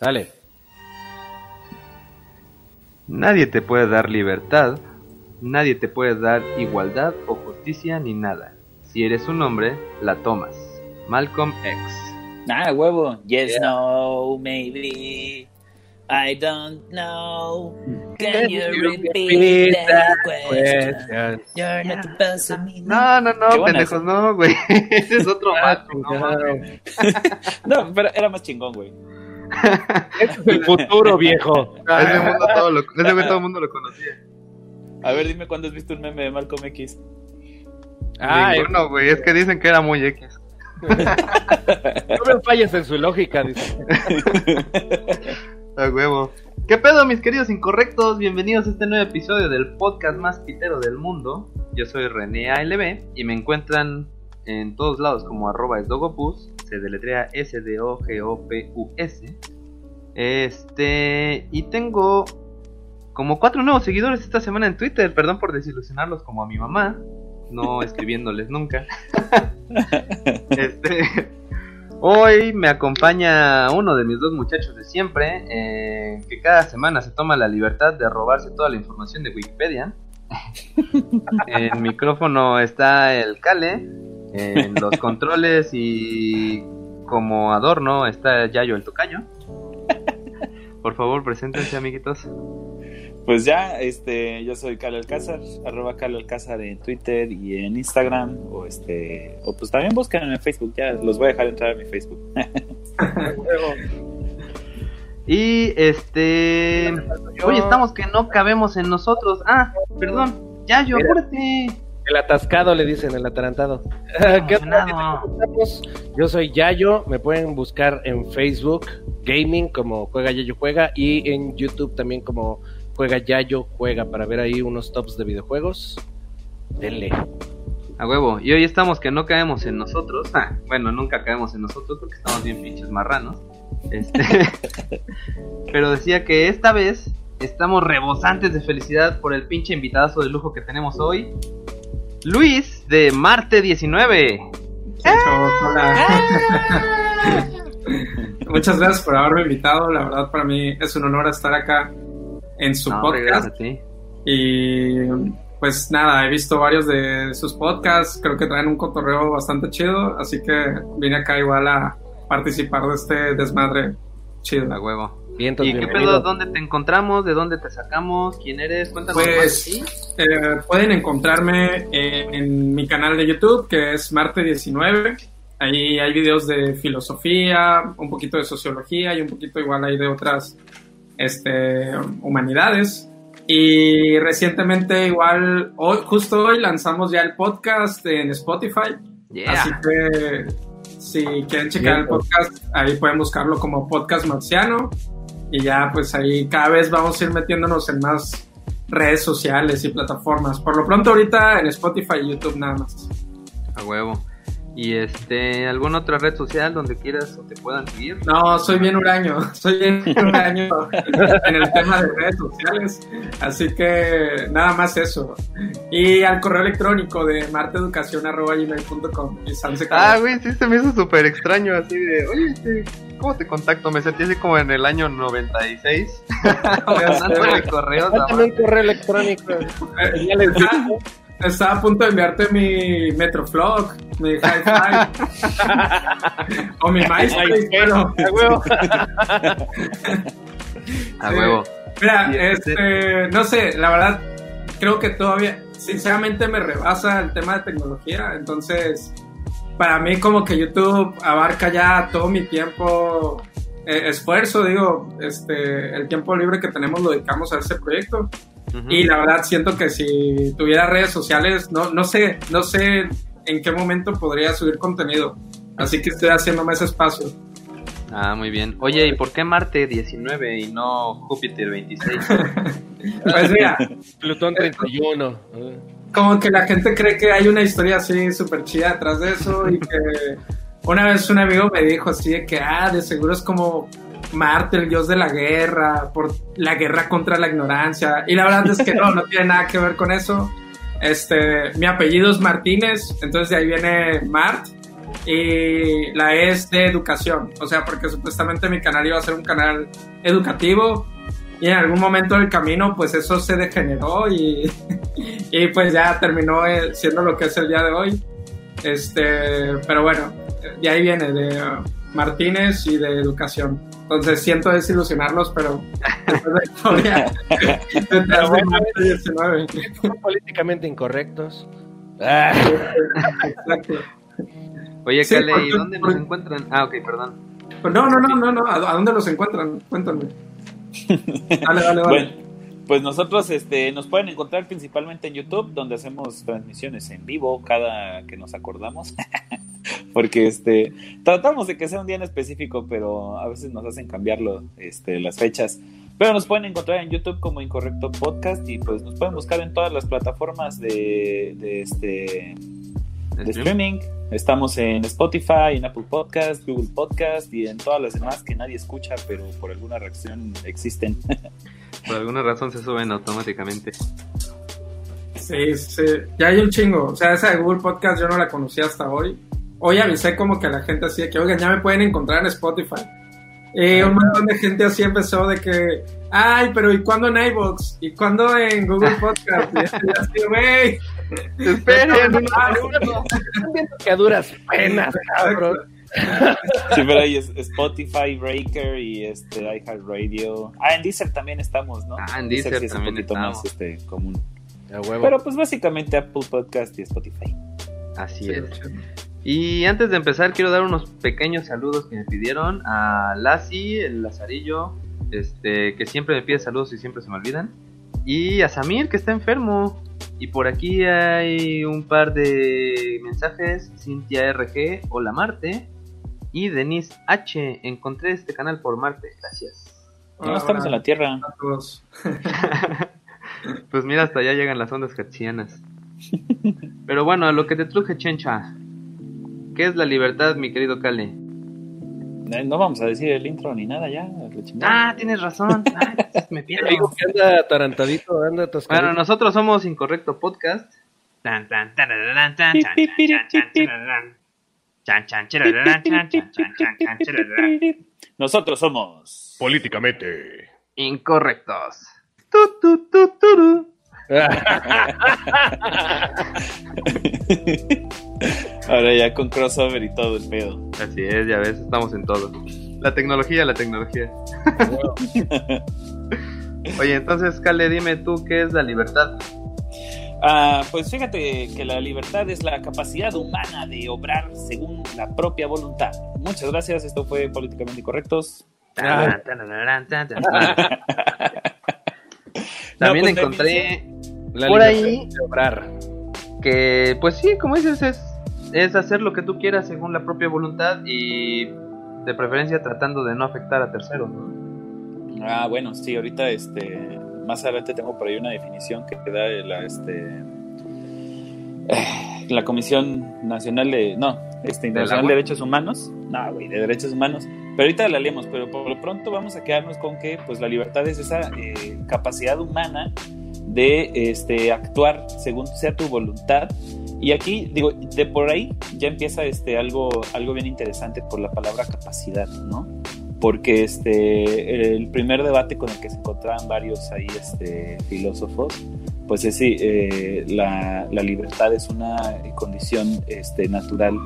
Dale. Nadie te puede dar libertad, nadie te puede dar igualdad o justicia ni nada. Si eres un hombre, la tomas. Malcolm X. Ah, huevo. Yes, no, maybe. I don't know. Can you repeat that question? You're not the best of me. No, no, no, pendejos, no, güey. Ese es otro Ah, macho, no mames. No, pero era más chingón, güey. Este es el futuro, viejo. Ese mundo todo lo, ese güey todo el mundo lo conocía. A ver, dime cuándo has visto un meme de Malcolm X. Ay, Ninguno, güey, es que dicen que era muy X. no me falles en su lógica, dice. A huevo. ¿Qué pedo, mis queridos incorrectos? Bienvenidos a este nuevo episodio del podcast más pitero del mundo. Yo soy René ALB y me encuentran en todos lados como arroba esdogopus. Se deletrea S-D-O-G-O-P-U-S. Este. Y tengo como cuatro nuevos seguidores esta semana en Twitter. Perdón por desilusionarlos como a mi mamá. No escribiéndoles nunca. este. Hoy me acompaña uno de mis dos muchachos de siempre, eh, que cada semana se toma la libertad de robarse toda la información de Wikipedia. en micrófono está el Cale, en los controles y como adorno está Yayo el Tocayo. Por favor, preséntense, amiguitos. Pues ya, este, yo soy Calo Alcázar, arroba Calo Alcázar en Twitter y en Instagram, o este, o pues también buscan en Facebook, ya los voy a dejar entrar a mi Facebook. Y este. Hoy estamos que no cabemos en nosotros. Ah, perdón. Yayo, Mira. apúrate. El atascado le dicen, el atarantado. ¿Qué. Yo soy Yayo, me pueden buscar en Facebook Gaming como Juega Yayo Juega y en YouTube también como Juega Yayo Juega para ver ahí unos tops de videojuegos. Denle. A huevo. Y hoy estamos que no caemos en nosotros. Ah, bueno, nunca caemos en nosotros porque estamos bien pinches marranos. Este. Pero decía que esta vez estamos rebosantes de felicidad por el pinche invitadazo de lujo que tenemos hoy. Luis de Marte 19. Hola. Muchas gracias por haberme invitado. La verdad, para mí es un honor estar acá en su No, podcast. Y pues nada, he visto varios de sus podcasts. Creo que traen un cotorreo bastante chido. Así que vine acá igual a participar de este desmadre chido. A huevo. Vientos, ¿Y qué pedo? ¿Dónde te encontramos? ¿De dónde te sacamos? ¿Quién eres? Cuéntanos Pues, más ti. Eh, pueden encontrarme en, en mi canal de YouTube, que es Marte19. Ahí hay videos de filosofía, un poquito de sociología y un poquito igual hay de otras este, humanidades. Y recientemente igual, hoy, justo hoy lanzamos ya el podcast en Spotify. Yeah. Así que si quieren checar el podcast, ahí pueden buscarlo como Podcast Marciano. Y ya pues ahí cada vez vamos a ir metiéndonos en más redes sociales y plataformas. Por lo pronto ahorita en Spotify y YouTube nada más. A huevo. ¿Y este, alguna otra red social donde quieras o te puedan seguir? No, soy bien huraño, soy bien huraño en el tema de redes sociales, así que nada más eso. Y al correo electrónico de se Ah, güey, sí se me hizo súper extraño así de, oye, este, ¿cómo te contacto? Me sentí así como en el año 96. Mandándole correos a Mándame un correo electrónico. Estaba a punto de enviarte mi Metroflog, mi Hi-Fi o mi MySpace, pero A huevo. A huevo. Mira, Y este, no sé, la verdad, creo que todavía, sinceramente me rebasa el tema de tecnología, entonces, para mí como que YouTube abarca ya todo mi tiempo, eh, esfuerzo, digo, este, el tiempo libre que tenemos lo dedicamos a ese proyecto, y la verdad siento que si tuviera redes sociales, no, no sé, no sé en qué momento podría subir contenido, así que estoy haciéndome ese espacio. Ah, muy bien. Oye, ¿y por qué Marte 19 y no Júpiter 26? Pues mira, Plutón 31. como que la gente cree que hay una historia así súper chida detrás de eso y que una vez un amigo me dijo así de que, ah, de seguro es como Marte, el dios de la guerra, por la guerra contra la ignorancia. Y la verdad es que no, no tiene nada que ver con eso. Este, mi apellido es Martínez, entonces de ahí viene Mart. y la E es de educación. O sea, porque supuestamente mi canal iba a ser un canal educativo y en algún momento del camino pues eso se degeneró y, y pues ya terminó eh, siendo lo que es el día de hoy. Este, pero bueno, de ahí viene, de uh, Martínez y de educación. Entonces siento desilusionarlos, pero después de la historia, detrás de Marte 19. Son políticamente incorrectos. Exacto. Oye, Cale, ¿y dónde nos encuentran? Ah, ok, perdón. No, no, no, no, no. ¿A a dónde los encuentran? Cuéntame. Dale, dale, dale. Bueno, pues nosotros este, nos pueden encontrar principalmente en YouTube, donde hacemos transmisiones en vivo cada que nos acordamos. Porque este, tratamos de que sea un día en específico, pero a veces nos hacen cambiarlo este, las fechas. Pero nos pueden encontrar en YouTube como Incorrecto Podcast y pues nos pueden buscar en todas las plataformas de este, de streaming. Estamos en Spotify, en Apple Podcast, Google Podcast y en todas las demás que nadie escucha, pero por alguna reacción existen. Por alguna razón se suben automáticamente. Sí, sí. Ya hay un chingo. O sea, esa de Google Podcast yo no la conocía hasta hoy. Hoy avisé como que a la gente así de que, oigan, ya me pueden encontrar en Spotify. Y un montón de gente así empezó de que, ay, pero ¿y cuándo en iVoox? ¿Y cuándo en Google Podcast? Y así, güey. Esperen, Que a duras penas, cabrón. Sí, pero ahí es Spotify, Breaker y este iHeartRadio. Ah, en Deezer también estamos, ¿no? Ah, en Deezer sí es un también poquito estamos. más este, común. Pero pues básicamente Apple Podcast y Spotify. Así es. Y antes de empezar, quiero dar unos pequeños saludos que me pidieron a Lassie, el Lazarillo, este, que siempre me pide saludos y siempre se me olvidan. Y a Samir, que está enfermo. Y por aquí hay un par de mensajes. Cintia RG, hola Marte. Y Denise H, encontré este canal por Marte, gracias. No, estamos en la Tierra. Pues mira, hasta allá llegan las ondas hertzianas. Pero bueno, a lo que te truje, Chencha. ¿Qué es la libertad, mi querido Cale? Eh, No vamos a decir el intro ni nada ya. Ah, tienes razón. Ay, me digo que anda atarantadito, anda atascadito. Bueno, nosotros somos Incorrecto Podcast. Tan, tan, tan, tan. Nosotros somos. Políticamente. Incorrectos. Tu, tu, tu, turu. Ahora ya con crossover y todo el pedo. Así es, ya ves, estamos en todo. La tecnología, la tecnología. Oye, entonces, Cale, dime tú qué es la libertad. Ah, pues fíjate que la libertad es la capacidad humana de obrar según la propia voluntad. Muchas gracias, esto fue Políticamente. Tan, tan, tan. También pues, encontré La Por libertad ahí- de obrar. Que, pues sí, como dices, es, es hacer lo que tú quieras según la propia voluntad y de preferencia tratando de no afectar a terceros. ¿no? Ah, bueno, sí, ahorita este más adelante tengo por ahí una definición que da la este eh, la Comisión Nacional de no, este Internacional agua? de Derechos Humanos. No, güey, de derechos humanos. Pero ahorita la leemos, pero por lo pronto vamos a quedarnos con que pues la libertad es esa eh, capacidad humana de este actuar según sea tu voluntad. Y aquí digo, de por ahí ya empieza este algo algo bien interesante por la palabra capacidad, ¿no? porque este el primer debate con el que se encontraban varios ahí este filósofos pues es sí eh, la, la libertad es una condición este natural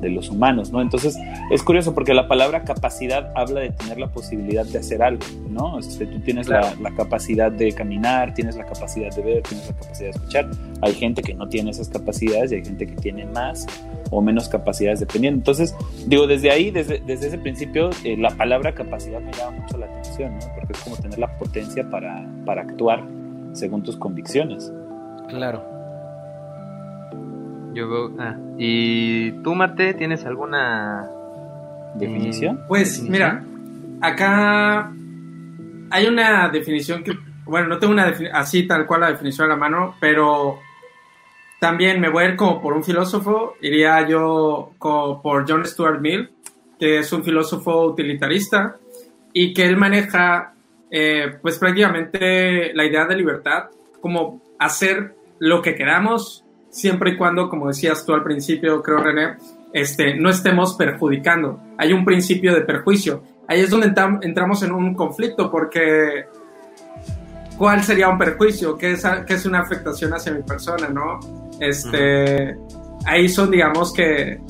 de los humanos, ¿no? Entonces es curioso porque la palabra capacidad habla de tener la posibilidad de hacer algo, ¿no? Este, tú tienes la, la capacidad de caminar, tienes la capacidad de ver, tienes la capacidad de escuchar. Hay gente que no tiene esas capacidades y hay gente que tiene más o menos capacidades dependiendo. Entonces, digo, desde ahí, desde, desde ese principio, eh, la palabra capacidad me llama mucho la atención, ¿no? Porque es como tener la potencia para, para actuar según tus convicciones. Claro. Yo veo- ah, ¿Y tú, Marte, tienes alguna ¿Definición? Pues definición? mira, acá hay una definición que, bueno, no tengo una defini- así tal cual la definición a la mano, pero también me voy a ir como por un filósofo, iría yo como por John Stuart Mill, que es un filósofo utilitarista y que él maneja eh, pues prácticamente la idea de libertad como hacer lo que queramos siempre y cuando, como decías tú al principio, creo René, este, no estemos perjudicando. Hay un principio de perjuicio. Ahí es donde entramos en un conflicto porque ¿cuál sería un perjuicio? ¿Qué es, qué es una afectación hacia mi persona, no? Este, ahí son, digamos que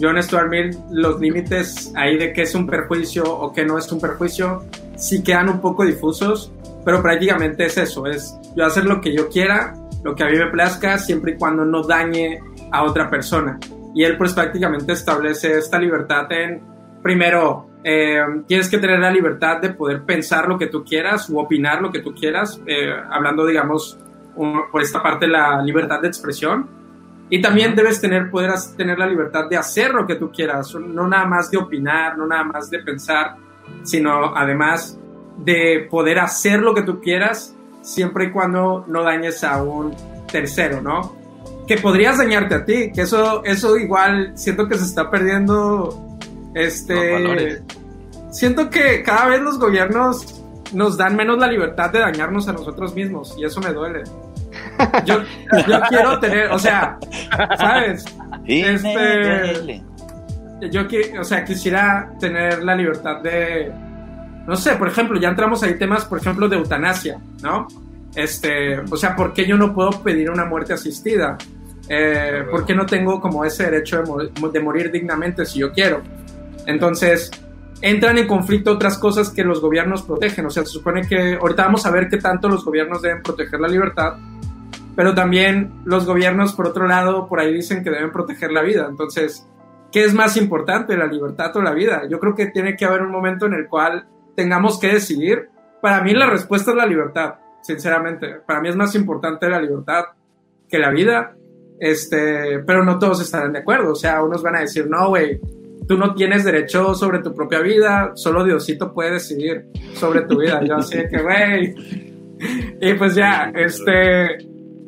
John Stuart Mill, los límites ahí de qué es un perjuicio o qué no es un perjuicio, sí quedan un poco difusos, pero prácticamente es eso, es yo hacer lo que yo quiera, lo que a mí me plazca, siempre y cuando no dañe a otra persona. Y él pues prácticamente establece esta libertad en, primero, eh, tienes que tener la libertad de poder pensar lo que tú quieras o opinar lo que tú quieras, eh, hablando, digamos, por esta parte la libertad de expresión. Y también debes tener, poder tener la libertad de hacer lo que tú quieras, no nada más de opinar, no nada más de pensar, sino además de poder hacer lo que tú quieras siempre y cuando no dañes a un tercero, ¿no? Que podrías dañarte a ti, que eso, eso igual siento que se está perdiendo. Este. Siento que cada vez los gobiernos nos dan menos la libertad de dañarnos a nosotros mismos y eso me duele. Yo, yo quiero tener, o sea, ¿sabes? Este, yo, o sea, quisiera tener la libertad de, no sé, por ejemplo, ya entramos ahí temas, por ejemplo, de eutanasia, ¿no? Este, o sea, ¿por qué yo no puedo pedir una muerte asistida? Eh, ¿Por qué no tengo como ese derecho de, de morir dignamente si yo quiero? Entonces, entran en conflicto otras cosas que los gobiernos protegen. O sea, se supone que ahorita vamos a ver qué tanto los gobiernos deben proteger la libertad, pero también los gobiernos, por otro lado, por ahí dicen que deben proteger la vida. Entonces, ¿qué es más importante, la libertad o la vida? Yo creo que tiene que haber un momento en el cual tengamos que decidir. Para mí la respuesta es la libertad, sinceramente. Para mí es más importante la libertad que la vida. Este, pero no todos estarán de acuerdo. O sea, unos van a decir, no, güey, tú no tienes derecho sobre tu propia vida, solo Diosito puede decidir sobre tu vida. Yo así que, güey. Y pues ya, este,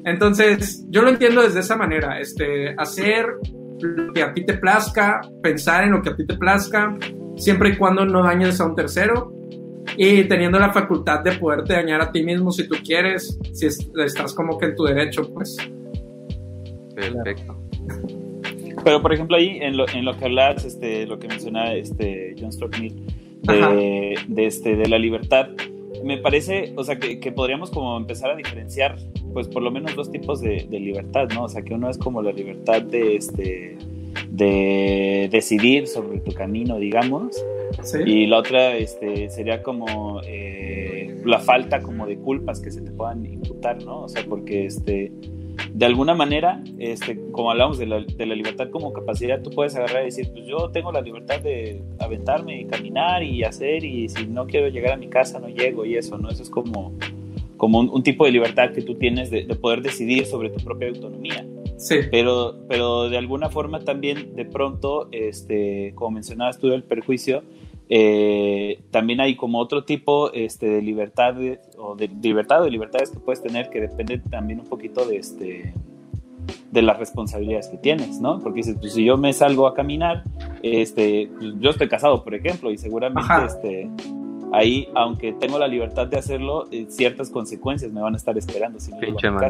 entonces, yo lo entiendo desde esa manera, este, hacer lo que a ti te plazca, pensar en lo que a ti te plazca, siempre y cuando no dañes a un tercero y teniendo la facultad de poderte dañar a ti mismo si tú quieres, si estás como que en tu derecho, pues. Perfecto. Pero por ejemplo ahí en lo, en lo que hablas, este, lo que menciona este John Stuart de, de, este, de la libertad, me parece, o sea, que, que, podríamos como empezar a diferenciar, pues por lo menos dos tipos de, de, libertad, ¿no? O sea, que uno es como la libertad de, este, de decidir sobre tu camino, digamos, ¿Sí? y la otra este, sería como eh, la falta como de culpas que se te puedan imputar, ¿no? O sea, porque este de alguna manera, este, como hablamos de la, de la, libertad como capacidad, tú puedes agarrar y decir, pues yo tengo la libertad de aventarme y caminar y hacer y si no quiero llegar a mi casa no llego y eso, ¿no? Eso es como, como un, un tipo de libertad que tú tienes de, de, poder decidir sobre tu propia autonomía. Sí. Pero, pero de alguna forma también de pronto, este, como mencionabas tú del perjuicio, eh, también hay como otro tipo este, de libertad o de libertad o de libertades que puedes tener que depende también un poquito de este de las responsabilidades que tienes, ¿no? Porque dices, pues si yo me salgo a caminar, este, pues, yo estoy casado, por ejemplo, y seguramente este, ahí, aunque tengo la libertad de hacerlo, eh, ciertas consecuencias me van a estar esperando. Si no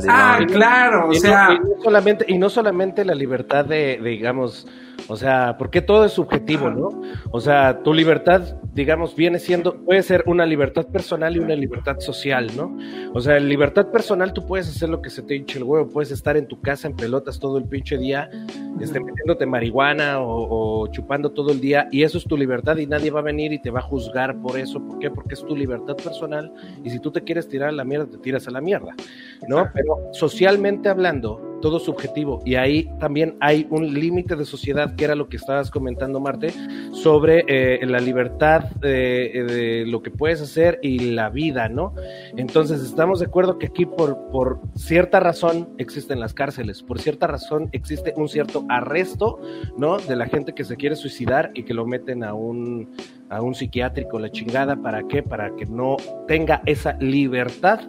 ah, claro, o sea, y no, solamente y no solamente la libertad de, de digamos o sea, porque todo es subjetivo, ¿no? O sea, tu libertad, digamos, viene siendo, puede ser una libertad personal y una libertad social, ¿no? O sea, en libertad personal tú puedes hacer lo que se te hinche el huevo, puedes estar en tu casa en pelotas todo el pinche día, este, metiéndote marihuana o, o, chupando todo el día, y eso es tu libertad y nadie va a venir y te va a juzgar por eso. ¿Por qué? Porque es tu libertad personal y si tú te quieres tirar a la mierda, te tiras a la mierda, ¿no? Pero socialmente hablando, todo subjetivo. Y ahí también hay un límite de sociedad, que era lo que estabas comentando, Marte, sobre eh, la libertad eh, de lo que puedes hacer y la vida, ¿no? Entonces, estamos de acuerdo que aquí por, por cierta razón existen las cárceles, por cierta razón existe un cierto arresto, ¿no? De la gente que se quiere suicidar y que lo meten a un, a un psiquiátrico, la chingada, ¿para qué? Para que no tenga esa libertad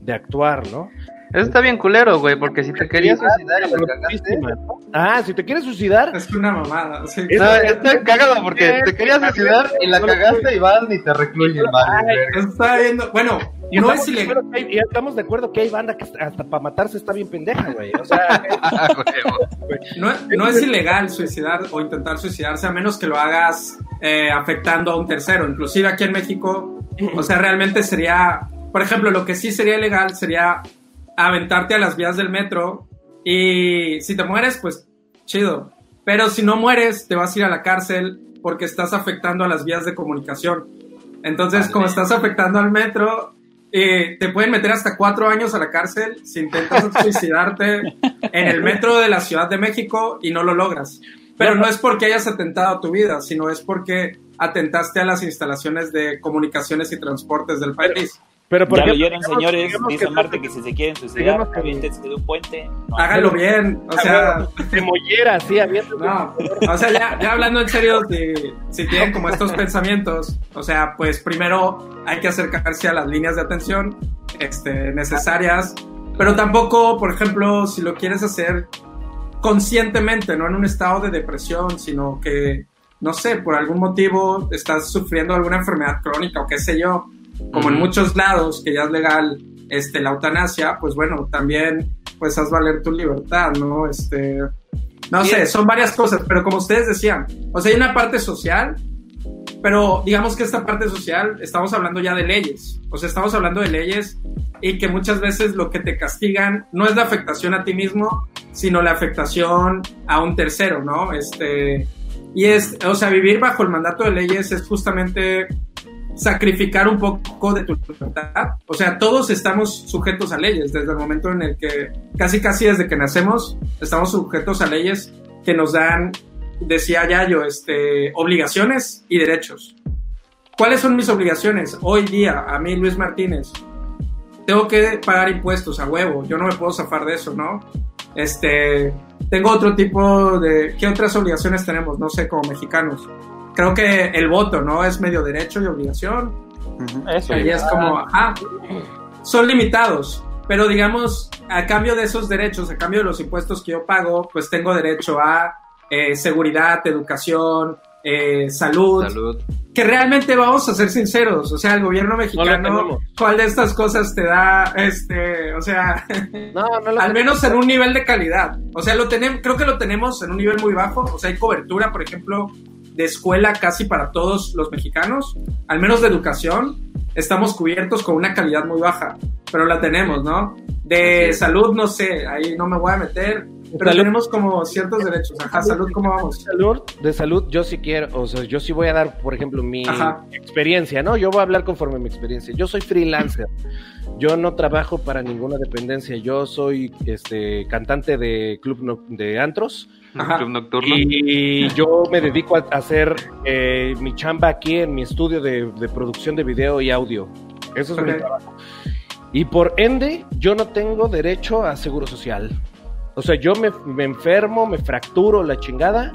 de actuar, ¿no? Eso está bien culero, güey, porque si te querías suicidar y la cagaste. Ah, si te quieres suicidar. Es que una mamada. Sí. No, está cagado porque te querías suicidar y la cagaste y van y te recluyen, vale. Eso está viendo. Bueno, Y no estamos es de ilegal. acuerdo que hay- y estamos de acuerdo que hay banda que hasta para matarse está bien pendeja, güey. O sea, No, no es ilegal suicidar o intentar suicidarse a menos que lo hagas eh, afectando a un tercero. Inclusive aquí en México, o sea, realmente sería, por ejemplo, lo que sí sería ilegal sería aventarte a las vías del metro y si te mueres, pues chido. Pero si no mueres, te vas a ir a la cárcel porque estás afectando a las vías de comunicación. Entonces, Vale. como estás afectando al metro, eh, te pueden meter hasta cuatro años a la cárcel si intentas suicidarte en el metro de la Ciudad de México y no lo logras. Pero no es porque hayas atentado a tu vida, sino es porque atentaste a las instalaciones de comunicaciones y transportes del país. pero por ya lo ejemplo, oyeron, digamos- señores. digamos Dice que- Marte que si se quieren suicidar, digamos que- aviéntense de un puente. No, Háganlo bien, o sea, de mollera, sí, abierto. no, o sea, ya, ya hablando en serio, si, si tienen como estos pensamientos, o sea, pues primero hay que acercarse a las líneas de atención este, necesarias, pero tampoco, por ejemplo, si lo quieres hacer conscientemente, no en un estado de depresión, sino que, no sé, por algún motivo estás sufriendo alguna enfermedad crónica o qué sé yo, como en muchos lados que ya es legal este, la eutanasia, pues bueno, también pues haz valer tu libertad, ¿no? Este, no sé, son varias cosas, pero como ustedes decían, o sea, hay una parte social, pero digamos que esta parte social, estamos hablando ya de leyes, o sea, estamos hablando de leyes y que muchas veces lo que te castigan no es la afectación a ti mismo, sino la afectación a un tercero, ¿no? Este, y es, o sea, vivir bajo el mandato de leyes es justamente sacrificar un poco de tu libertad. O sea, todos estamos sujetos a leyes desde el momento en el que, casi casi desde que nacemos, estamos sujetos a leyes que nos dan, decía Yayo, este, obligaciones y derechos. ¿Cuáles son mis obligaciones? Hoy día, a mí, Luis Martínez, tengo que pagar impuestos a huevo. Yo no me puedo zafar de eso, ¿no? Este, tengo otro tipo de... ¿Qué otras obligaciones tenemos? No sé, como mexicanos. Creo que el voto, ¿no? Es medio derecho y obligación. Eso. Ahí es como, ajá, son limitados, pero digamos, a cambio de esos derechos, a cambio de los impuestos que yo pago, pues tengo derecho a eh, seguridad, educación, eh, salud, Salud. que realmente vamos a ser sinceros, o sea, el gobierno mexicano, tenemos. ¿cuál de estas cosas te da, este, o sea, No, no lo al menos en un nivel de calidad. O sea, lo tenemos, creo que lo tenemos en un nivel muy bajo. O sea, hay cobertura, por ejemplo, de escuela casi para todos los mexicanos, al menos de educación. Estamos cubiertos con una calidad muy baja, pero la tenemos, ¿no? De salud, no sé, ahí no me voy a meter, pero Salud. tenemos como ciertos derechos. Ajá, salud, ¿cómo vamos? salud, de salud, yo sí quiero, o sea, yo sí voy a dar, por ejemplo, mi Ajá. experiencia, ¿no? Yo voy a hablar conforme a mi experiencia. Yo soy freelancer. Yo no trabajo para ninguna dependencia. Yo soy este cantante de club no- de antros Ajá. Club nocturno. y yo me dedico a hacer eh, mi chamba aquí en mi estudio de, de producción de video y audio. Eso es mi trabajo. Y por ende, yo no tengo derecho a seguro social. O sea, yo me, me enfermo, me fracturo la chingada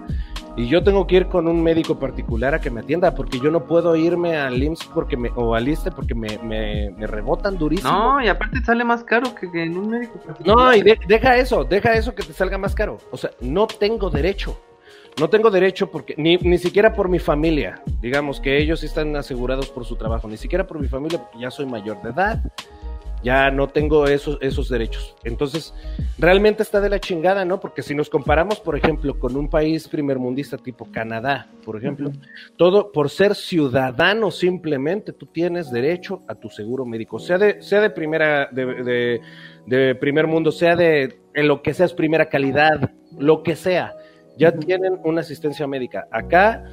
y yo tengo que ir con un médico particular a que me atienda porque yo no puedo irme al IMSS porque me, o al ISSSTE porque me, me, me rebotan durísimo. No, y aparte sale más caro que, que en un médico. particular. No, y de- deja eso, deja eso que te salga más caro. O sea, no tengo derecho. No tengo derecho porque ni, ni siquiera por mi familia. Digamos que ellos están asegurados por su trabajo. Ni siquiera por mi familia porque ya soy mayor de edad. Ya no tengo esos, esos derechos. Entonces, realmente está de la chingada, ¿no? Porque si nos comparamos, por ejemplo, con un país primermundista tipo Canadá, por ejemplo, todo por ser ciudadano simplemente, tú tienes derecho a tu seguro médico, sea de, sea de primera, de, de- de primer mundo, sea de en lo que sea es primera calidad, lo que sea, ya tienen una asistencia médica. Acá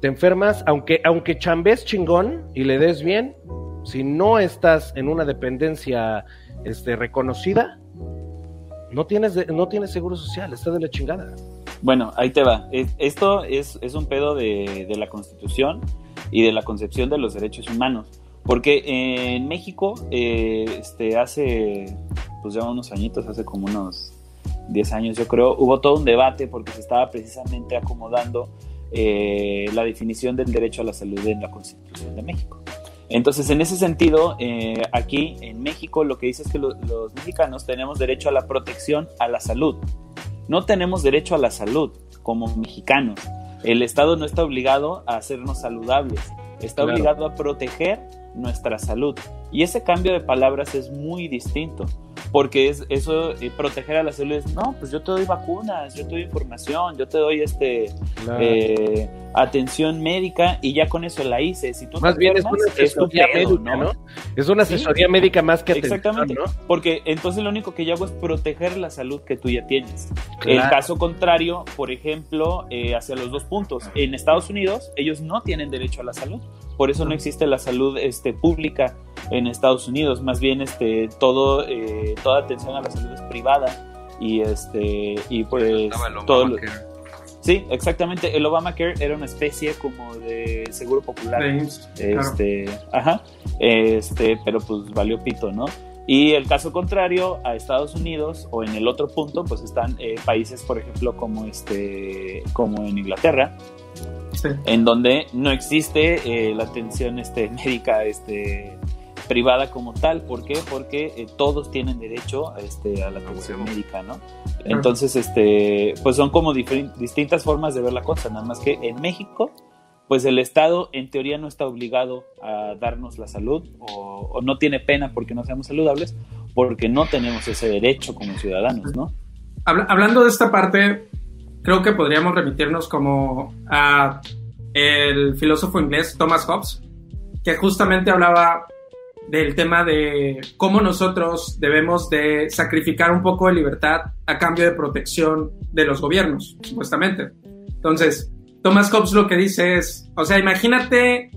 te enfermas, aunque, aunque chambes chingón y le des bien, si no estás en una dependencia este, reconocida, no tienes, no tienes seguro social, está de la chingada. Bueno, ahí te va. Es- Esto es, es un pedo de, de la Constitución y de la concepción de los derechos humanos. Porque en México, eh, este, hace, pues ya unos añitos, hace como unos 10 años yo creo, hubo todo un debate porque se estaba precisamente acomodando eh, la definición del derecho a la salud en la Constitución de México. Entonces, en ese sentido, eh, aquí en México lo que dice es que los mexicanos tenemos derecho a la protección a la salud. No tenemos derecho a la salud como mexicanos. El Estado no está obligado a hacernos saludables, está obligado a proteger nuestra salud. Y ese cambio de palabras es muy distinto porque es eso eh, proteger a la salud es no pues yo te doy vacunas yo te doy información yo te doy este eh, atención médica y ya con eso la hice si tú más bien es una asesoría médica ¿no? es una asesoría médica más que atención, exactamente. porque entonces lo único que yo hago es proteger la salud que tú ya tienes. El caso contrario por ejemplo eh, hacia los dos puntos. En Estados Unidos ellos no tienen derecho a la salud por eso no existe la salud este, pública en Estados Unidos, más bien este, todo, eh, toda atención a la salud es privada y este y pues todo Sí, exactamente. El Obamacare era una especie como de seguro popular. este, ajá. Este, pero pues valió pito, ¿no? Y el caso contrario a Estados Unidos o en el otro punto, pues están eh, países, por ejemplo, como este, como en Inglaterra, en donde no existe eh, la atención este, médica este, privada como tal. ¿Por qué? Porque eh, todos tienen derecho este, a la atención médica, ¿no? Entonces, este, pues son como distintas formas de ver la cosa, nada más que en México, pues el Estado en teoría no está obligado a darnos la salud o, o no tiene pena porque no seamos saludables, porque no tenemos ese derecho como ciudadanos, ¿no? Hablando de esta parte, creo que podríamos remitirnos como a el filósofo inglés Thomas Hobbes, que justamente hablaba del tema de cómo nosotros debemos de sacrificar un poco de libertad a cambio de protección de los gobiernos, supuestamente. Entonces, Thomas Hobbes lo que dice es, o sea, imagínate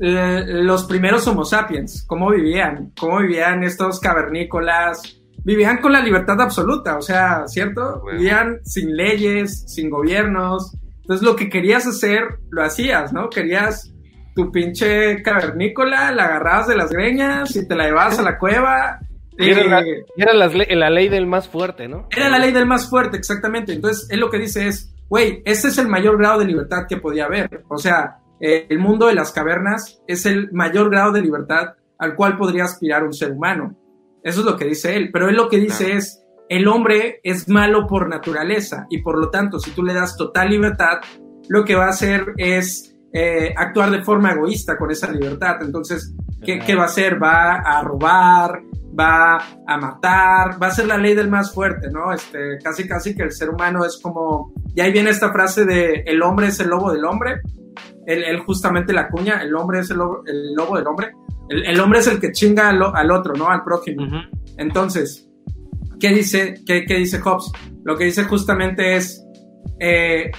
eh, los primeros Homo sapiens, cómo vivían, cómo vivían estos cavernícolas, vivían con la libertad absoluta, o sea, ¿cierto? Vivían sin leyes, sin gobiernos. Entonces lo que querías hacer, lo hacías, ¿no? Querías tu pinche cavernícola, la agarrabas de las greñas y te la llevabas a la cueva. Era, la, era la, ley del más fuerte, ¿no? Era la ley del más fuerte, exactamente. Entonces, él lo que dice es, güey, ese es el mayor grado de libertad que podía haber. O sea, el mundo de las cavernas es el mayor grado de libertad al cual podría aspirar un ser humano. Eso es lo que dice él. Pero él lo que dice es, el hombre es malo por naturaleza y por lo tanto, si tú le das total libertad, lo que va a hacer es eh, actuar de forma egoísta con esa libertad. Entonces, ¿qué, ¿qué, va a hacer? Va a robar, va a matar, va a ser la ley del más fuerte, ¿no? Este, casi, casi que el ser humano es como, y ahí viene esta frase de el hombre es el lobo del hombre. Él, justamente la cuña, el hombre es el lobo, el lobo del hombre el, hombre es el que chinga al, otro, ¿no? Al prójimo. Entonces, ¿qué dice, qué, dice Hobbes? Lo que dice justamente es, eh,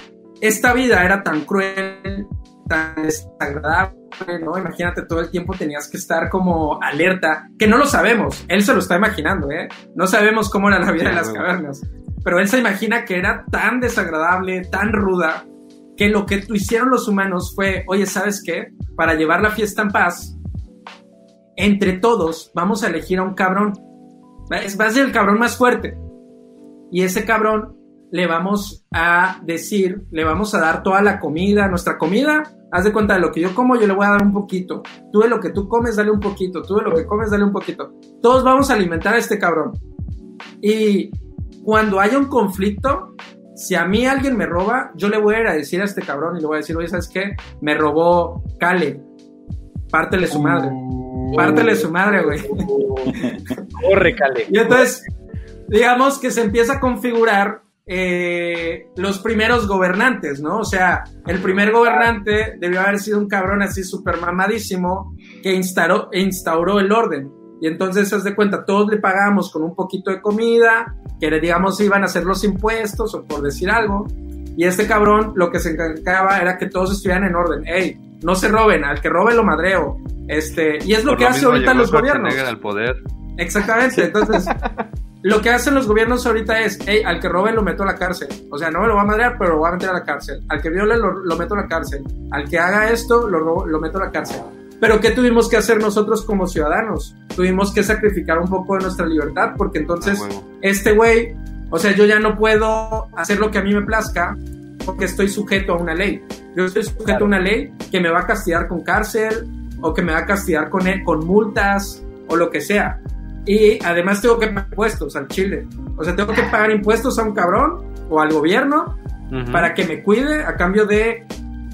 esta vida era tan cruel, tan desagradable, ¿no? Imagínate, todo el tiempo tenías que estar como alerta, que no lo sabemos, él se lo está imaginando, ¿eh? No sabemos cómo era la vida en las cavernas, pero él se imagina que era tan desagradable, tan ruda, que lo que hicieron los humanos fue, oye, ¿sabes qué? Para llevar la fiesta en paz, entre todos vamos a elegir a un cabrón. Va a ser el cabrón más fuerte. Y ese cabrón le vamos a decir, le vamos a dar toda la comida, nuestra comida. Haz de cuenta de lo que yo como, yo le voy a dar un poquito. Tú de lo que tú comes, dale un poquito. Tú de lo que comes, dale un poquito. Todos vamos a alimentar a este cabrón. Y cuando haya un conflicto, si a mí alguien me roba, yo le voy a ir a decir a este cabrón y le voy a decir, oye, ¿sabes qué? Me robó Cale. Pártele su madre. Pártele su madre, güey. Corre, Cale. Y entonces, digamos que se empieza a configurar eh, los primeros gobernantes, ¿no? O sea, el primer gobernante debió haber sido un cabrón así súper mamadísimo que instauró, instauró el orden. Y entonces, haz de cuenta, todos le pagamos con un poquito de comida, que digamos iban a hacer los impuestos o por decir algo. Y este cabrón lo que se encargaba era que todos estuvieran en orden. Ey, no se roben, al que robe lo madreo. Este, y es lo que hace ahorita los gobiernos. Al poder. Exactamente, entonces lo que hacen los gobiernos ahorita es, hey, al que robe lo meto a la cárcel. O sea, no me lo va a madrear, pero lo va a meter a la cárcel. Al que viole lo, meto a la cárcel. Al que haga esto lo, lo meto a la cárcel. Pero ¿qué tuvimos que hacer nosotros como ciudadanos? Tuvimos que sacrificar un poco de nuestra libertad porque entonces ah, este güey, o sea, yo ya no puedo hacer lo que a mí me plazca porque estoy sujeto a una ley. Yo estoy sujeto a una ley que me va a castigar con cárcel, o que me va a castigar con, con multas o lo que sea. Y además tengo que pagar impuestos al Chile. O sea, tengo que pagar impuestos a un cabrón o al gobierno para que me cuide a cambio de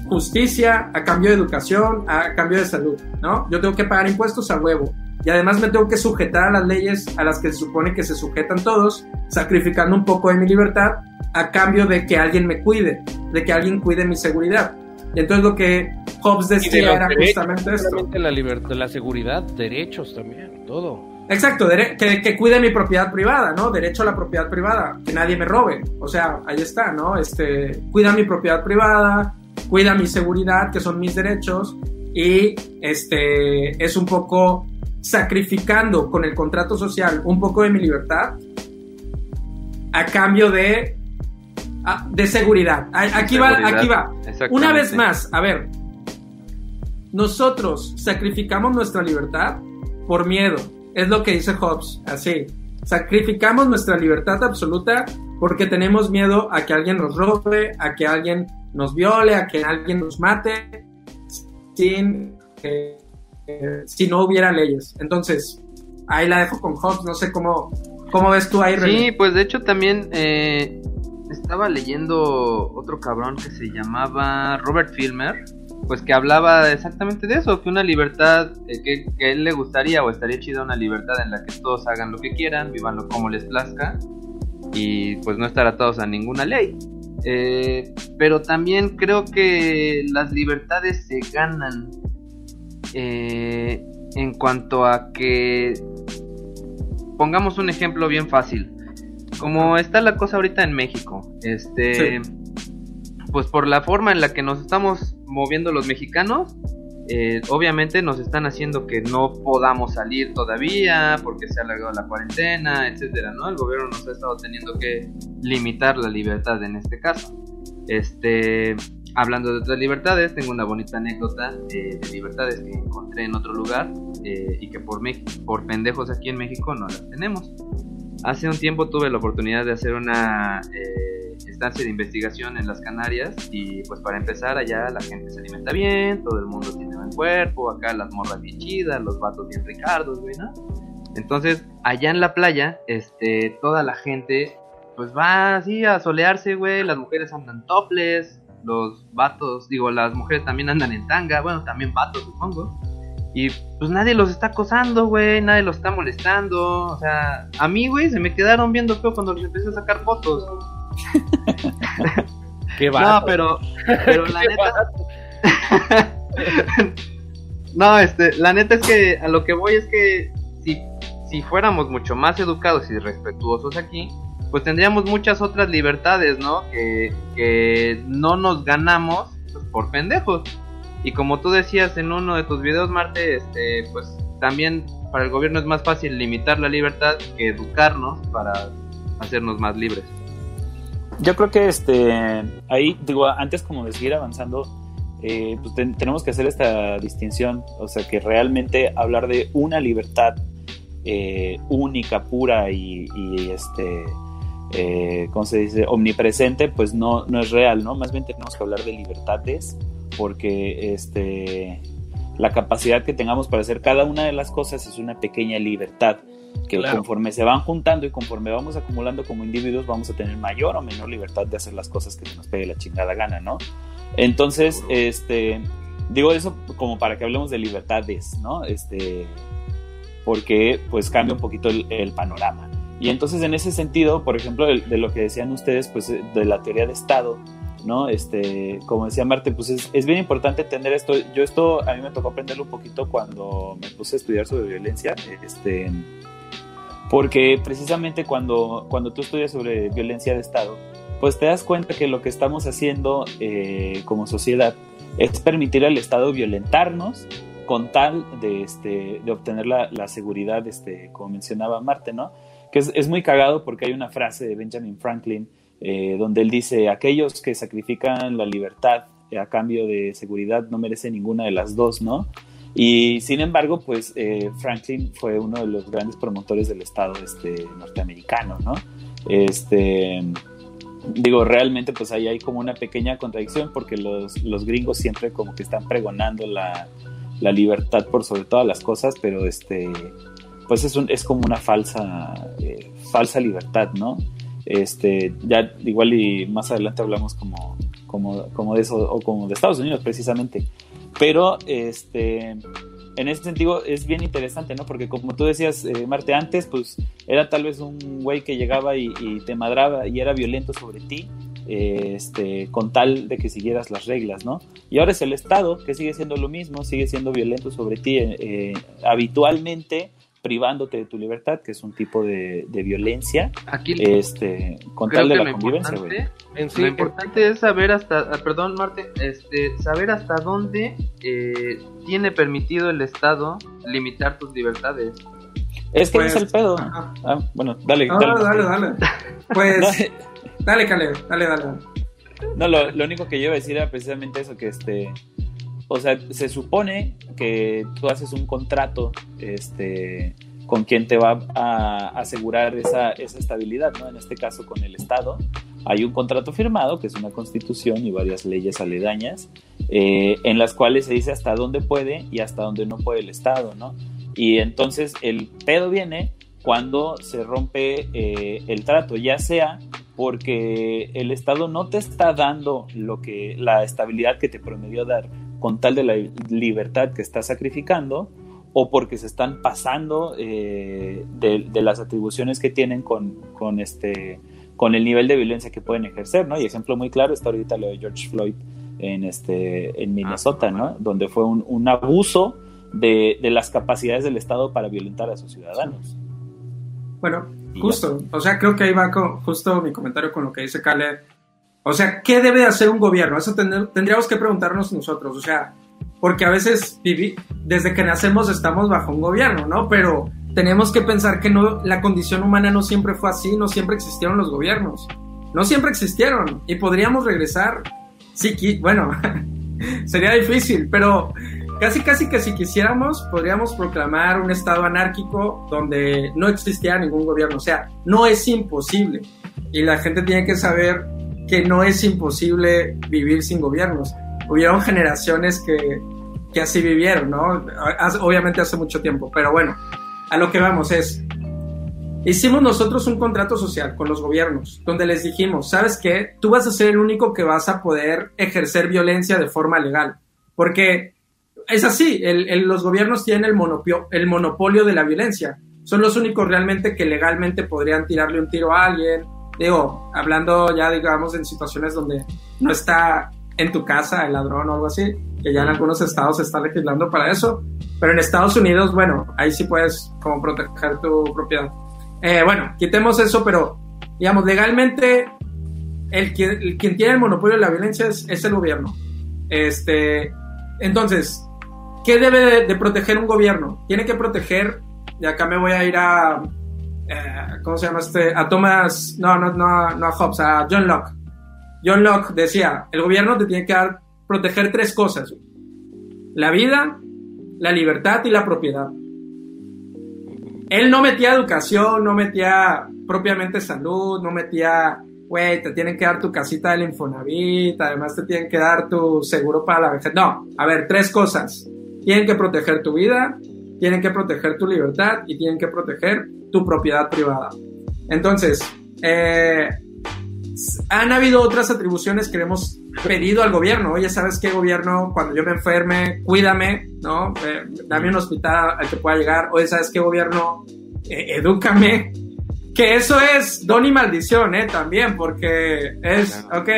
justicia, a cambio de educación, a cambio de salud, ¿no? Yo tengo que pagar impuestos a huevo. Y además me tengo que sujetar a las leyes a las que se supone que se sujetan todos, sacrificando un poco de mi libertad a cambio de que alguien me cuide, de que alguien cuide mi seguridad. Y entonces lo que Hobbes decía era justamente esto. La libertad, la seguridad, derechos también, todo. Exacto, que, que, cuide mi propiedad privada, ¿no? Derecho a la propiedad privada, que nadie me robe. O sea, ahí está, ¿no? Este, cuida mi propiedad privada, cuida mi seguridad, que son mis derechos, y este, es un poco sacrificando con el contrato social un poco de mi libertad a cambio de, ah, de seguridad. Aquí va, aquí va. Una vez más, a ver, nosotros sacrificamos nuestra libertad por miedo. Es lo que dice Hobbes, así. Sacrificamos nuestra libertad absoluta porque tenemos miedo a que alguien nos robe, a que alguien nos viole, a que alguien nos mate, sin, eh, si no hubiera leyes. Entonces, ahí la dejo con Hobbes, no sé cómo, cómo ves tú ahí. Sí, pues de hecho también eh, estaba leyendo otro cabrón que se llamaba Robert Filmer, pues que hablaba exactamente de eso, que una libertad, eh, que, que, a él le gustaría o estaría chida una libertad en la que todos hagan lo que quieran, vivanlo como les plazca y pues no estar atados a ninguna ley. Eh, pero también creo que las libertades se ganan eh, en cuanto a que pongamos un ejemplo bien fácil. Como está la cosa ahorita en México, este, pues por la forma en la que nos estamos moviendo los mexicanos, eh, obviamente nos están haciendo que no podamos salir todavía porque se ha alargado la cuarentena, etcétera, ¿no? El gobierno nos ha estado teniendo que limitar la libertad en este caso. Este, hablando de otras libertades, tengo una bonita anécdota de libertades que encontré en otro lugar eh, y que por, por pendejos aquí en México no las tenemos. Hace un tiempo tuve la oportunidad de hacer una eh, estancia de investigación en las Canarias y pues para empezar allá la gente se alimenta bien, todo el mundo tiene buen cuerpo, acá las morras bien chidas, los vatos bien ricardos, güey, ¿no? Entonces, allá en la playa, este, toda la gente pues va así a solearse, güey, las mujeres andan toples, los vatos, digo, las mujeres también andan en tanga, bueno, también vatos, supongo. Y pues nadie los está acosando, güey, nadie los está molestando. O sea, a mí, güey, se me quedaron viendo feo cuando les empecé a sacar fotos. Qué No, pero, pero la neta. no, este, la neta es que a lo que voy es que si, si fuéramos mucho más educados y respetuosos aquí, pues tendríamos muchas otras libertades, ¿no? Que, que no nos ganamos pues, por pendejos. Y como tú decías en uno de tus videos, Marte, este, pues también para el gobierno es más fácil limitar la libertad que educarnos para hacernos más libres. Yo creo que este ahí digo antes como de seguir avanzando eh, pues tenemos que hacer esta distinción, o sea que realmente hablar de una libertad eh, única, pura y, este eh, ¿cómo se dice? omnipresente, pues no, no es real, ¿no? Más bien tenemos que hablar de libertades porque este, la capacidad que tengamos para hacer cada una de las cosas es una pequeña libertad que conforme se van juntando y conforme vamos acumulando como individuos vamos a tener mayor o menor libertad de hacer las cosas que nos pegue la chingada gana, ¿no? Entonces, este, digo eso como para que hablemos de libertades, ¿no? Este, porque pues cambia un poquito el, panorama. Y entonces en ese sentido, por ejemplo, de, lo que decían ustedes, pues de la teoría de Estado, ¿no? Este, como decía Marte, pues es, bien importante tener esto. Yo esto a mí me tocó aprenderlo un poquito cuando me puse a estudiar sobre violencia, este, porque precisamente cuando, cuando tú estudias sobre violencia de Estado, pues te das cuenta que lo que estamos haciendo eh, como sociedad es permitir al Estado violentarnos con tal de, este, de obtener la, la seguridad, este, como mencionaba Marte, ¿no? Es, es muy cagado porque hay una frase de Benjamin Franklin eh, donde él dice, aquellos que sacrifican la libertad a cambio de seguridad no merecen ninguna de las dos, ¿no? Y sin embargo, pues eh, Franklin fue uno de los grandes promotores del Estado este, norteamericano, ¿no? Este, digo, realmente pues ahí hay como una pequeña contradicción porque los, los gringos siempre como que están pregonando la, la libertad por sobre todas las cosas, pero este, pues es, un, es como una falsa, eh, falsa libertad, ¿no? Este, ya igual y más adelante hablamos como, como, como de eso, o como de Estados Unidos precisamente. Pero este, en ese sentido es bien interesante, ¿no? Porque como tú decías, eh, Marte, antes, pues era tal vez un güey que llegaba y, te madraba y era violento sobre ti, eh, este, con tal de que siguieras las reglas, ¿no? Y ahora es el Estado que sigue siendo lo mismo, sigue siendo violento sobre ti eh, habitualmente privándote de tu libertad, que es un tipo de, violencia, Aquí, este, con tal de la convivencia, lo importante es saber hasta, ah, perdón, Marte, este, saber hasta dónde eh, tiene permitido el Estado limitar tus libertades. Es que es el pues, pedo. Ah, bueno, dale, dale, dale, dale. Pues, dale, Caleb, dale, dale. No, lo, lo único que yo iba a decir era precisamente eso, que este, o sea, se supone que tú haces un contrato este, con quien te va a asegurar esa, esa estabilidad, ¿no? En este caso con el Estado. Hay un contrato firmado, que es una constitución y varias leyes aledañas, eh, en las cuales se dice hasta dónde puede y hasta dónde no puede el Estado, ¿no? Y entonces el pedo viene cuando se rompe eh, el trato, ya sea porque el Estado no te está dando lo que la estabilidad que te prometió dar con tal de la libertad que está sacrificando o porque se están pasando eh, de, las atribuciones que tienen con, con, este, con el nivel de violencia que pueden ejercer, ¿no? Y ejemplo muy claro está ahorita lo de George Floyd en, este, en Minnesota, ¿no? Donde fue un, abuso de, de, las capacidades del Estado para violentar a sus ciudadanos. Bueno, justo, o sea, creo que ahí va con, justo mi comentario con lo que dice Caleb o sea, ¿qué debe hacer un gobierno? Eso tendríamos que preguntarnos nosotros. O sea, porque a veces desde que nacemos estamos bajo un gobierno, ¿no? Pero tenemos que pensar que no, la condición humana no siempre fue así, no siempre existieron los gobiernos. No siempre existieron. Y podríamos regresar. Sí, bueno, sería difícil, pero casi casi que si quisiéramos podríamos proclamar un estado anárquico donde no existiera ningún gobierno. O sea, no es imposible. Y la gente tiene que saber que no es imposible vivir sin gobiernos. Hubieron generaciones que, que así vivieron, ¿no? Obviamente hace mucho tiempo, pero bueno, a lo que vamos es, hicimos nosotros un contrato social con los gobiernos, donde les dijimos, ¿sabes qué? Tú vas a ser el único que vas a poder ejercer violencia de forma legal, porque es así, los gobiernos tienen el monopolio, el monopolio de la violencia, son los únicos realmente que legalmente podrían tirarle un tiro a alguien, digo, hablando ya digamos en situaciones donde no está en tu casa el ladrón o algo así, que ya en algunos estados se está legislando para eso, pero en Estados Unidos, bueno, ahí sí puedes como proteger tu propiedad. Eh, bueno, quitemos eso, pero digamos, legalmente el quien, quien tiene el monopolio de la violencia es, el gobierno. Este, entonces, ¿qué debe de proteger un gobierno? Tiene que proteger, y acá me voy a ir a eh, ¿cómo se llama este? A Thomas, no, no, no, a Hobbes, a John Locke. John Locke decía, el gobierno te tiene que dar, proteger tres cosas. La vida, la libertad y la propiedad. Él no metía educación, no metía propiamente salud, no metía, güey, te tienen que dar tu casita del Infonavit, además te tienen que dar tu seguro para la vejez. No, a ver, tres cosas. Tienen que proteger tu vida, tienen que proteger tu libertad y tienen que proteger tu propiedad privada. Entonces, eh, han habido otras atribuciones que le hemos pedido al gobierno. Oye, ¿sabes qué gobierno? Cuando yo me enferme, cuídame, ¿no? Eh, dame un hospital al que pueda llegar. Oye, ¿sabes qué gobierno? Eh, edúcame. Que eso es don y maldición, ¿eh? También, porque es, ok,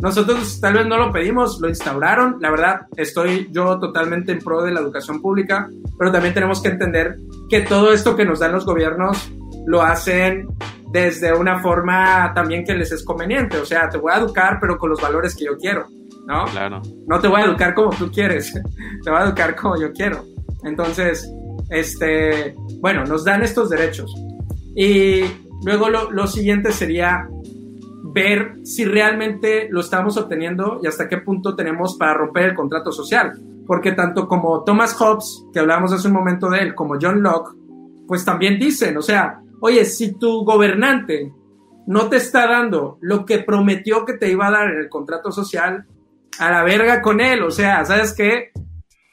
nosotros tal vez no lo pedimos, lo instauraron. La verdad, estoy yo totalmente en pro de la educación pública, pero también tenemos que entender que todo esto que nos dan los gobiernos lo hacen desde una forma también que les es conveniente. O sea, te voy a educar, pero con los valores que yo quiero, ¿no? Claro. No te voy a educar como tú quieres, te voy a educar como yo quiero. Entonces, este, bueno, nos dan estos derechos. Y luego lo, lo siguiente sería ver si realmente lo estamos obteniendo y hasta qué punto tenemos para romper el contrato social. Porque tanto como Thomas Hobbes, que hablábamos hace un momento de él, como John Locke, pues también dicen, o sea, oye, si tu gobernante no te está dando lo que prometió que te iba a dar en el contrato social, a la verga con él, o sea, ¿sabes qué?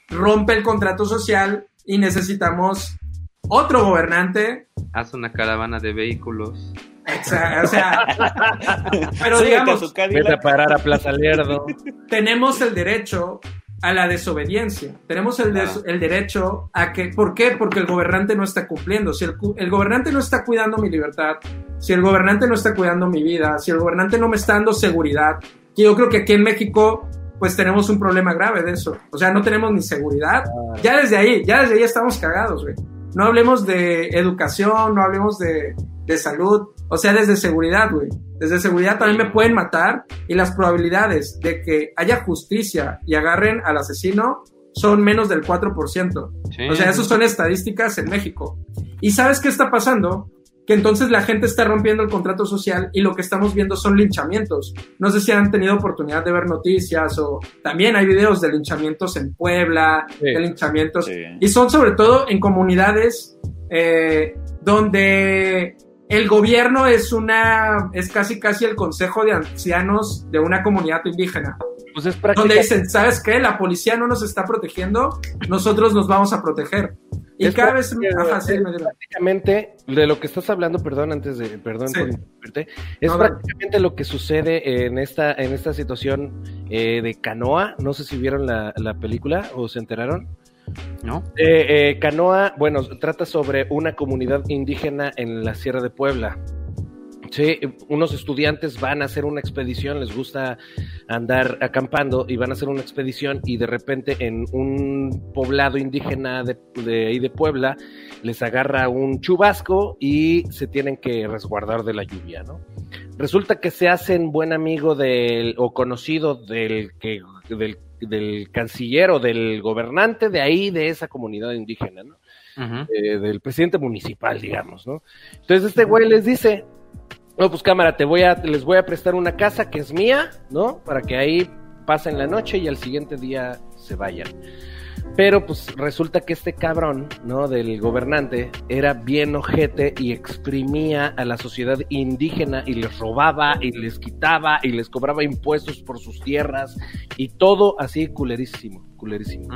rompe el contrato social y necesitamos otro gobernante. Haz una caravana de vehículos. Exa- o sea, pero digamos. Vete a parar a Plaza Lerdo. tenemos el derecho a la desobediencia. Tenemos el, des- el derecho a que... ¿Por qué? Porque el gobernante no está cumpliendo. Si el, el gobernante no está cuidando mi libertad, si el gobernante no está cuidando mi vida, si el gobernante no me está dando seguridad, que yo creo que aquí en México pues tenemos un problema grave de eso. O sea, no tenemos ni seguridad. Ya desde ahí, ya desde ahí estamos cagados, güey. No hablemos de educación, no hablemos de, de salud, o sea, desde seguridad, güey. Desde seguridad también me pueden matar y las probabilidades de que haya justicia y agarren al asesino son menos del 4%. Sí. O sea, eso son estadísticas en México. ¿Y sabes qué está pasando? Que entonces la gente está rompiendo el contrato social y lo que estamos viendo son linchamientos. No sé si han tenido oportunidad de ver noticias o también hay videos de linchamientos en Puebla, Sí. de linchamientos Sí. y son sobre todo en comunidades eh, donde el gobierno es una, es casi casi el consejo de ancianos de una comunidad indígena. Pues es Donde dicen, ¿sabes qué? La policía no nos está protegiendo, nosotros nos vamos a proteger. Y Es cada vez, ajá, sí, me prácticamente de lo que estás hablando, perdón, antes de, perdón Sí. por interrumpirte, es No, prácticamente lo que sucede en esta, en esta situación eh, de Canoa. No sé si vieron la, la película o se enteraron. ¿No? Eh, eh, Canoa, bueno, trata sobre una comunidad indígena en la Sierra de Puebla. Sí, unos estudiantes van a hacer una expedición, les gusta andar acampando y van a hacer una expedición y de repente en un poblado indígena de, de de Puebla les agarra un chubasco y se tienen que resguardar de la lluvia, ¿no? Resulta que se hacen buen amigo del o conocido del que del, del canciller o del gobernante de ahí de esa comunidad indígena, ¿no? Eh, del presidente municipal, digamos, ¿no? Entonces este güey les dice, no, pues cámara, te voy a, les voy a prestar una casa que es mía, ¿no? Para que ahí pasen la noche y al siguiente día se vayan. Pero pues resulta que este cabrón, ¿no? Del gobernante era bien ojete y exprimía a la sociedad indígena y les robaba y les quitaba y les cobraba impuestos por sus tierras y todo así culerísimo, culerísimo.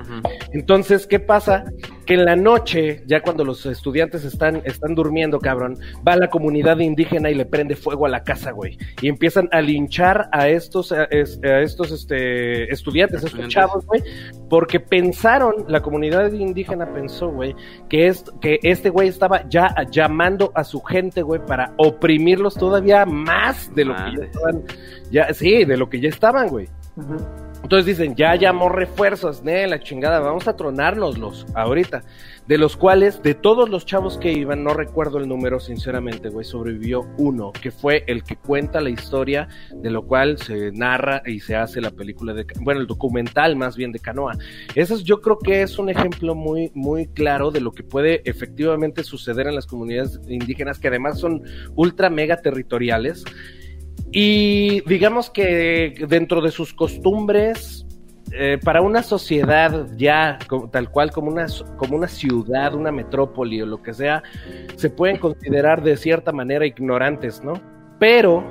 Entonces, ¿qué pasa? Que en la noche, ya cuando los estudiantes están, están durmiendo, cabrón, va la comunidad indígena y le prende fuego a la casa, güey. Y empiezan a linchar a estos, a, es- a estos este, estudiantes, a estos chavos, güey, porque pensaron, la comunidad indígena pensó, güey, que, es, que este güey estaba ya llamando a su gente, güey, para oprimirlos todavía más de lo que ya estaban, ya, sí, de lo que ya estaban, güey. Entonces dicen, ya llamó refuerzos, ne, la chingada, vamos a tronárnoslos ahorita. De los cuales, de todos los chavos que iban, no recuerdo el número, sinceramente, güey, sobrevivió uno, que fue el que cuenta la historia, de lo cual se narra y se hace la película de, bueno, el documental más bien de Canoa. Eso es- yo creo que es un ejemplo muy, muy claro de lo que puede efectivamente suceder en las comunidades indígenas, que además son ultra mega territoriales. Y digamos que dentro de sus costumbres, eh, para una sociedad ya tal cual como una, como una ciudad, una metrópoli o lo que sea, se pueden considerar de cierta manera ignorantes, ¿no? Pero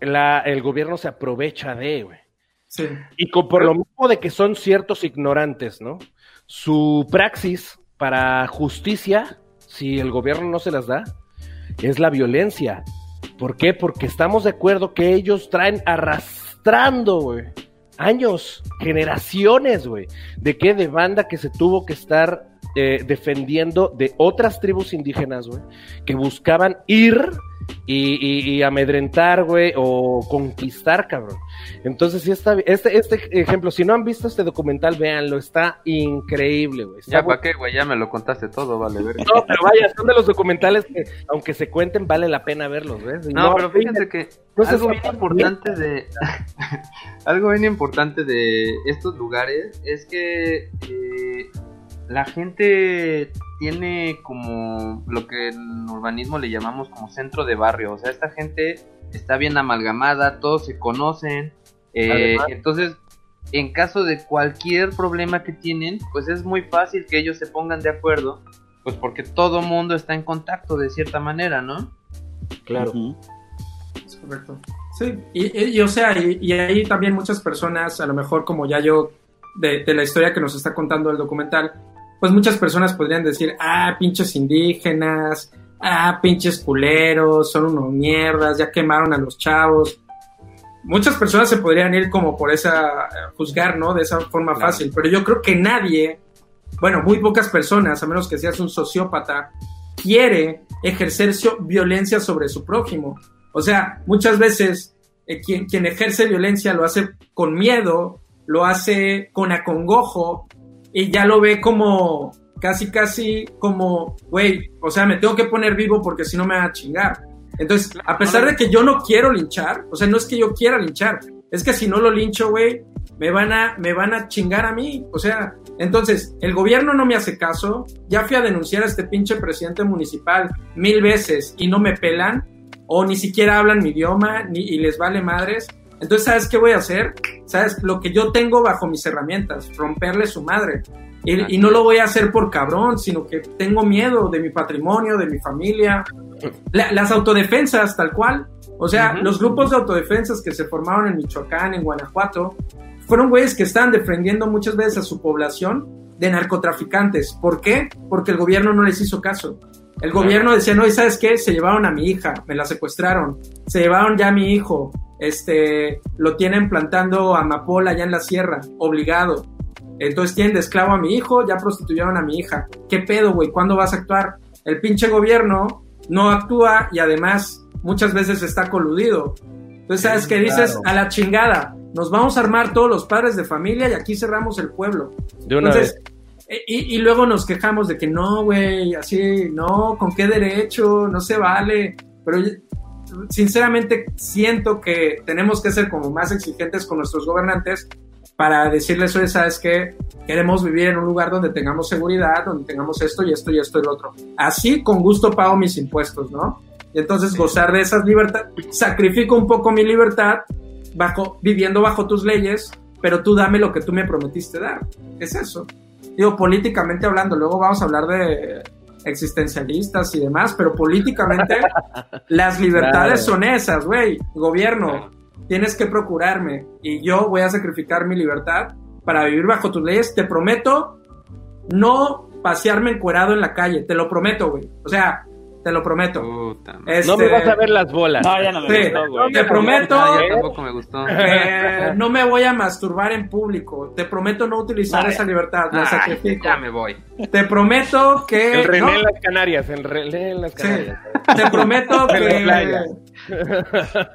la, el gobierno se aprovecha de, güey. Sí. Y con- por lo mismo de que son ciertos ignorantes, ¿no? Su praxis para justicia, si el gobierno no se las da, es la violencia. ¿Por qué? Porque estamos de acuerdo que ellos traen arrastrando, güey, años, generaciones, güey, de qué de banda que se tuvo que estar eh, defendiendo de otras tribus indígenas, güey, que buscaban ir y, y- y amedrentar, güey, o conquistar, cabrón. Entonces, sí está, este, este ejemplo, si no han visto este documental, véanlo, está increíble, güey. Ya, ¿para qué, güey? Ya me lo contaste todo, vale, ver. No, pero vaya, son de los documentales que, aunque se cuenten, vale la pena verlos, ¿ves? No, pero fíjense que no algo bien importante de algo bien importante de estos lugares es que eh, la gente tiene como lo que en urbanismo le llamamos como centro de barrio, o sea, esta gente está bien amalgamada, todos se conocen, eh, Además- entonces en caso de cualquier problema que tienen, pues es muy fácil que ellos se pongan de acuerdo, pues porque todo mundo está en contacto de cierta manera, ¿no? Claro. Es correcto. Sí, y, y- y, o sea, y, y ahí también muchas personas, a lo mejor como ya yo, de, de la historia que nos está contando el documental, pues muchas personas podrían decir, ah, pinches indígenas, ah, pinches culeros, son unos mierdas, ya quemaron a los chavos. Muchas personas se podrían ir como por esa, juzgar, ¿no? De esa forma fácil, pero yo creo que nadie, bueno, muy pocas personas, a menos que seas un sociópata, quiere ejercer violencia sobre su prójimo. O sea, muchas veces eh, quien, quien ejerce violencia lo hace con miedo, lo hace con acongojo y ya lo ve como casi, casi como, güey, o sea, me tengo que poner vivo porque si no me va a chingar. Entonces, a pesar de que yo no quiero linchar, o sea, no es que yo quiera linchar, es que si no lo lincho, güey, me van a, me van a chingar a mí. O sea, entonces, el gobierno no me hace caso, ya fui a denunciar a este pinche presidente municipal mil veces y no me pelan, o ni siquiera hablan mi idioma, ni, y les vale madres. Entonces, ¿sabes qué voy a hacer? ¿Sabes? Lo que yo tengo bajo mis herramientas, romperle su madre. Y, no lo voy a hacer por cabrón, sino que tengo miedo de mi patrimonio, de mi familia. las autodefensas, tal cual. O sea, los grupos de autodefensas que se formaron en Michoacán, en Guanajuato, fueron güeyes que estaban defendiendo muchas veces a su población de narcotraficantes. ¿Por qué? Porque el gobierno no les hizo caso. El gobierno decía, no, ¿y sabes qué? Se llevaron a mi hija, me la secuestraron, se llevaron ya a mi hijo, este, lo tienen plantando amapola allá en la sierra, obligado. Entonces tienen de esclavo a mi hijo, ya prostituyeron a mi hija. ¿Qué pedo, güey? ¿Cuándo vas a actuar? El pinche gobierno no actúa y además muchas veces está coludido. Entonces, ¿sabes qué dices? A la chingada. Nos vamos a armar todos los padres de familia y aquí cerramos el pueblo. De una vez. Eh, y, y, luego nos quejamos de que no, güey, así, no, ¿con qué derecho? No se vale. Pero sinceramente siento que tenemos que ser como más exigentes con nuestros gobernantes para decirles, oye, ¿sabes qué? Queremos vivir en un lugar donde tengamos seguridad, donde tengamos esto y esto y esto y lo otro. Así, con gusto pago mis impuestos, ¿no? Y entonces gozar de esas libertades, sacrifico un poco mi libertad bajo, viviendo bajo tus leyes, pero tú dame lo que tú me prometiste dar. Es eso. Digo, políticamente hablando, luego vamos a hablar de existencialistas y demás, pero políticamente las libertades son esas, güey. Gobierno, tienes que procurarme y yo voy a sacrificar mi libertad para vivir bajo tus leyes. Te prometo no pasearme encuerado en la calle, te lo prometo, güey. O sea, te lo prometo. Este, no me vas a ver las bolas. No, ya no me gustó, güey. Te prometo. tampoco me gustó. Eh, no me voy a masturbar en público. Te prometo no utilizar esa libertad. La sacrifico. Ya me voy. Te prometo que. El René en las Canarias. El René en las Canarias. Te prometo que.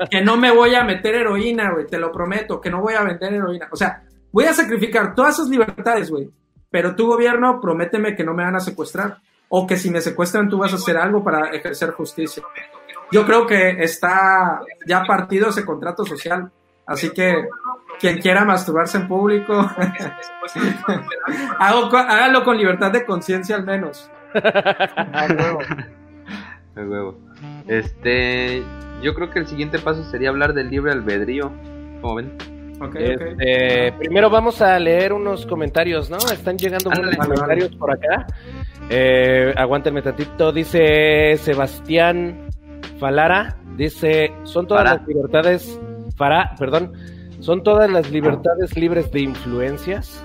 que no me voy a meter heroína, güey. Te lo prometo. Que no voy a vender heroína. O sea, voy a sacrificar todas esas libertades, güey. Pero tu gobierno, prométeme que no me van a secuestrar o que si me secuestran tú vas a hacer algo para ejercer justicia. Yo creo que está ya partido ese contrato social, así que quien quiera masturbarse en público, hágalo con libertad de conciencia al menos. huevo. Este, yo creo que el siguiente paso sería hablar del libre albedrío. ¿Cómo ven? Este, primero vamos a leer unos comentarios, ¿no? Están llegando unos comentarios por acá. Eh, aguántenme tantito. Dice Sebastián Falara. Dice: Son todas las libertades. Fará, perdón. ¿Son todas las libertades libres de influencias?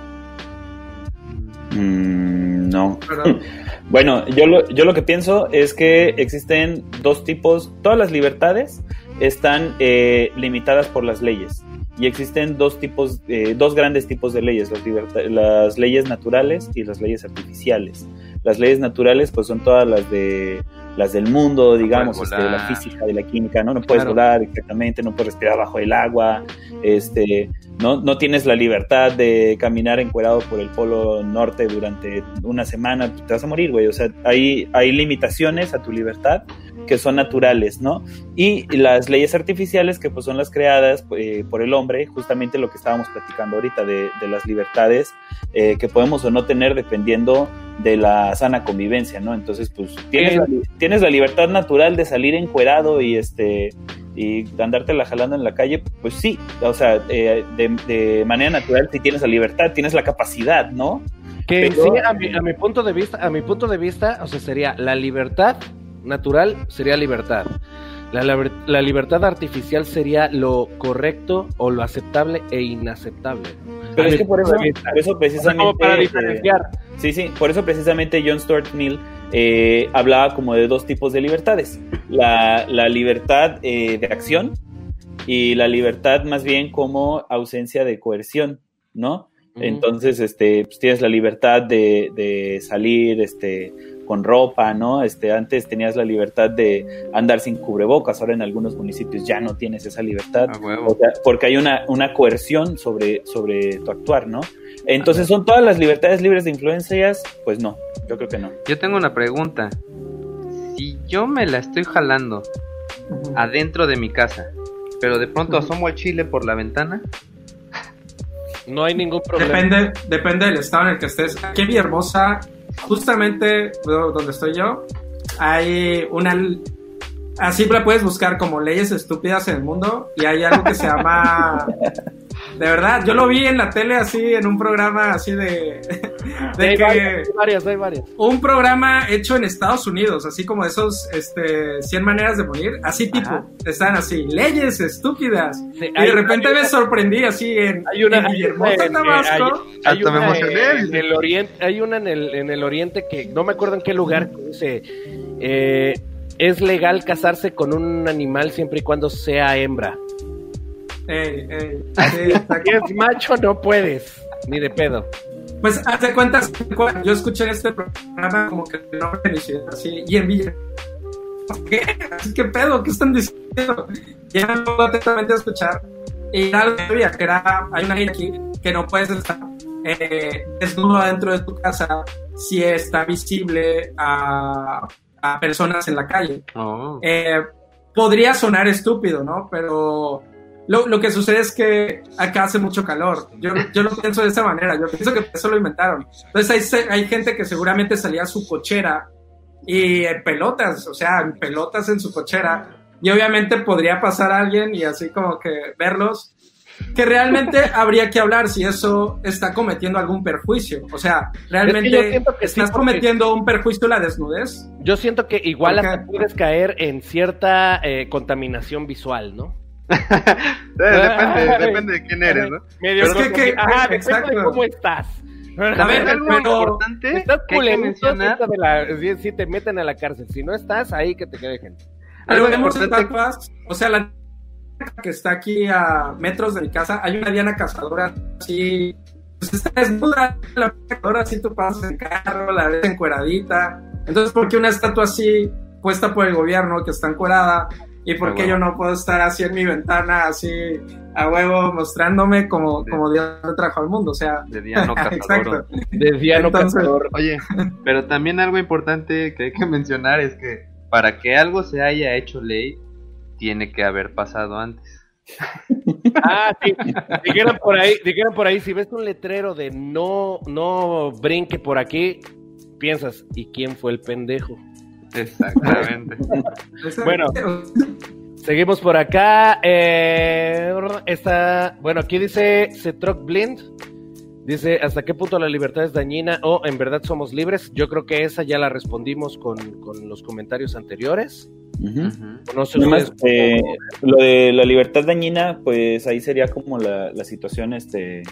Mm, no. bueno, yo lo, yo lo que pienso es que existen dos tipos. Todas las libertades están eh, limitadas por las leyes y existen dos tipos, eh, dos grandes tipos de leyes, las, las leyes naturales y las leyes artificiales. Las leyes naturales, pues son todas las de las del mundo, digamos, este, de la física, de la química, ¿no? No puedes volar exactamente, no puedes respirar bajo el agua, este, no, no tienes la libertad de caminar encuerado por el polo norte durante una semana, te vas a morir, güey. O sea, hay, hay limitaciones a tu libertad que son naturales, ¿no? Y las leyes artificiales que pues son las creadas eh, por el hombre, justamente lo que estábamos platicando ahorita de, de las libertades eh, que podemos o no tener dependiendo de la sana convivencia, ¿no? Entonces, pues tienes, la, tienes la libertad natural de salir encuerado y este y la jalando en la calle, pues sí, o sea, eh, de, de, manera natural si tienes la libertad, tienes la capacidad, ¿no? Que sí, a mi, a mi punto de vista, a mi punto de vista, o sea, sería la libertad natural sería libertad. La, la- libertad artificial sería lo correcto o lo aceptable e inaceptable. Pero es que por eso, por eso precisamente. como para eh, diferenciar. Sí, sí, por eso precisamente John Stuart Mill eh, hablaba como de dos tipos de libertades. La, la libertad eh, de acción y la libertad más bien como ausencia de coerción, ¿no? Entonces, este, pues tienes la libertad de, de salir, este, con ropa, ¿no? Este, antes tenías la libertad de andar sin cubrebocas, ahora en algunos municipios ya no tienes esa libertad. A huevo. O sea, porque hay una, una coerción sobre, sobre tu actuar, ¿no? Entonces, ¿son todas las libertades libres de influencias? Pues no, yo creo que no. Yo tengo una pregunta. Si yo me la estoy jalando adentro de mi casa, pero de pronto asomo al chile por la ventana, No hay ningún problema. Depende, depende del estado en el que estés. Aquí en Villahermosa, justamente do- donde estoy yo, hay una... Así la puedes buscar como leyes estúpidas en el mundo y hay algo que se llama... De verdad, yo lo vi en la tele así, en un programa así de... de hay, que, varias, hay varias, hay varias. un programa hecho en Estados Unidos, así como esos este, 100 maneras de morir, así tipo, Ajá. están así, leyes estúpidas. Sí, Y de repente una- me sorprendí así en, Hay una, en hay una Villahermosa, en- Tabasco. hay- hay Hasta me una emocioné, en, el oriente, hay una en el, en el oriente que no me acuerdo en qué lugar que dice eh, es legal casarse con un animal siempre y cuando sea hembra. Ey, ey, exacto. Si es macho no puedes, ni de pedo. Pues hace cuentas, yo escuché este programa como que no así, y en Villa. ¿Qué? ¿Qué pedo? ¿Qué están diciendo? Ya me pongo atentamente a escuchar. Y era algo que que era, hay una ley aquí que no puedes estar eh, desnudo dentro de tu casa si está visible a, a personas en la calle. oh, Eh, podría sonar estúpido, ¿no? Pero lo, lo que sucede es que acá hace mucho calor. Yo, yo lo pienso de esa manera. Yo pienso que eso lo inventaron. Entonces hay, hay gente que seguramente salía a su cochera y en pelotas, o sea, en pelotas en su cochera. Y obviamente podría pasar alguien y así como que verlos. Que realmente habría que hablar si eso está cometiendo algún perjuicio. O sea, realmente que sí, estás cometiendo un perjuicio a la desnudez. Yo siento que igual hasta puedes caer en cierta eh, contaminación visual, ¿no? Depende, depende de quién eres, ¿no? Medio Es que- que- ajá, depende de cómo estás. A ver, algo pero- importante Estás que hay que culerito, mencionar. siéntate la- si, si te meten a la cárcel. Si no estás, ahí que te quejen. Algo importante- estatuas, o sea, la que está aquí a metros de mi casa, hay una Diana cazadora así, pues está desnuda, la cazadora así tú pasas en carro, la ves encueradita. Entonces, ¿por qué una estatua así puesta por el gobierno que está encuerada? ¿Y por Ah, qué yo no puedo estar así en mi ventana, así a huevo, mostrándome como, Sí. como Dios trajo al mundo? O sea, De Diano Cazador. exacto. Decía no Entonces- cazador. Oye, pero también algo importante que hay que mencionar es que para que algo se haya hecho ley, tiene que haber pasado antes. Ah, sí. Dijeron por ahí, dijeron por ahí, si ves un letrero de no, no brinque por aquí, piensas, ¿y quién fue el pendejo? Exactamente. Bueno. Seguimos por acá. Eh, está, bueno, aquí dice Cetroc Blind. Dice, ¿hasta qué punto la libertad es dañina o en verdad somos libres? Yo creo que esa ya la respondimos con, con los comentarios anteriores. No sé Además, eh, lo de la libertad dañina, pues ahí sería como la, la situación este,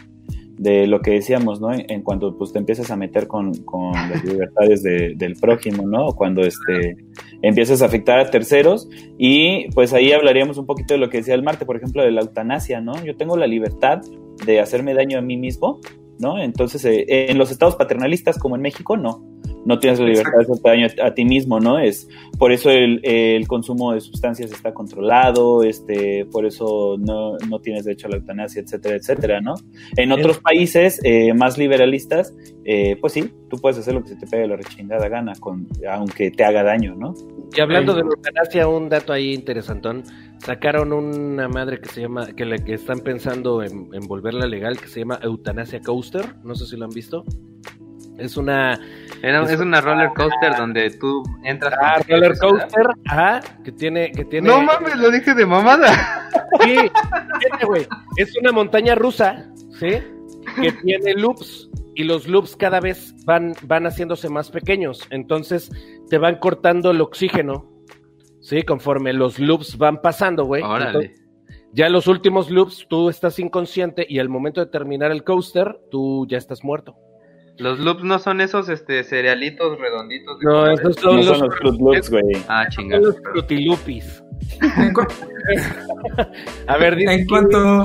de lo que decíamos, ¿no? En, cuanto pues, te empiezas a meter con, con las libertades de- del prójimo, ¿no? Cuando este, empiezas a afectar a terceros. Y pues ahí hablaríamos un poquito de lo que decía el Marte, por ejemplo, de la eutanasia, ¿no? Yo tengo la libertad de hacerme daño a mí mismo, ¿no? Entonces, eh, en los estados paternalistas como en México, no. No tienes la libertad de hacerte daño a, a ti mismo, ¿no? Es por eso el, el consumo de sustancias está controlado, este, por eso no, no tienes derecho a la eutanasia, etcétera, etcétera, ¿no? En otros países eh, más liberalistas, eh, pues sí, tú puedes hacer lo que se te pegue la rechingada gana, con, aunque te haga daño, ¿no? Y hablando de la eutanasia, un dato ahí interesantón. Sacaron una madre que se llama, que, le, que están pensando en, en volverla legal, que se llama Eutanasia Coaster. No sé si lo han visto. Es una Era- es una roller coaster donde tú entras ah, roller coaster, ajá, que tiene, que tiene. No mames, lo dije de mamada. Sí, güey, es una montaña rusa, ¿sí? Que tiene loops y los loops cada vez van, van haciéndose más pequeños. Entonces te van cortando el oxígeno Sí, conforme los loops van pasando, güey. Ya los últimos loops, tú estás inconsciente y al momento de terminar el coaster, tú ya estás muerto. Los loops no son esos este cerealitos redonditos. de No, colores? esos son No los, son los Fruit Loops, güey. Ah, son chingada. los frutilupis. A ver, dice en cuanto.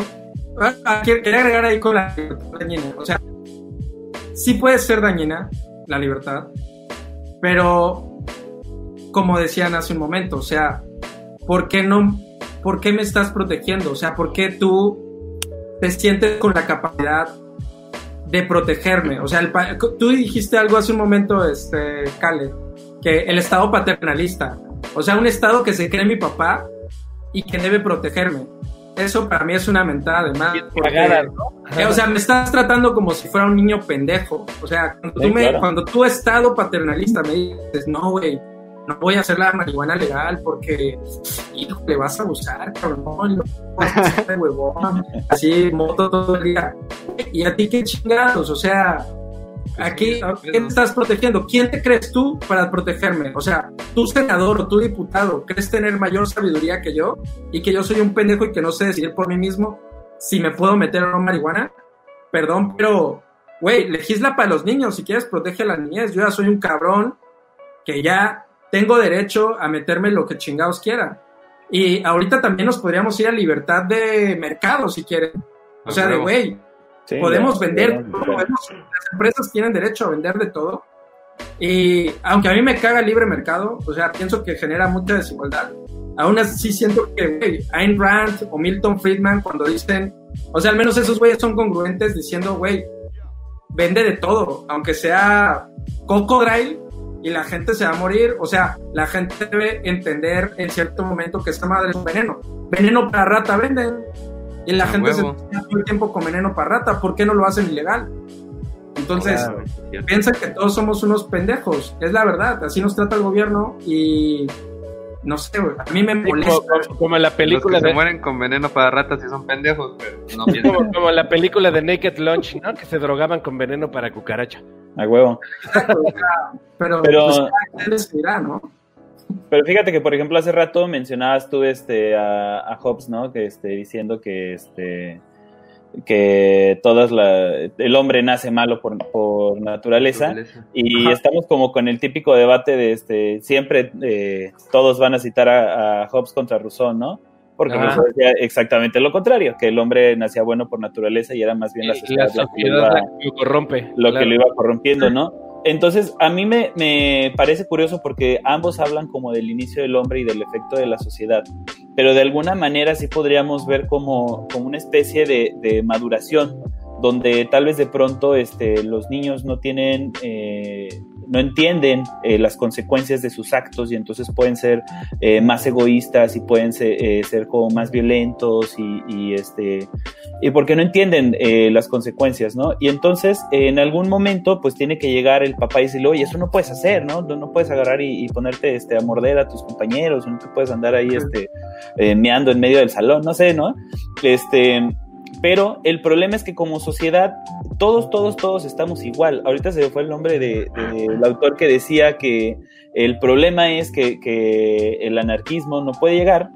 Ah, quería agregar ahí con la libertad dañina. O sea, sí puede ser dañina la libertad, pero como decían hace un momento, o sea, ¿por qué no? ¿Por qué me estás protegiendo? O sea, ¿por qué tú te sientes con la capacidad de protegerme? O sea, el pa- tú dijiste algo hace un momento, este, Kale, que el estado paternalista, o sea, un estado que se cree mi papá y que debe protegerme. Eso para mí es una mentada de madre. porque- eh, o sea, me estás tratando como si fuera un niño pendejo. O sea, cuando tú, Sí, me, claro. cuando tú estado paternalista me dices, no, güey, no voy a hacer la marihuana legal porque, hijo, le vas a abusar, cabrón. a de huevón, así, moto todo el día. Y a ti qué chingados, o sea, aquí, ¿qué me estás protegiendo? ¿Quién te crees tú para protegerme? O sea, tú senador o tú diputado, ¿crees tener mayor sabiduría que yo? Y que yo soy un pendejo y que no sé decidir por mí mismo si me puedo meter o no marihuana. Perdón, pero, güey, legisla para los niños. Si quieres, protege a la niñez. Yo ya soy un cabrón que ya tengo derecho a meterme lo que chingados quiera. Y ahorita también nos podríamos ir a libertad de mercado si quieren. O sea, de, güey, Sí, podemos ya, vender, ya, todo, ya. podemos- las empresas tienen derecho a vender de todo. Y aunque a mí me caga el libre mercado, o sea, pienso que genera mucha desigualdad. Aún así siento que, güey, Ayn Rand o Milton Friedman cuando dicen, o sea, al menos esos güeyes son congruentes diciendo, güey, vende de todo, aunque sea cocodrilo y la gente se va a morir, o sea, la gente debe entender en cierto momento que esta madre es un veneno. Veneno para rata venden. Y la A gente se huevo. está todo el tiempo con veneno para rata, ¿por qué no lo hacen ilegal? Entonces, Claro. piensan que todos somos unos pendejos, es la verdad, así nos trata el gobierno y no sé, güey, a mí me molesta. como, como- como en la película Los que de se mueren con veneno para ratas y son pendejos, pero no piensan. como, como la película de Naked Lunch, ¿no? Que se drogaban con veneno para cucaracha. A huevo. Pero, Pero- pues, ¿no? Pero fíjate que, por ejemplo, hace rato mencionabas tú este, a, a Hobbes, ¿no? Que este, diciendo que este que todas la, el hombre nace malo por, por naturaleza. Y Ajá. estamos como con el típico debate de este, siempre eh, todos van a citar a, a Hobbes contra Rousseau, ¿no? Porque Ajá. Rousseau decía exactamente lo contrario, que el hombre nacía bueno por naturaleza y era más bien la Y sociedad, la la que lo iba- lo corrompe. lo claro. que lo iba corrompiendo, ¿no? Entonces, a mí me, me parece curioso porque ambos hablan como del inicio del hombre y del efecto de la sociedad, pero de alguna manera sí podríamos ver como, como una especie de, de maduración, donde tal vez de pronto este, los niños no tienen, eh, no entienden eh, las consecuencias de sus actos y entonces pueden ser eh, más egoístas y pueden ser, eh, ser como más violentos y, y, este y porque no entienden eh, las consecuencias, ¿no? Y entonces en algún momento pues tiene que llegar el papá y decirle, oye, eso no puedes hacer, ¿no? No, no puedes agarrar y, y ponerte este, a morder a tus compañeros, no te puedes andar ahí este, eh, meando en medio del salón, no sé, ¿no? Este, pero el problema es que como sociedad, todos, todos, todos estamos igual. Ahorita se fue el nombre de- de- del autor que decía que el problema es que, que el anarquismo no puede llegar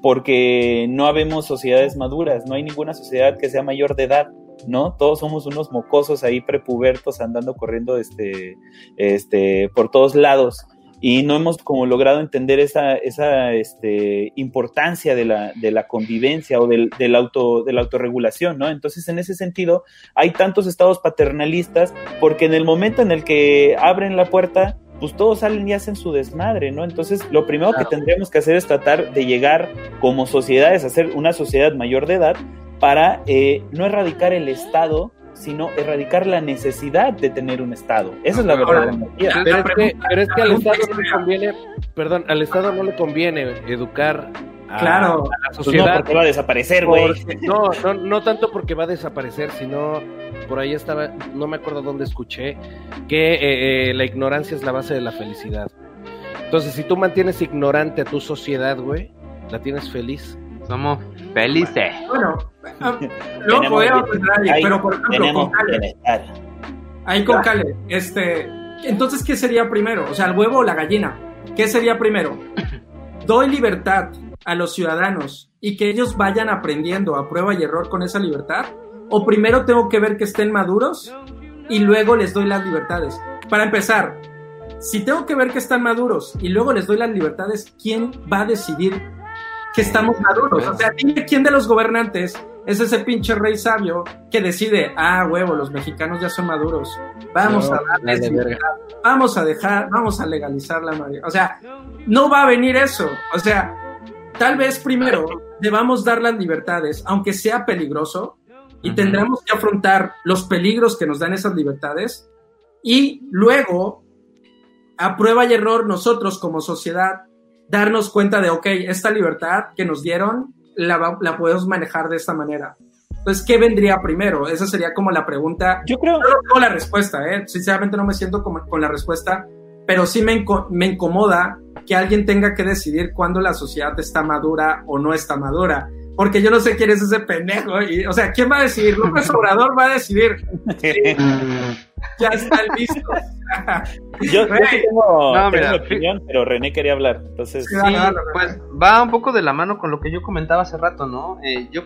porque no habemos sociedades maduras, no hay ninguna sociedad que sea mayor de edad, ¿no? Todos somos unos mocosos ahí prepubertos andando corriendo este, este, por todos lados y no hemos como logrado entender esa, esa este, importancia de la, de la convivencia o del, del auto, de la autorregulación, ¿no? Entonces, en ese sentido, hay tantos estados paternalistas porque en el momento en el que abren la puerta, pues todos salen y hacen su desmadre, ¿no? Entonces, lo primero que tendríamos que hacer es tratar de llegar como sociedades a ser una sociedad mayor de edad para eh, no erradicar el Estado, sino erradicar la necesidad de tener un Estado. Esa es la Ahora, verdadera anarquía. la Pero es, que, pero es que al Estado no le conviene, perdón, al Estado no le conviene educar a, Claro. a la Pues no, sociedad. porque va a desaparecer, güey. no, no, no tanto porque va a desaparecer, sino por ahí estaba, no me acuerdo dónde escuché, que eh, eh, la ignorancia es la base de la felicidad. Entonces, si tú mantienes ignorante a tu sociedad, güey, la tienes feliz. Somos felices. Bueno, podríamos que- entrar ahí, pero por ejemplo, con bienestar. ahí con Kale, este, entonces, ¿qué sería primero? O sea, ¿el huevo o la gallina? ¿Qué sería primero? doy libertad a los ciudadanos y que ellos vayan aprendiendo a prueba y error con esa libertad, o primero tengo que ver que estén maduros y luego les doy las libertades. Para empezar, si tengo que ver que están maduros y luego les doy las libertades, ¿quién va a decidir que estamos maduros? O sea, dime quién de los gobernantes es ese pinche rey sabio que decide, ah, huevo, los mexicanos ya son maduros, vamos No, a darles vamos a dejar, vamos a legalizar la marihuana. O sea, no va a venir eso. O sea, tal vez primero debamos dar las libertades, aunque sea peligroso, y tendremos que afrontar los peligros que nos dan esas libertades, y luego, a prueba y error, nosotros como sociedad, darnos cuenta de, ok, esta libertad que nos dieron, la, la podemos manejar de esta manera. Entonces, ¿qué vendría primero? Esa sería como la pregunta Yo creo, no tengo la respuesta, ¿eh? Sinceramente no me siento como- con la respuesta, pero sí me, inco- me incomoda que alguien tenga que decidir cuándo la sociedad está madura o no está madura. Porque yo no sé quién es ese pendejo. Y, o sea, ¿quién va a decidir? López Obrador va a decidir. Ya están listos. yo, yo sí tengo, No, tengo opinión, pero René quería hablar. Entonces, Sí, pues va un poco de la mano con lo que yo comentaba hace rato, ¿no? Eh, yo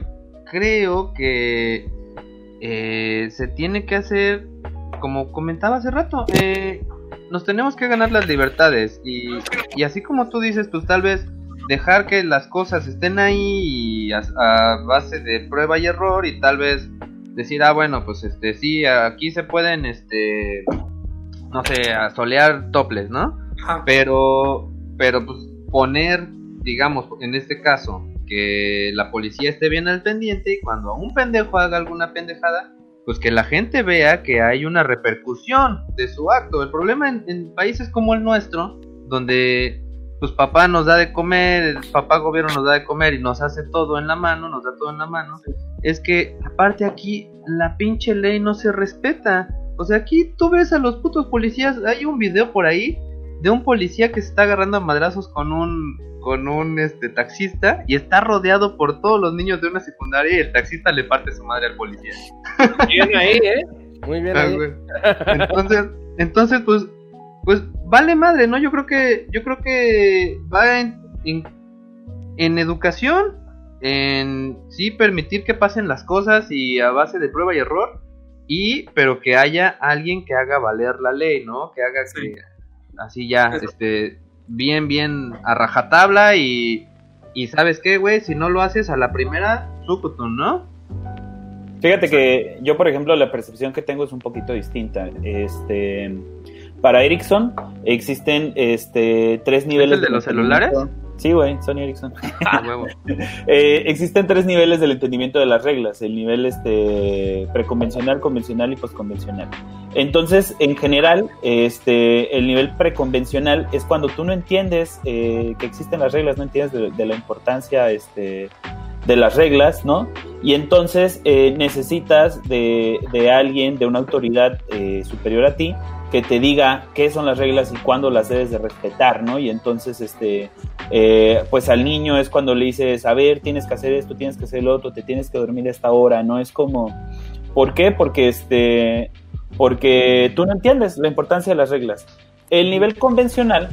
creo que eh, se tiene que hacer, como comentaba hace rato, eh, nos tenemos que ganar las libertades y, y así como tú dices, pues tal vez dejar que las cosas estén ahí y a, a base de prueba y error y tal vez decir, ah, bueno, pues este sí, aquí se pueden, este, no sé, a solear toples, ¿no? Ajá. pero pero pues poner digamos en este caso que la policía esté bien al pendiente y cuando un pendejo haga alguna pendejada pues que la gente vea que hay una repercusión de su acto el problema en, en países como el nuestro donde pues papá nos da de comer el papá gobierno nos da de comer y nos hace todo en la mano nos da todo en la mano es que aparte aquí la pinche ley no se respeta o sea aquí tú ves a los putos policías hay un video por ahí de un policía que se está agarrando a madrazos con un con un este taxista y está rodeado por todos los niños de una secundaria y el taxista le parte su madre al policía. Bien ahí, ¿eh? Muy bien Ah, ahí. güey. Entonces, entonces pues pues vale madre, ¿no? Yo creo que yo creo que va en en, en educación, en sí permitir que pasen las cosas y a base de prueba y error y pero que haya alguien que haga valer la ley, ¿no? Que haga Sí. que así ya Eso. este bien bien a rajatabla y y sabes qué, güey, si no lo haces a la primera, sucutun, ¿no? Fíjate que yo, por ejemplo, la percepción que tengo es un poquito distinta. Este, para Ericsson existen este, tres niveles el de los celulares? Sí, güey, Sony Ericsson. A huevo. Eh, existen tres niveles del entendimiento de las reglas, el nivel este preconvencional, convencional y postconvencional. Entonces, en general, este, el nivel preconvencional es cuando tú no entiendes eh, que existen las reglas, no entiendes de, de la importancia este, de las reglas, ¿no? Y entonces eh, necesitas de, de alguien, de una autoridad eh, superior a ti, que te diga qué son las reglas y cuándo las debes de respetar, ¿no? Y entonces, este, eh, pues al niño es cuando le dices, a ver, tienes que hacer esto, tienes que hacer lo otro, te tienes que dormir a esta hora, ¿no? Es como, ¿por qué? Porque, este, porque tú no entiendes la importancia de las reglas. El nivel convencional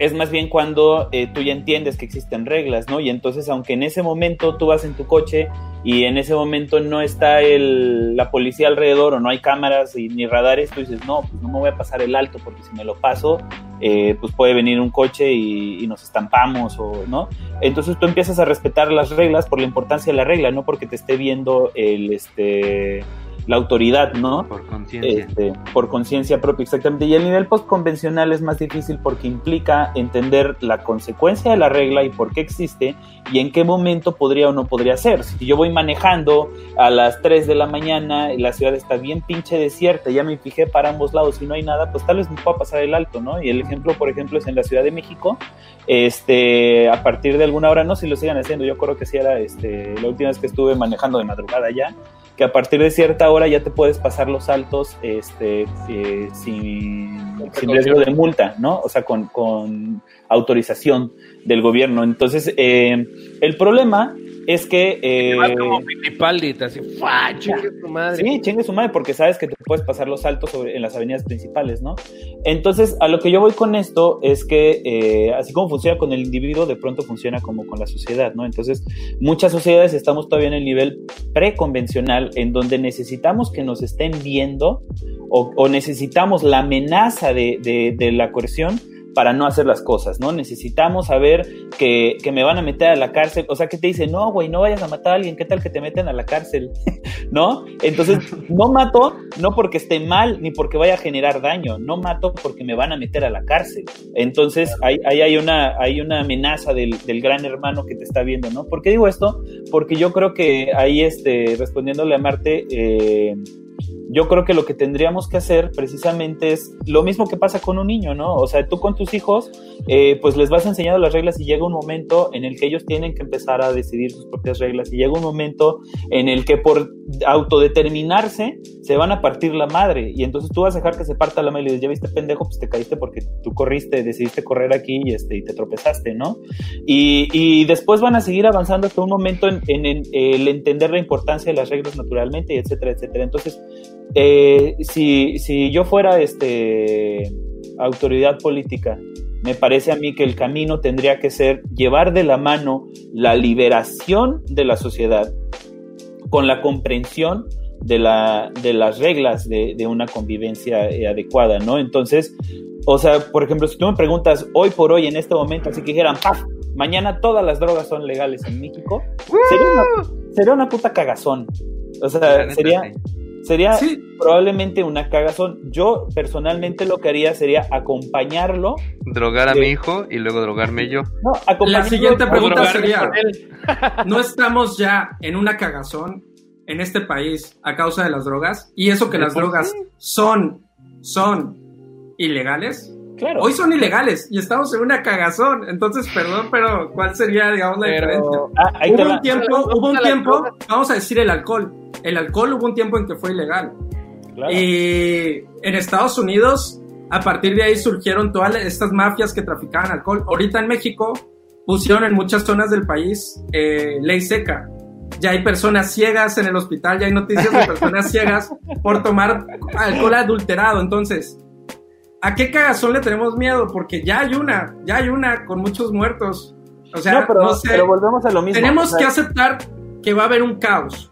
es más bien cuando eh, tú ya entiendes que existen reglas, ¿no? Y entonces, aunque en ese momento tú vas en tu coche y en ese momento no está el, la policía alrededor o no hay cámaras y, ni radares, tú dices, no, pues no me voy a pasar el alto porque si me lo paso, eh, pues puede venir un coche y, y, nos estampamos, o, ¿no? Entonces tú empiezas a respetar las reglas por la importancia de la regla, no porque te esté viendo el, este, la autoridad, ¿no? Por conciencia. Este, por conciencia propia, exactamente. Y el nivel postconvencional es más difícil porque implica entender la consecuencia de la regla y por qué existe y en qué momento podría o no podría ser. Si yo voy manejando a las 3 de la mañana y la ciudad está bien pinche desierta, ya me fijé para ambos lados y no hay nada, pues tal vez me pueda pasar el alto, ¿no? Y el ejemplo, por ejemplo, es en la Ciudad de México, este, a partir de alguna hora, no sé si lo sigan haciendo, yo creo que sí era este, la última vez que estuve manejando de madrugada ya, que a partir de cierta hora ya te puedes pasar los saltos este, eh, sin, sin riesgo de multa, ¿no? O sea, con, con autorización del gobierno. Entonces, eh, el problema es que... Eh, como así, chingue su madre. Sí, chingue su madre, porque sabes que te puedes pasar los saltos sobre, en las avenidas principales, ¿no? Entonces, a lo que yo voy con esto es que, eh, así como funciona con el individuo, de pronto funciona como con la sociedad, ¿no? Entonces, muchas sociedades estamos todavía en el nivel preconvencional, en donde necesitamos que nos estén viendo o, o necesitamos la amenaza de, de, de la coerción para no hacer las cosas, ¿no? Necesitamos saber que, que, me van a meter a la cárcel, o sea, que te dicen, no, güey, no vayas a matar a alguien, ¿qué tal que te meten a la cárcel? ¿No? Entonces, no mato, no porque esté mal, ni porque vaya a generar daño, no mato porque me van a meter a la cárcel. Entonces, ahí, ahí hay, una, hay una amenaza del, del, gran hermano que te está viendo, ¿no? ¿Por qué digo esto? Porque yo creo que ahí, este, respondiéndole a Marte, eh, yo creo que lo que tendríamos que hacer precisamente es lo mismo que pasa con un niño, ¿no? O sea, tú con tus hijos, eh, pues les vas enseñando las reglas y llega un momento en el que ellos tienen que empezar a decidir sus propias reglas y llega un momento en el que por autodeterminarse se van a partir la madre y entonces tú vas a dejar que se parta la madre y le dices, ya viste pendejo, pues te caíste porque tú corriste, decidiste correr aquí y, este, y te tropezaste, ¿no? Y, y después van a seguir avanzando hasta un momento en, en, en el entender la importancia de las reglas naturalmente, y etcétera, etcétera. Entonces, eh, si, si yo fuera este, autoridad política, me parece a mí que el camino tendría que ser llevar de la mano la liberación de la sociedad con la comprensión de, la, de las reglas de, de una convivencia eh, adecuada, ¿no? Entonces, o sea, por ejemplo, si tú me preguntas hoy por hoy, en este momento, así que dijeran, ¡paf! Mañana todas las drogas son legales en México, sería una, sería una puta cagazón. O sea, sería, sería sí. probablemente una cagazón. Yo personalmente lo que haría sería acompañarlo. Drogar a de... mi hijo y luego drogarme yo. No, La siguiente pregunta sería, ¿no estamos ya en una cagazón en este país a causa de las drogas? Y eso que las drogas qué? son, son ilegales. Claro. Hoy son ilegales y estamos en una cagazón. Entonces, perdón, pero ¿cuál sería, digamos, la pero... diferencia? Ah, hubo un tiempo, hubo un tiempo, vamos a decir el alcohol. El alcohol hubo un tiempo en que fue ilegal. Claro. Y en Estados Unidos, a partir de ahí surgieron todas estas mafias que traficaban alcohol. Ahorita en México pusieron en muchas zonas del país eh, ley seca. Ya hay personas ciegas en el hospital, ya hay noticias de personas ciegas por tomar alcohol adulterado. Entonces, ¿a qué cagazón le tenemos miedo? Porque ya hay una, ya hay una con muchos muertos. O sea, no, pero, no sé, pero volvemos a lo mismo. Tenemos o sea, que aceptar que va a haber un caos,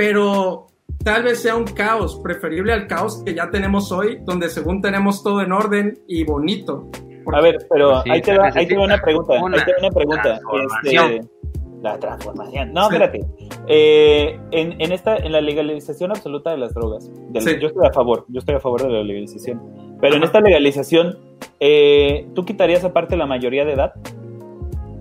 pero tal vez sea un caos preferible al caos que ya tenemos hoy, donde según tenemos todo en orden y bonito. Porque, a ver, pero sí, ahí, te va, ahí te va una pregunta. Una ahí te va una pregunta. Este, la transformación. No, sí. espérate. Eh, en, en, esta, en la legalización absoluta de las drogas, de, sí. yo estoy a favor, yo estoy a favor de la legalización. Pero Ajá. en esta legalización, eh, ¿tú quitarías aparte la mayoría de edad?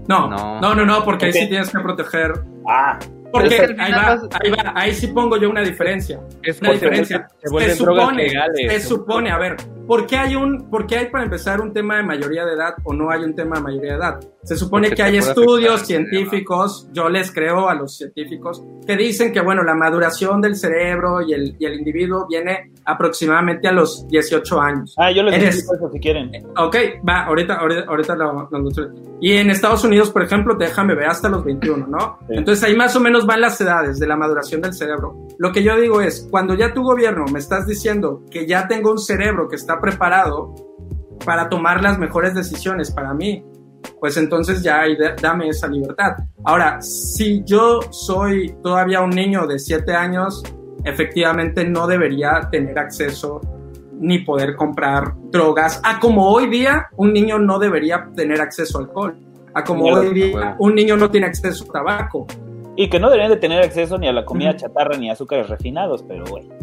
No, no, no, no, no porque okay. ahí sí tienes que proteger. Ah, porque ahí va, ahí va, ahí sí pongo yo una diferencia. Es una diferencia. Se, se supone, se supone, a ver, ¿por qué hay un, por qué hay para empezar un tema de mayoría de edad o no hay un tema de mayoría de edad? Se supone Porque que hay estudios científicos, yo les creo a los científicos, que dicen que bueno, la maduración del cerebro y el, y el individuo viene aproximadamente a los 18 años. Ah, yo les digo eso si quieren. Ok, va, ahorita, ahorita, ahorita lo, lo, Y en Estados Unidos, por ejemplo, te dejan beber hasta los 21, ¿no? Sí. Entonces ahí más o menos van las edades de la maduración del cerebro. Lo que yo digo es, cuando ya tu gobierno me estás diciendo que ya tengo un cerebro que está preparado para tomar las mejores decisiones para mí, pues entonces ya dame esa libertad. Ahora, si yo soy todavía un niño de 7 años, efectivamente no debería tener acceso ni poder comprar drogas, a como hoy día un niño no debería tener acceso a alcohol, a como hoy día bueno. un niño no tiene acceso a tabaco. Y que no deberían de tener acceso ni a la comida chatarra ni a azúcares refinados, pero bueno.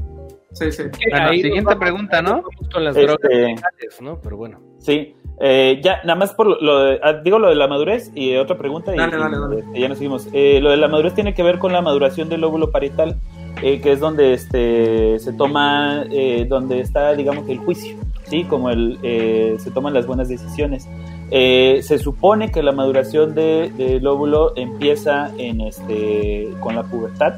Sí, sí. Bueno, siguiente pregunta, ¿no? Con las drogas este, legales, ¿no? Pero bueno. Sí. Eh, ya, nada más por lo de, ah, digo lo de la madurez y otra pregunta y, dale, dale, dale. y ya nos seguimos. Eh, lo de la madurez tiene que ver con la maduración del lóbulo parietal, eh, que es donde este se toma, eh, donde está, digamos, el juicio, sí, como el eh, se toman las buenas decisiones. se supone que la maduración del de lóbulo empieza en este con la pubertad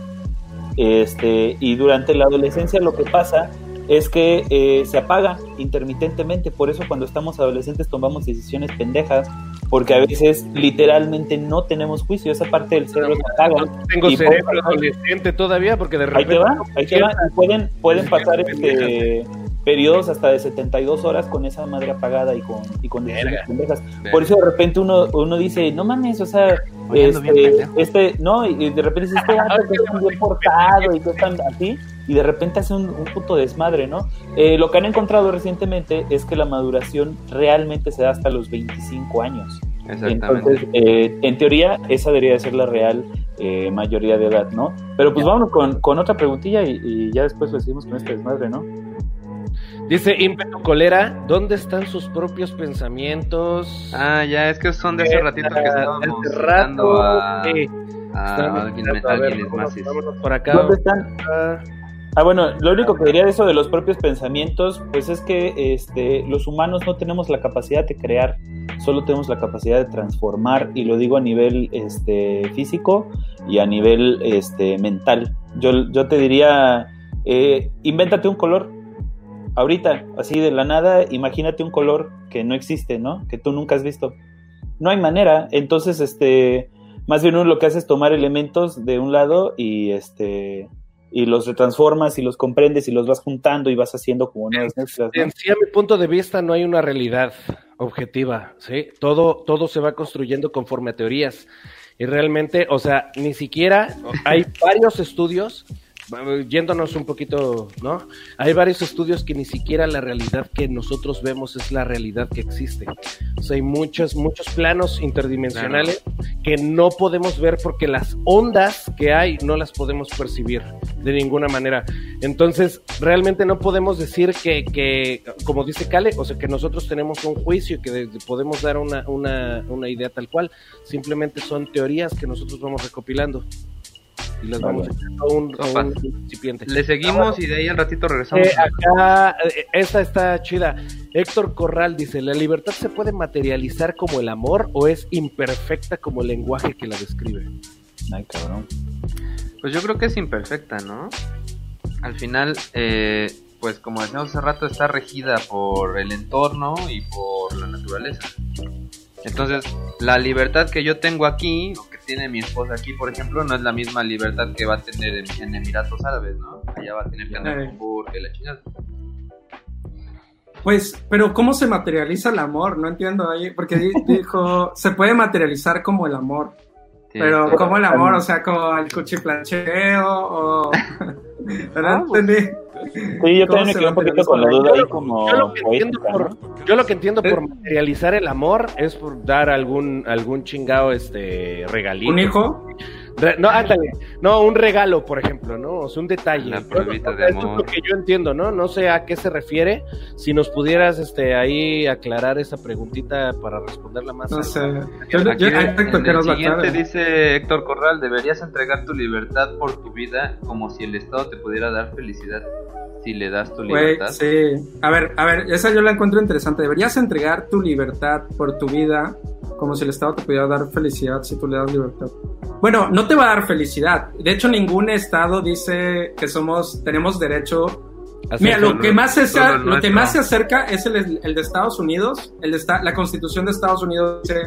Este, y durante la adolescencia lo que pasa es que eh, se apaga intermitentemente. Por eso cuando estamos adolescentes tomamos decisiones pendejas, porque a veces literalmente no tenemos juicio. Esa parte del cerebro se apaga. Tengo Y cerebro adolescente todavía porque de Ahí repente... te va, ahí te va. Y Pueden, pueden pasar este, periodos hasta de 72 horas con esa madre apagada y con, y con decisiones Verga. pendejas. Por eso de repente uno, uno dice, no mames, o sea, este, este, no, y de repente dice, este vato que es tan bien portado y que es tan así, y de repente hace un, un puto desmadre, ¿no? Eh, lo que han encontrado recientemente es que la maduración realmente se da hasta los 25 años. Exactamente. Entonces, eh, en teoría, esa debería de ser la real eh, mayoría de edad, ¿no? Pero pues vámonos con, con otra preguntilla y, y ya después lo seguimos con este desmadre, ¿no? Dice Ímpetu Colera, ¿dónde están sus propios pensamientos? Ah, ya, es que son de ese ratito que estábamos Hace citando a, a alguien, a ver, alguien vámonos- más. vámonos por acá. ¿Dónde están? Ah, bueno, lo único que diría de eso de los propios pensamientos, pues es que este, los humanos no tenemos la capacidad de crear, solo tenemos la capacidad de transformar, y lo digo a nivel este, físico y a nivel este, mental. Yo, yo te diría, eh, invéntate un color, ahorita, así de la nada, imagínate un color que no existe, ¿no? Que tú nunca has visto. No hay manera, entonces, este, más bien uno lo que hace es tomar elementos de un lado y este y los retransformas y los comprendes y los vas juntando y vas haciendo como nuevas mezclas, ¿no? En sí, a mi punto de vista, no hay una realidad objetiva, ¿sí? Todo, todo se va construyendo conforme a teorías. Y realmente, o sea, ni siquiera hay varios estudios, yéndonos un poquito, ¿no? Hay varios estudios que ni siquiera la realidad que nosotros vemos es la realidad que existe. O sea, hay muchos, muchos planos interdimensionales que no podemos ver porque las ondas que hay no las podemos percibir de ninguna manera. Entonces, realmente no podemos decir que, que como dice Kale, o sea, que nosotros tenemos un juicio y que de- de- podemos dar una, una, una idea tal cual. Simplemente son teorías que nosotros vamos recopilando y las vamos a un, a un recipiente. Le seguimos y de ahí al ratito regresamos. Eh, acá, eh, esta está chida. Héctor Corral dice, ¿la libertad se puede materializar como el amor o es imperfecta como el lenguaje que la describe? Ay, cabrón. Pues yo creo que es imperfecta, ¿no? Al final, eh, pues como decíamos hace rato, está regida por el entorno y por la naturaleza. Entonces, la libertad que yo tengo aquí, o que tiene mi esposa aquí, por ejemplo, no es la misma libertad que va a tener en, en Emiratos Árabes, ¿no? Allá va a tener que andar con burka y la chingada. Pues, pero ¿cómo se materializa el amor? No entiendo ahí, porque di- dijo, se puede materializar como el amor, Sí, pero ¿cómo el amor? O sea, como el cuchiplancheo o... ¿Verdad? Ah, pues, Entendí. Sí, yo ¿Cómo también me quedé un poquito con la duda amor? ahí como Yo lo que entiendo por, ¿no? yo lo que entiendo por materializar el amor es por dar algún algún chingado este regalito. ¿Un hijo? Re- no, ándale, no, un regalo, por ejemplo, ¿no? O sea, un detalle. Una Yo no- pruebita o de esto amor. es lo que yo entiendo, ¿no? No sé a qué se refiere. Si nos pudieras este ahí aclarar esa preguntita para responderla más. No sé. Yo, yo, Aquí de- exacto, en que el siguiente dice Héctor Corral, deberías entregar tu libertad por tu vida como si el Estado te pudiera dar felicidad si le das tu libertad. sí. A ver, a ver, esa yo la encuentro interesante. Deberías entregar tu libertad por tu vida como si el Estado te pudiera dar felicidad si tú le das libertad. Bueno, no te va a dar felicidad. De hecho, ningún Estado dice que somos, tenemos derecho hacer- Mira, lo que más se, que más acerca es el, el de Estados Unidos. El de la Constitución de Estados Unidos dice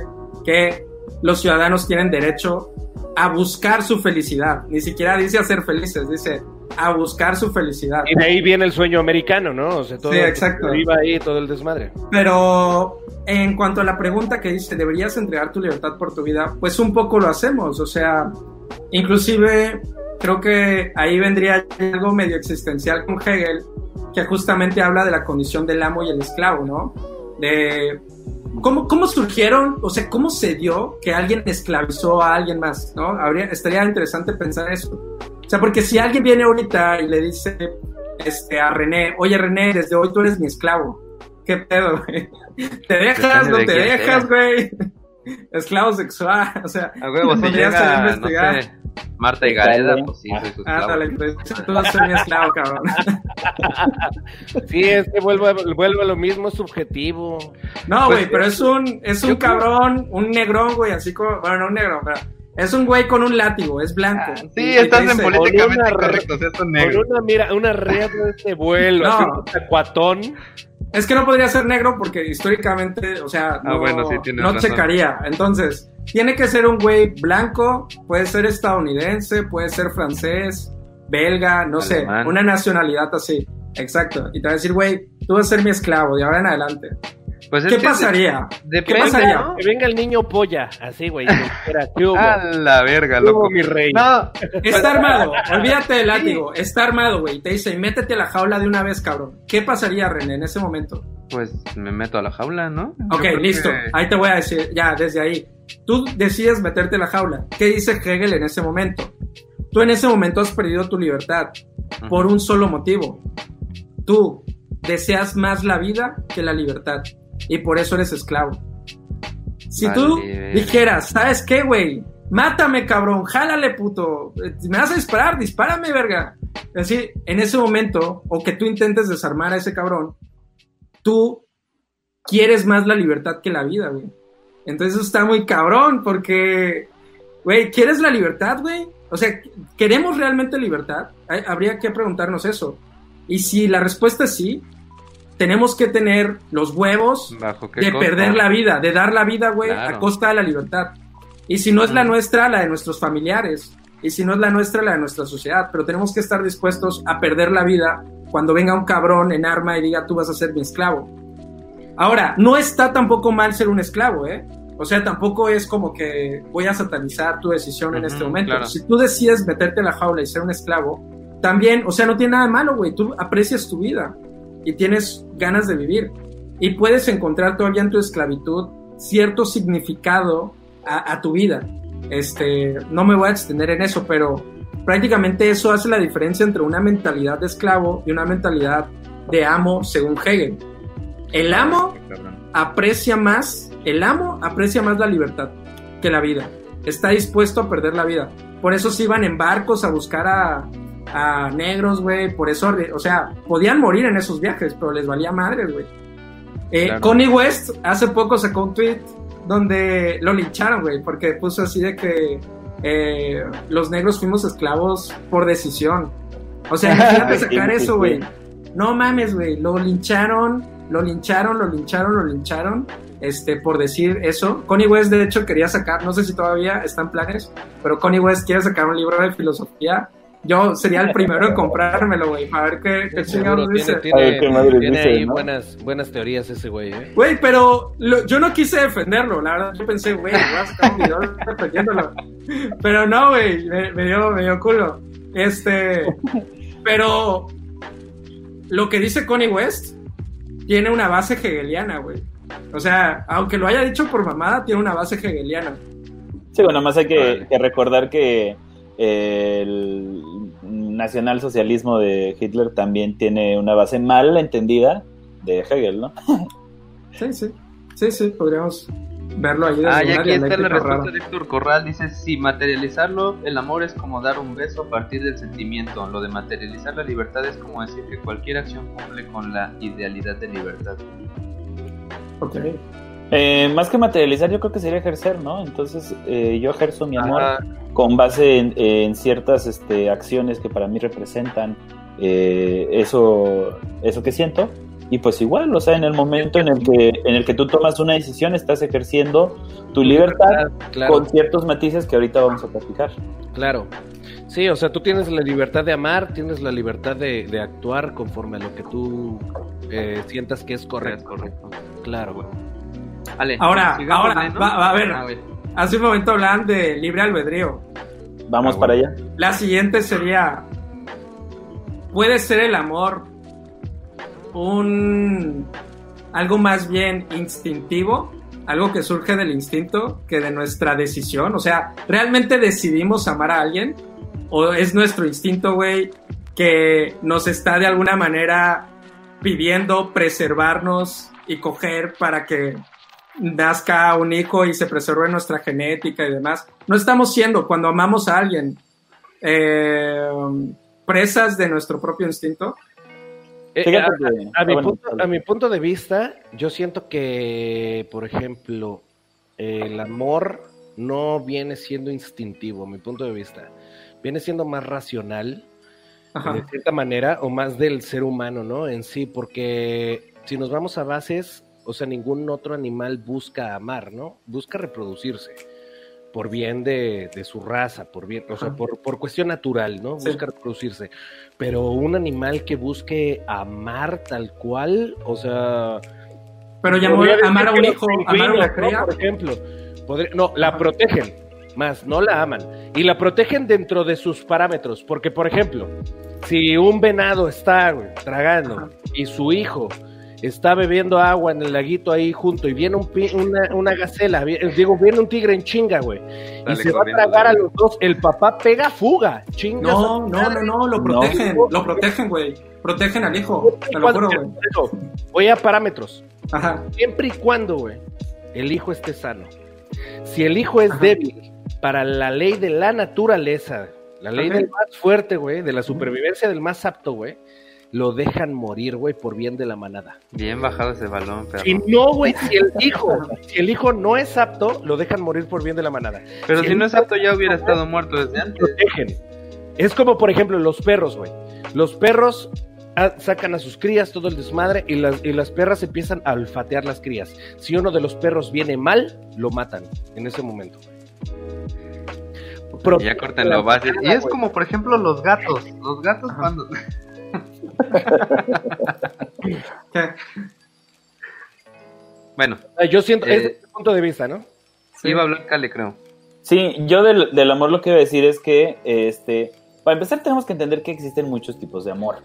que los ciudadanos tienen derecho a buscar su felicidad. Ni siquiera dice a ser felices, dice a buscar su felicidad. Y de ahí viene el sueño americano, ¿no? O sea, todo Sí, exacto. iba ahí todo el desmadre. Pero en cuanto a la pregunta que dice, ¿deberías entregar tu libertad por tu vida? Pues un poco lo hacemos, o sea, inclusive creo que ahí vendría algo medio existencial con Hegel, que justamente habla de la condición del amo y el esclavo, ¿no? De cómo, cómo surgieron, o sea, cómo se dio que alguien esclavizó a alguien más, ¿no? Habría, estaría interesante pensar eso. O sea, porque si alguien viene ahorita y le dice este, a René, oye René, desde hoy tú eres mi esclavo. ¿Qué pedo, güey? ¿Te dejas? ¿No de te dejas, sea. güey? Esclavo sexual, o sea, A huevo, si llega, no investigar. sé, Marta y Gareda, pues sí, soy su esclavo. Ándale, pues, tú vas a ser mi esclavo, cabrón. Sí, es que vuelvo a, vuelvo a lo mismo, es subjetivo. No, Pues, güey, pero es un, es un creo- cabrón, un negrón, güey, así como, bueno, no un negro, pero Es un güey con un látigo, es blanco. Sí, Y- y te estás en dice, políticamente con una incorrecto, o sea, son negros. Con una, mira, una red de este vuelo, No. así un tacuatón. Es que no podría ser negro porque históricamente, o sea, no, Ah, bueno, sí, no checaría. Entonces, tiene que ser un güey blanco, puede ser estadounidense, puede ser francés, belga, no Alemán. sé, una nacionalidad así. Exacto. Y te va a decir, güey, tú vas a ser mi esclavo de ahora en adelante. Pues es ¿Qué pasaría? Depende. ¿Qué pasaría? Que venga el niño polla, así, güey. A la verga, ¿Qué hubo, loco. mi rey? No, Está armado, olvídate del látigo, está armado, güey. Te dice, métete a la jaula de una vez, cabrón. ¿Qué pasaría, René, en ese momento? pues me meto a la jaula, ¿no? Ok, listo. que- Ahí te voy a decir, ya, desde ahí. Tú decides meterte en la jaula. ¿Qué dice Hegel en ese momento? Tú en ese momento has perdido tu libertad por un solo motivo. Tú deseas más la vida que la libertad y por eso eres esclavo. Si tú Vale, dijeras, ¿sabes qué, güey? Mátame, cabrón, jálale, puto. Me vas a disparar, dispárame, verga. Así, en ese momento, o que tú intentes desarmar a ese cabrón, tú quieres más la libertad que la vida, güey. Entonces eso está muy cabrón, porque, güey, ¿quieres la libertad, güey? O sea, ¿queremos realmente libertad? Habría que preguntarnos eso. Y si la respuesta es sí, tenemos que tener los huevos ¿Bajo qué de costo? perder la vida, de dar la vida, güey, Claro. a costa de la libertad. Y si no es la nuestra, la de nuestros familiares. Y si no es la nuestra, la de nuestra sociedad. Pero tenemos que estar dispuestos a perder la vida cuando venga un cabrón en arma y diga tú vas a ser mi esclavo. Ahora, no está tampoco mal ser un esclavo, ¿eh? O sea, tampoco es como que voy a satanizar tu decisión en Ujú, este momento. claro. Si tú decides meterte en la jaula y ser un esclavo, también, o sea, no tiene nada de malo, güey. Tú aprecias tu vida y tienes ganas de vivir. Y puedes encontrar todavía en tu esclavitud cierto significado a, a tu vida. Este, no me voy a extender en eso, pero prácticamente eso hace la diferencia entre una mentalidad de esclavo y una mentalidad de amo, según Hegel. El amo aprecia más, el amo aprecia más la libertad que la vida. Está dispuesto a perder la vida. Por eso se iban en barcos a buscar a, a negros, güey. Por eso, o sea, podían morir en esos viajes, pero les valía madres, güey. Eh, Claro. Connie West hace poco sacó un tweet donde lo lincharon, güey, porque puso así de que eh, los negros fuimos esclavos por decisión. O sea, imagínate sacar eso, güey. No mames, güey. Lo lincharon, lo lincharon, lo lincharon, lo lincharon. Este, por decir eso. Connie West, de hecho, quería sacar, no sé si todavía está en planes, pero Connie West quiere sacar un libro de filosofía. Yo sería el primero en comprármelo, güey, para ver qué, qué chingados dice. tiene, A ver qué madre tiene, tiene dice, ahí ¿no? buenas, buenas teorías ese güey, ¿eh? Güey, pero lo- yo no quise defenderlo, la verdad. Yo pensé, güey, voy a sacar un video defendiéndolo. Pero no, güey, me, me dio, me dio culo. Este, pero lo que dice Connie West tiene una base hegeliana, güey. O sea, aunque lo haya dicho por mamada, tiene una base hegeliana. Sí, bueno, más hay que, Vale. que recordar que el nacionalsocialismo de Hitler también tiene una base mal entendida de Hegel, ¿no? Sí, sí. Sí, sí, podríamos verlo ahí Ah, y aquí está la respuesta de Héctor Corral. Dice, si materializarlo, el amor es como dar un beso a partir del sentimiento. Lo de materializar la libertad es como decir que cualquier acción cumple con la idealidad de libertad. Ok. Eh, más que materializar, yo creo que sería ejercer, ¿no? Entonces, eh, yo ejerzo mi amor Ajá. con base en, en ciertas este, acciones que para mí representan eh, eso, eso que siento. Y pues igual, o sea, en el momento en el que en el que tú tomas una decisión, estás ejerciendo tu libertad Claro, con ciertos matices que ahorita vamos a platicar. claro. Sí, o sea, tú tienes la libertad de amar, tienes la libertad de, de actuar conforme a lo que tú eh, sientas que es correcto. correcto. Claro, güey. Vale, Ahora, sigamos, ahora, ¿no? va- va a ver. A ver. Hace un momento hablaban de libre albedrío. Vamos Ah, para allá. La siguiente sería, ¿puede ser el amor un algo más bien instintivo? Algo que surge del instinto que de nuestra decisión. O sea, ¿realmente decidimos amar a alguien? ¿O es nuestro instinto, güey, que nos está de alguna manera pidiendo preservarnos y coger para que nazca un hijo y se preserve nuestra genética y demás? No estamos siendo, cuando amamos a alguien, eh, presas de nuestro propio instinto. Eh, a, mi ah, punto, a mi punto de vista, yo siento que, por ejemplo, el amor no viene siendo instintivo, a mi punto de vista. Viene siendo más racional, Ajá. de cierta manera, o más del ser humano, ¿no? En sí, porque si nos vamos a bases, o sea, ningún otro animal busca amar, ¿no? Busca reproducirse por bien de, de su raza, por bien, o sea, por, por cuestión natural, ¿no? Sí. Busca reproducirse. Pero un animal que busque amar tal cual, o sea, Pero decir amar a un hijo, amar a una. Por ejemplo, Podría- no, la protegen, más no la aman. Y la protegen dentro de sus parámetros, porque por ejemplo, si un venado está güey, tragando Ajá. y su hijo está bebiendo agua en el laguito ahí junto y viene un pi- una, una gacela, vi- digo, viene un tigre en chinga, güey, y se va a tragar a los dos, el papá pega fuga, chinga. No, no, no, no, lo protegen, No. lo protegen, güey. Protegen al hijo, te lo juro, güey. Voy a parámetros. Ajá. Siempre y cuando, güey, el hijo esté sano. Si el hijo es Ajá. débil para la ley de la naturaleza, la ley del más fuerte, güey, de la supervivencia del más apto, güey, lo dejan morir, güey, por bien de la manada. Bien bajado ese balón, pero. Si no, güey, si el hijo, si el hijo no es apto, lo dejan morir por bien de la manada. Pero si no es apto, ya hubiera estado muerto desde antes. Protegen. Es como, por ejemplo, los perros, güey. Los perros ah, sacan a sus crías todo el desmadre y las, y las perras empiezan a olfatear las crías. Si uno de los perros viene mal, lo matan en ese momento. Y ya cortan la base. Y es como, por ejemplo, los gatos. Los gatos Ajá. cuando. Bueno, Ah, Yo siento, Eh, es punto de vista, ¿no? Sí. iba a hablar Cale, creo. Sí, yo del, del amor lo que iba a decir es que, este, para empezar tenemos que entender que existen muchos tipos de amor,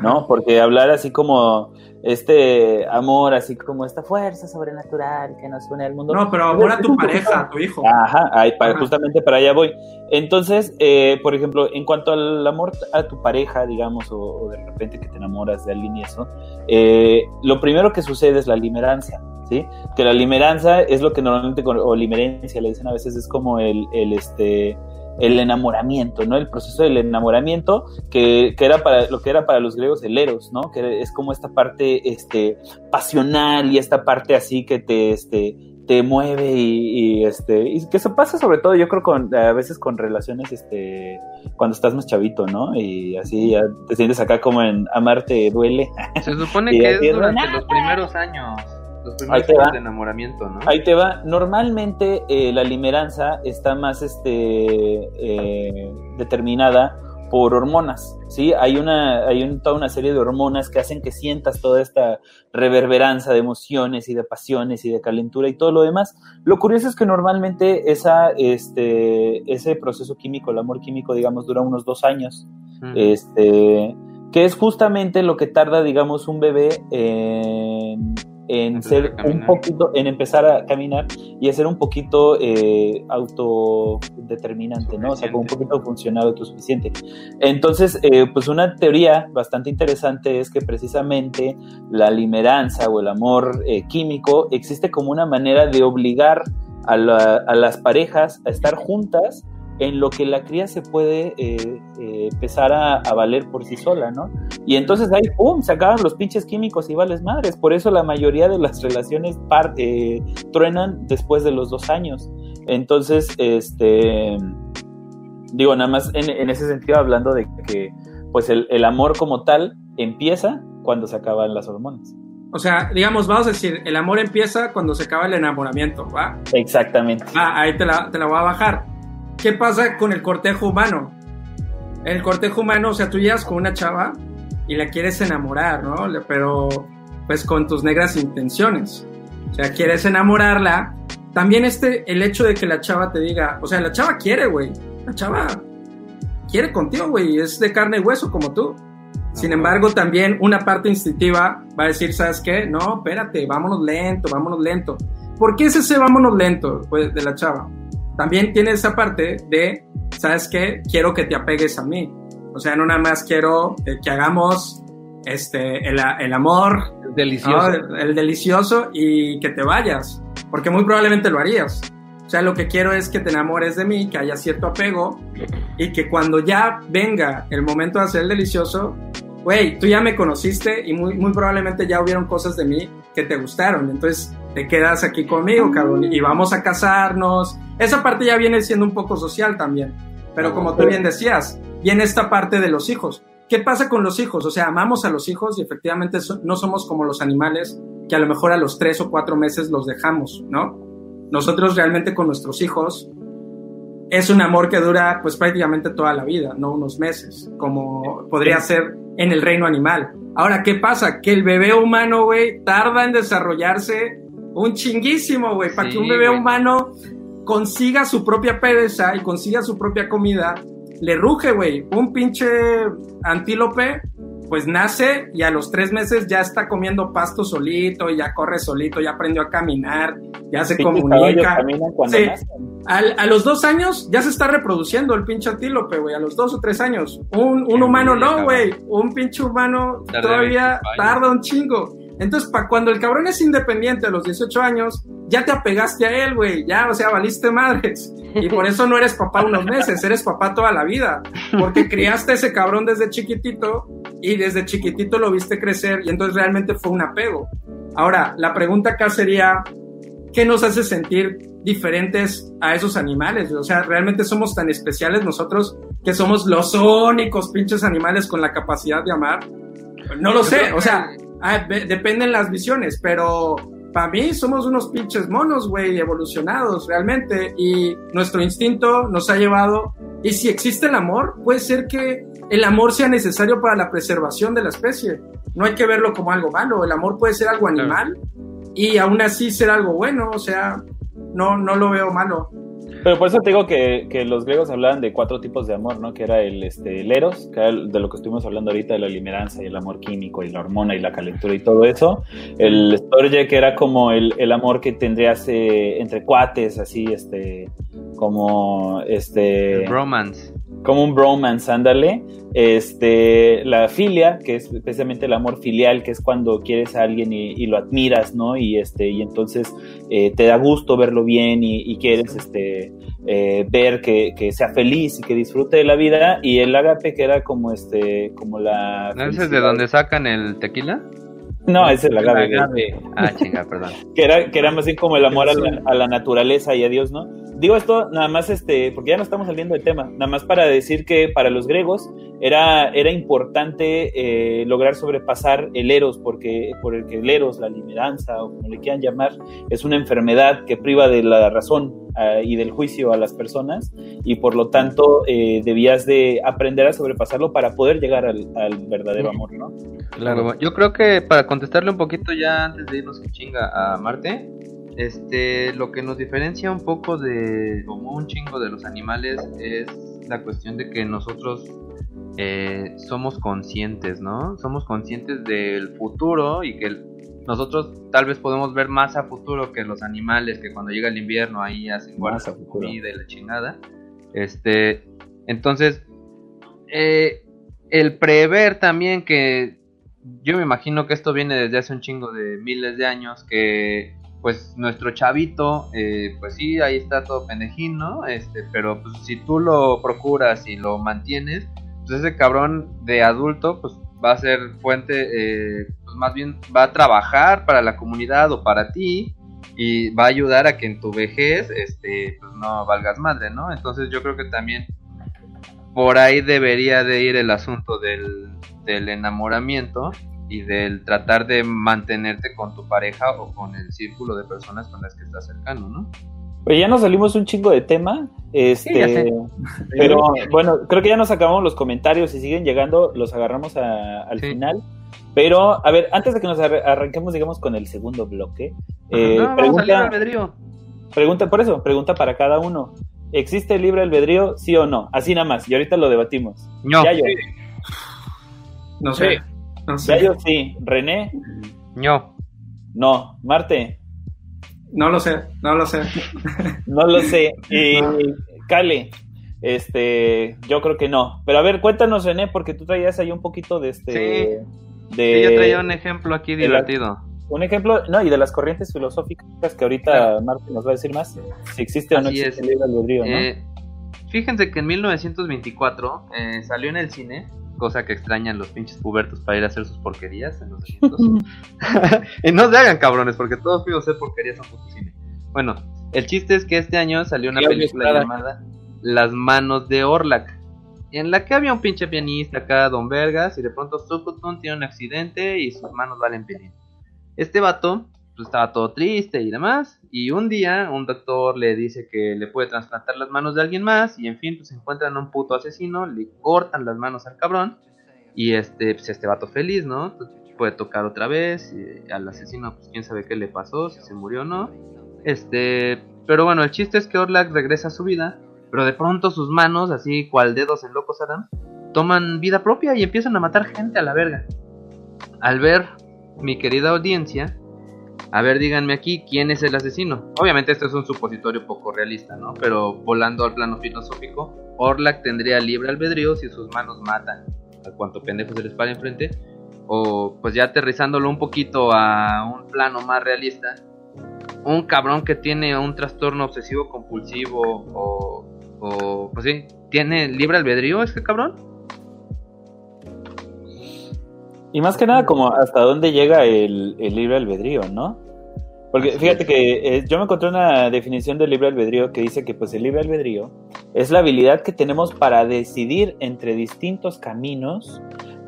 ¿no? Porque hablar así como este amor, así como esta fuerza sobrenatural que nos une al mundo. No, pero amor a tu pareja, a tu hijo. Ajá, ahí, para- Ajá. justamente para allá voy. Entonces, eh, por ejemplo, en cuanto al amor a tu pareja, digamos, o, o de repente que te enamoras de alguien y eso, eh, lo primero que sucede es la limerancia, ¿sí? Que la limeranza es lo que normalmente, o limerencia le dicen a veces, es como el, el, este, el enamoramiento, ¿no? El proceso del enamoramiento, que, que era para lo que era para los griegos el eros, ¿no? Que es como esta parte este, pasional y esta parte así que te, este, te mueve y, y, este y que eso pasa sobre todo yo creo con a veces con relaciones este cuando estás más chavito no y así ya te sientes acá como en amarte duele Se supone que es durante los primeros años. Los Ahí primeros te años va. de enamoramiento, ¿no? ahí te va normalmente eh, la limeranza está más este eh, determinada por hormonas sí hay una hay un- toda una serie de hormonas que hacen que sientas toda esta reverberanza de emociones y de pasiones y de calentura y todo lo demás Lo curioso es que normalmente esa, este, ese proceso químico, el amor químico, digamos, dura unos dos años, Mm. este, que es justamente lo que tarda, digamos, un bebé en, en Empezar ser un poquito, en empezar a caminar y a ser un poquito eh, autodeterminante, ¿no? O sea, como un poquito funcional, autosuficiente. Entonces, eh, pues una teoría bastante interesante es que precisamente la limeranza o el amor eh, químico existe como una manera de obligar a, la- a las parejas a estar juntas en lo que la cría se puede eh, eh, empezar a, a valer por sí sola, ¿no? Y entonces ahí, ¡pum!, se acaban los pinches químicos y vales madres. Por eso la mayoría de las relaciones par- eh, truenan después de los dos años. Entonces, este, digo, nada más en, en ese sentido hablando de que, pues, el, el amor como tal empieza cuando se acaban las hormonas. O sea, digamos, vamos a decir, el amor empieza cuando se acaba el enamoramiento, ¿va? Exactamente. Ah, ahí te la, te la voy a bajar. ¿Qué pasa con el cortejo humano? El cortejo humano, o sea, tú llegas con una chava y la quieres enamorar, ¿no? Pero pues con tus negras intenciones. O sea, quieres enamorarla. También este, el hecho de que la chava te diga, o sea, la chava quiere, güey. La chava quiere contigo, güey. Es de carne y hueso como tú. Sin embargo, también una parte instintiva va a decir, ¿sabes qué? No, espérate, vámonos lento, vámonos lento. ¿Por qué es ese vámonos lento pues, de la chava? También tiene esa parte de, ¿sabes qué? Quiero que te apegues a mí. O sea, no nada más quiero eh, que hagamos este, el, el amor, Es delicioso. ¿no? el, el delicioso y que te vayas. Porque muy probablemente lo harías. O sea, lo que quiero es que te enamores de mí, que haya cierto apego y que cuando ya venga el momento de hacer el delicioso, güey, tú ya me conociste y muy, muy probablemente ya hubieron cosas de mí que te gustaron. Entonces te quedas aquí conmigo, cabrón, y vamos a casarnos. esa parte ya viene siendo un poco social también. Pero como tú bien decías, viene esta parte de los hijos. ¿Qué pasa con los hijos? O sea, amamos a los hijos y efectivamente no somos como los animales que a lo mejor a los tres o cuatro meses los dejamos, ¿no? Nosotros realmente con nuestros hijos es un amor que dura pues prácticamente toda la vida, no unos meses, como podría ser en el reino animal. Ahora, ¿qué pasa? Que el bebé humano, güey, tarda en desarrollarse un chinguísimo, güey, para que un bebé humano consiga su propia pereza y consiga su propia comida, le ruge, güey. Un pinche antílope pues nace y a los tres meses ya está comiendo pasto solito, ya corre solito, ya aprendió a caminar, ya se comunica. Sí. a los dos años ya se está reproduciendo el pinche antílope, güey, a los dos o tres años. Un, un humano no, güey, un pinche humano todavía tarda un chingo. Entonces, para cuando el cabrón es independiente a los 18 años, ya te apegaste a él, güey, ya, o sea, valiste madres. Y por eso no eres papá unos meses, eres papá toda la vida. Porque criaste a ese cabrón desde chiquitito y desde chiquitito lo viste crecer y entonces realmente fue un apego. Ahora, la pregunta acá sería, ¿qué nos hace sentir diferentes a esos animales? O sea, ¿realmente somos tan especiales nosotros que somos los únicos pinches animales con la capacidad de amar? No lo sé, o sea, ah, dependen las visiones, pero para mí somos unos pinches monos, güey, evolucionados realmente. Y nuestro instinto nos ha llevado. Y si existe el amor, puede ser que el amor sea necesario para la preservación de la especie. No hay que verlo como algo malo. El amor puede ser algo animal y aún así ser algo bueno. O sea, no, no lo veo malo. Pero por eso te digo que, que, los griegos hablaban de cuatro tipos de amor, ¿no? Que era el, este, eros, que era de lo que estuvimos hablando ahorita, de la limeranza y el amor químico y la hormona y la calentura y todo eso. El storge, que era como el, el amor que tendrías eh, entre cuates, así, este, como, este... El romance como un bromance, ándale. Este, la filia, que es especialmente el amor filial, que es cuando quieres a alguien y, lo admiras, ¿no? Y este, y entonces eh, te da gusto verlo bien y, quieres este, eh, ver que, sea feliz y que disfrute de la vida. Y el agape, que era como este, como la. ¿No es de donde sacan el tequila? No, ese es el agave. Ah, chinga, perdón. que, era, que era más bien como el amor a la, a la naturaleza y a Dios, ¿no? digo esto nada más, este, porque ya no estamos saliendo del tema, nada más para decir que para los griegos era, era importante eh, lograr sobrepasar el eros, porque por el que el eros, la limeranza, o como le quieran llamar, es una enfermedad que priva de la razón ah, y del juicio a las personas, y por lo tanto eh, debías de aprender a sobrepasarlo para poder llegar al, verdadero amor, ¿no? Claro, yo creo que para contestarle un poquito ya antes de irnos que chinga a Marte, este, lo que nos diferencia un poco de, como un chingo de los animales, es la cuestión de que nosotros eh, somos conscientes, ¿no? Somos conscientes del futuro y que nosotros tal vez podemos ver más a futuro que los animales, que cuando llega el invierno ahí hacen guarda comida y la chingada. Este, entonces, eh, el prever también que yo me imagino que esto viene desde hace un chingo de miles de años, que pues nuestro chavito, eh, pues sí, ahí está todo pendejín, ¿no? Este, pero pues si tú lo procuras y lo mantienes, pues ese cabrón de adulto, pues va a ser fuente, eh, pues más bien va a trabajar para la comunidad o para ti y va a ayudar a que en tu vejez, este, pues no valgas madre, ¿no? Entonces yo creo que también por ahí debería de ir el asunto del, del enamoramiento y del tratar de mantenerte con tu pareja o con el círculo de personas con las que estás cercano, ¿no? Pues ya nos salimos un chingo de tema, este, pero bueno, creo que ya nos acabamos los comentarios y siguen llegando, los agarramos al final. Pero, a ver, antes de que nos arranquemos, digamos, con el segundo bloque, eh, pregunta, albedrío. pregunta, por eso, pregunta para cada uno. ¿Existe el libre albedrío, sí o no? Así nada más, y ahorita lo debatimos. No. No sé. No sé. yo sí. ¿René? No. No. ¿Marte? No lo sé, no lo sé. no lo sé. Y Cale, este, yo creo que no. Pero a ver, cuéntanos, René, porque tú traías ahí un poquito de este. Sí. De, yo traía un ejemplo aquí divertido. un ejemplo, no, y de las corrientes filosóficas que ahorita Marte nos va a decir más, si existe o no existe el libre albedrío, ¿no? Eh, fíjense que en 1924 eh, salió en el cine cosa que extrañan los pinches pubertos para ir a hacer sus porquerías en los y no se hagan cabrones, porque todos fuimos a hacer porquerías en cine. Bueno, El chiste es que este año salió una película llamada Las manos de Orlac, en la que había un pinche pianista acá, Don Vergas, y de pronto Sukutun tiene un accidente y sus manos valen pelín. Este vato pues, estaba todo triste y demás, y un día un doctor le dice que le puede trasplantar las manos de alguien más, y en fin, pues encuentran a un puto asesino, le cortan las manos al cabrón, y este, pues este vato feliz, ¿no? Puede tocar otra vez, y al asesino, pues quién sabe qué le pasó, si se murió o no. Este, pero bueno, el chiste es que Orlac regresa a su vida, pero de pronto sus manos, así cual dedos en Locos Adam, toman vida propia y empiezan a matar gente a la verga. Al ver, mi querida audiencia, a ver, díganme aquí, ¿quién es el asesino? Obviamente este es un supositorio poco realista, ¿no? Pero volando al plano filosófico, Orlac tendría libre albedrío si sus manos matan a cuanto pendejo se les para enfrente. O pues ya aterrizándolo un poquito a un plano más realista, un cabrón que tiene un trastorno obsesivo compulsivo o, o pues sí, tiene libre albedrío este cabrón. Y más que nada, como hasta dónde llega el, el libre albedrío, ¿no? Porque fíjate que eh, yo me encontré una definición del libre albedrío que dice que pues el libre albedrío es la habilidad que tenemos para decidir entre distintos caminos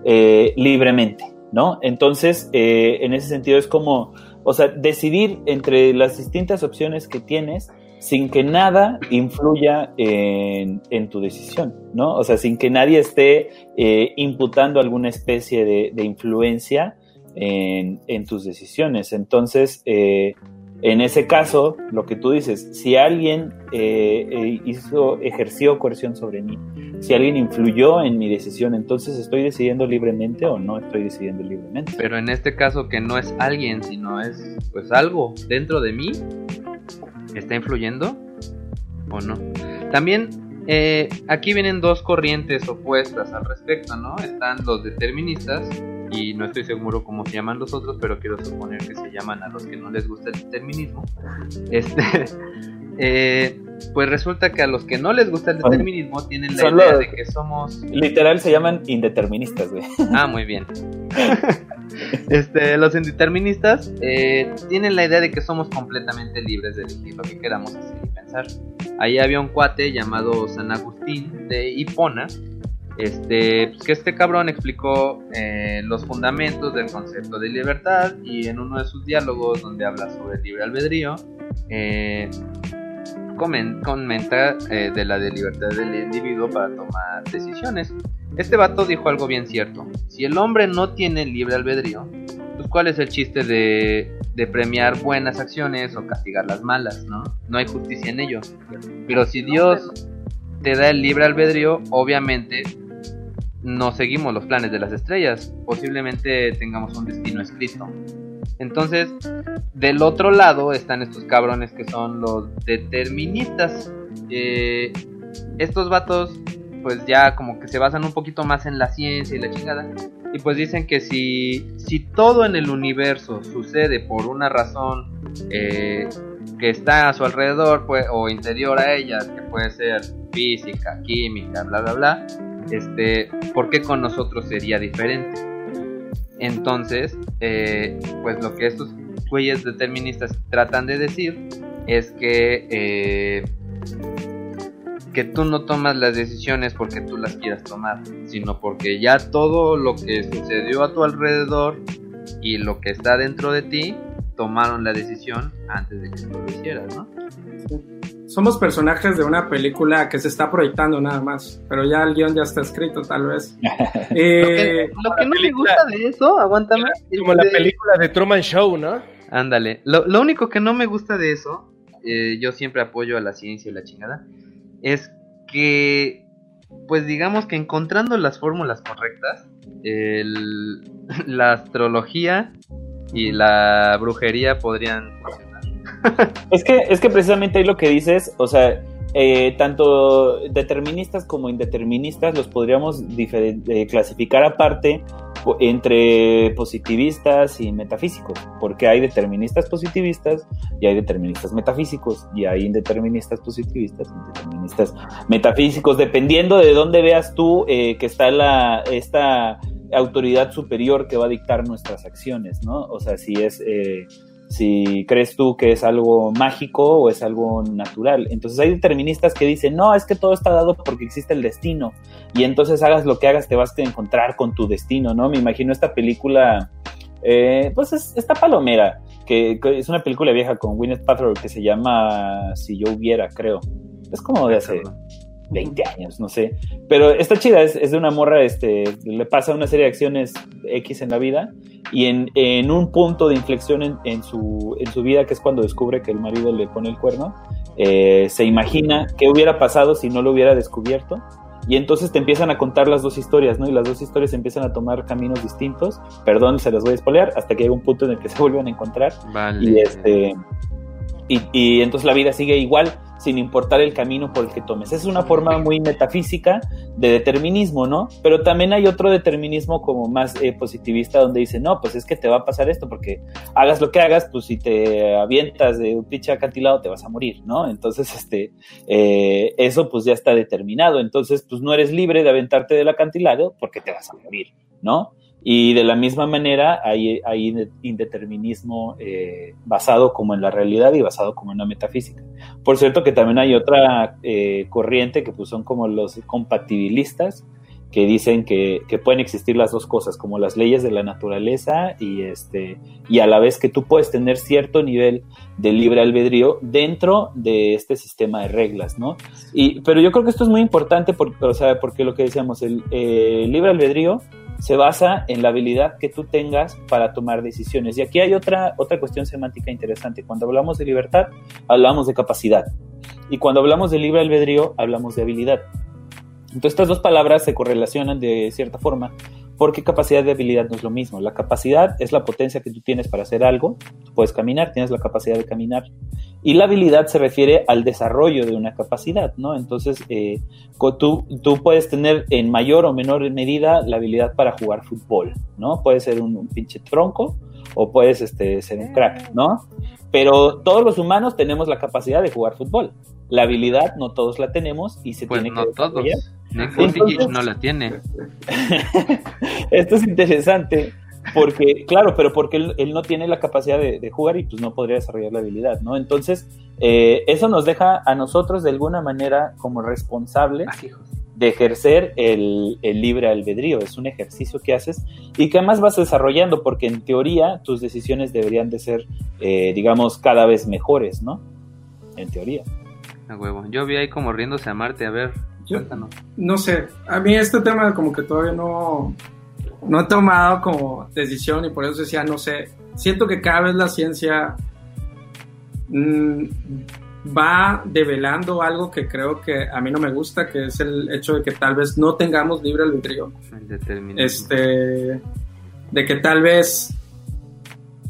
eh, libremente, ¿no? Entonces, eh, en ese sentido es como, o sea, decidir entre las distintas opciones que tienes sin que nada influya en, en tu decisión, ¿no? O sea, sin que nadie esté eh, imputando alguna especie de, influencia en, en, tus decisiones. Entonces, eh, en ese caso, lo que tú dices, si alguien eh, hizo, ejerció coerción sobre mí, si alguien influyó en mi decisión, entonces estoy decidiendo libremente o no estoy decidiendo libremente. Pero en este caso que no es alguien, sino es pues algo dentro de mí, ¿está influyendo o no? También eh, aquí vienen dos corrientes opuestas al respecto, ¿no? Están los deterministas y no estoy seguro cómo se llaman los otros, pero quiero suponer que se llaman a los que no les gusta el determinismo. Este, eh, pues resulta que a los que no les gusta el determinismo tienen la Son idea los- de que somos Literal se llaman indeterministas, güey. Ah, muy bien. este, los indeterministas eh, tienen la idea de que somos completamente libres de elegir lo que queramos hacer y pensar. Ahí había un cuate llamado San Agustín de Hipona, este, pues, que este cabrón explicó eh, los fundamentos del concepto de libertad y en uno de sus diálogos donde habla sobre el libre albedrío, eh, comen- comenta eh, de la de libertad del individuo para tomar decisiones. Este vato dijo algo bien cierto. Si el hombre no tiene libre albedrío, pues cuál es el chiste de, de premiar buenas acciones o castigar las malas, ¿no? No hay justicia en ello. Pero si Dios te da el libre albedrío, obviamente no seguimos los planes de las estrellas. Posiblemente tengamos un destino escrito. Entonces, del otro lado están estos cabrones que son los deterministas. Eh, estos vatos, pues ya como que se basan un poquito más en la ciencia y la chingada. Y pues dicen que si, si todo en el universo sucede por una razón eh, que está a su alrededor pues, o interior a ellas, que puede ser física, química, bla, bla, bla, este, ¿por qué con nosotros sería diferente? Entonces, eh, pues lo que estos güeyes deterministas tratan de decir es que eh, que tú no tomas las decisiones porque tú las quieras tomar, sino porque ya todo lo que sucedió a tu alrededor y lo que está dentro de ti tomaron la decisión antes de que tú lo hicieras, ¿no? Somos personajes de una película que se está proyectando nada más, pero ya el guion ya está escrito tal vez. Eh, Lo que no me gusta de eso, aguántame. Como la este, película de Truman Show, ¿no? Ándale. Lo, lo único que no me gusta de eso, eh, yo siempre apoyo a la ciencia y la chingada, es que, pues digamos que encontrando las fórmulas correctas, la astrología y la brujería podrían funcionar. Es que, es que precisamente ahí lo que dices, o sea, eh, tanto deterministas como indeterministas los podríamos eh, clasificar aparte entre positivistas y metafísicos, porque hay deterministas positivistas y hay deterministas metafísicos, y hay indeterministas positivistas y indeterministas metafísicos, dependiendo de dónde veas tú eh, que está la, esta autoridad superior que va a dictar nuestras acciones, ¿no? O sea, si es... eh, si crees tú que es algo mágico o es algo natural. Entonces hay deterministas que dicen, no, es que todo está dado porque existe el destino. Y entonces hagas lo que hagas, te vas a encontrar con tu destino, ¿no? Me imagino esta película, eh, pues es, esta palomera, que, es una película vieja con Gwyneth Paltrow que se llama Si yo hubiera, creo. Es como de hace 20 años, no sé. Pero esta chida, es, es, de una morra, este, le pasa una serie de acciones X en la vida y en, en un punto de inflexión en, en, su, en su vida, que es cuando descubre que el marido le pone el cuerno, eh, se imagina qué hubiera pasado si no lo hubiera descubierto. Y entonces te empiezan a contar las dos historias, ¿no? Y las dos historias empiezan a tomar caminos distintos. Perdón, se las voy a espolear, hasta que llega un punto en el que se vuelven a encontrar. Vale. Y este. Y, y, entonces la vida sigue igual sin importar el camino por el que tomes. Es una forma muy metafísica de determinismo, ¿no? Pero también hay otro determinismo como más eh, positivista donde dice, no, pues es que te va a pasar esto porque hagas lo que hagas, pues si te avientas de un pinche acantilado te vas a morir, ¿no? Entonces, este, eh, eso pues ya está determinado. Entonces, pues no eres libre de aventarte del acantilado porque te vas a morir, ¿no? Y de la misma manera hay, hay indeterminismo eh, basado como en la realidad y basado como en la metafísica. Por cierto que también hay otra eh, corriente que pues son como los compatibilistas, que dicen que, que, pueden existir las dos cosas, como las leyes de la naturaleza y, este, y a la vez que tú puedes tener cierto nivel de libre albedrío dentro de este sistema de reglas, ¿no? Y, pero yo creo que esto es muy importante porque, o sea, porque lo que decíamos, el eh, libre albedrío se basa en la habilidad que tú tengas para tomar decisiones. Y aquí hay otra, otra cuestión semántica interesante. Cuando hablamos de libertad, hablamos de capacidad. Y cuando hablamos de libre albedrío, hablamos de habilidad. Entonces estas dos palabras se correlacionan de cierta forma porque capacidad y habilidad no es lo mismo. La capacidad es la potencia que tú tienes para hacer algo. Puedes caminar, tienes la capacidad de caminar. Y la habilidad se refiere al desarrollo de una capacidad, ¿no? Entonces, eh, tú, tú puedes tener en mayor o menor medida la habilidad para jugar fútbol, ¿no? Puede ser un, un pinche tronco o puedes este, ser un crack, ¿no? Pero todos los humanos tenemos la capacidad de jugar fútbol. La habilidad no todos la tenemos y se pues tiene no que todos. Entonces, no la tiene. Esto es interesante porque, claro, pero porque él, él no tiene la capacidad de, de, jugar y pues no podría desarrollar la habilidad, ¿no? Entonces, eh, eso nos deja a nosotros de alguna manera como responsables de ejercer el, el, libre albedrío. Es un ejercicio que haces y que además vas desarrollando porque en teoría tus decisiones deberían de ser, eh, digamos, cada vez mejores, ¿no? En teoría. A huevo. Yo vi ahí como riéndose a Marte, a ver, yo, no sé, a mí este tema como que todavía no, no he tomado como decisión y por eso decía, no sé, siento que cada vez la ciencia mmm, va develando algo que creo que a mí no me gusta, que es el hecho de que tal vez no tengamos libre albedrío. Este, de que tal vez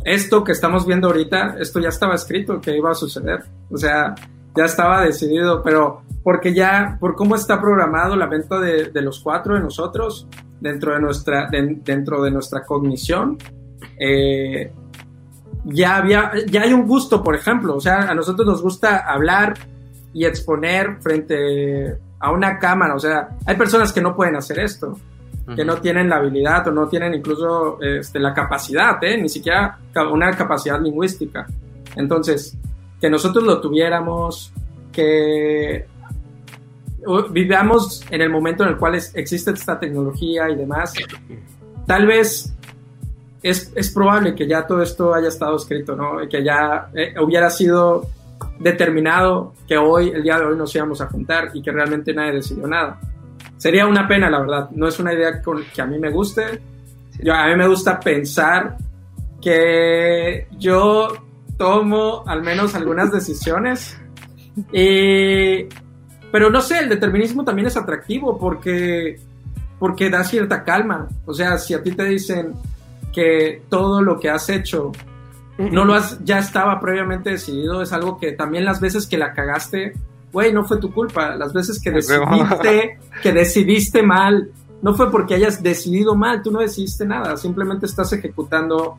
esto que estamos viendo ahorita, esto ya estaba escrito que iba a suceder. O sea, ya estaba decidido, pero porque ya, por cómo está programado la venta de, de los cuatro de nosotros dentro de nuestra, de, dentro de nuestra cognición, eh, ya había, ya hay un gusto, por ejemplo, o sea, a nosotros nos gusta hablar y exponer frente a una cámara, o sea, hay personas que no pueden hacer esto, uh -huh. que no tienen la habilidad o no tienen incluso este, la capacidad, ¿eh? ni siquiera una capacidad lingüística. Entonces, que nosotros lo tuviéramos, que vivamos en el momento en el cual es, existe esta tecnología y demás, tal vez es, es, probable que ya todo esto haya estado escrito, ¿no? Que ya eh, hubiera sido determinado que hoy, el día de hoy, nos íbamos a juntar y que realmente nadie decidió nada. Sería una pena, la verdad. No es una idea con, que a mí me guste. Yo, a mí me gusta pensar que yo tomo al menos algunas decisiones y pero no sé, el determinismo también es atractivo porque, porque da cierta calma. O sea, si a ti te dicen que todo lo que has hecho no lo has, ya estaba previamente decidido, es algo que también las veces que la cagaste, güey, no fue tu culpa. Las veces que decidiste, que decidiste mal, no fue porque hayas decidido mal, tú no decidiste nada, simplemente estás ejecutando.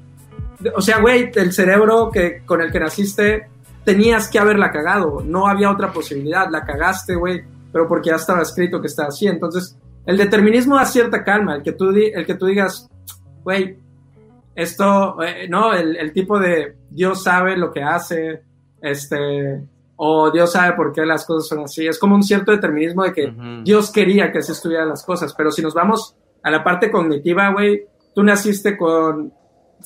O sea, güey, el cerebro que, con el que naciste tenías que haberla cagado, no había otra posibilidad, la cagaste, güey, pero porque ya estaba escrito que estaba así. Entonces, el determinismo da cierta calma, el que tú, el que tú digas, güey, esto, eh, no, el, el tipo de Dios sabe lo que hace, este, o Dios sabe por qué las cosas son así. Es como un cierto determinismo de que. Dios quería que así estuvieran las cosas, pero si nos vamos a la parte cognitiva, güey, tú naciste con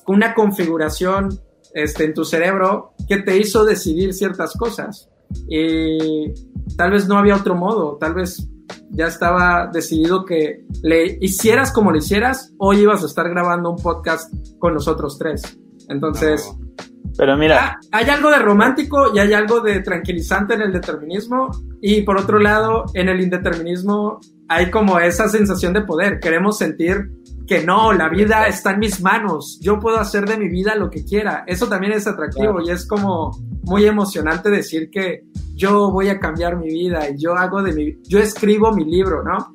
una configuración este, en tu cerebro que te hizo decidir ciertas cosas. Y tal vez no había otro modo, tal vez ya estaba decidido que le hicieras como le hicieras, hoy ibas a estar grabando un podcast con nosotros tres. Entonces, Pero mira, Ah, hay algo de romántico y hay algo de tranquilizante en el determinismo y por otro lado en el indeterminismo hay como esa sensación de poder queremos sentir que no la vida está en mis manos. Yo puedo hacer de mi vida lo que quiera. Eso también es atractivo Claro. y es como muy emocionante decir que yo voy a cambiar mi vida y yo hago de mi yo escribo mi libro no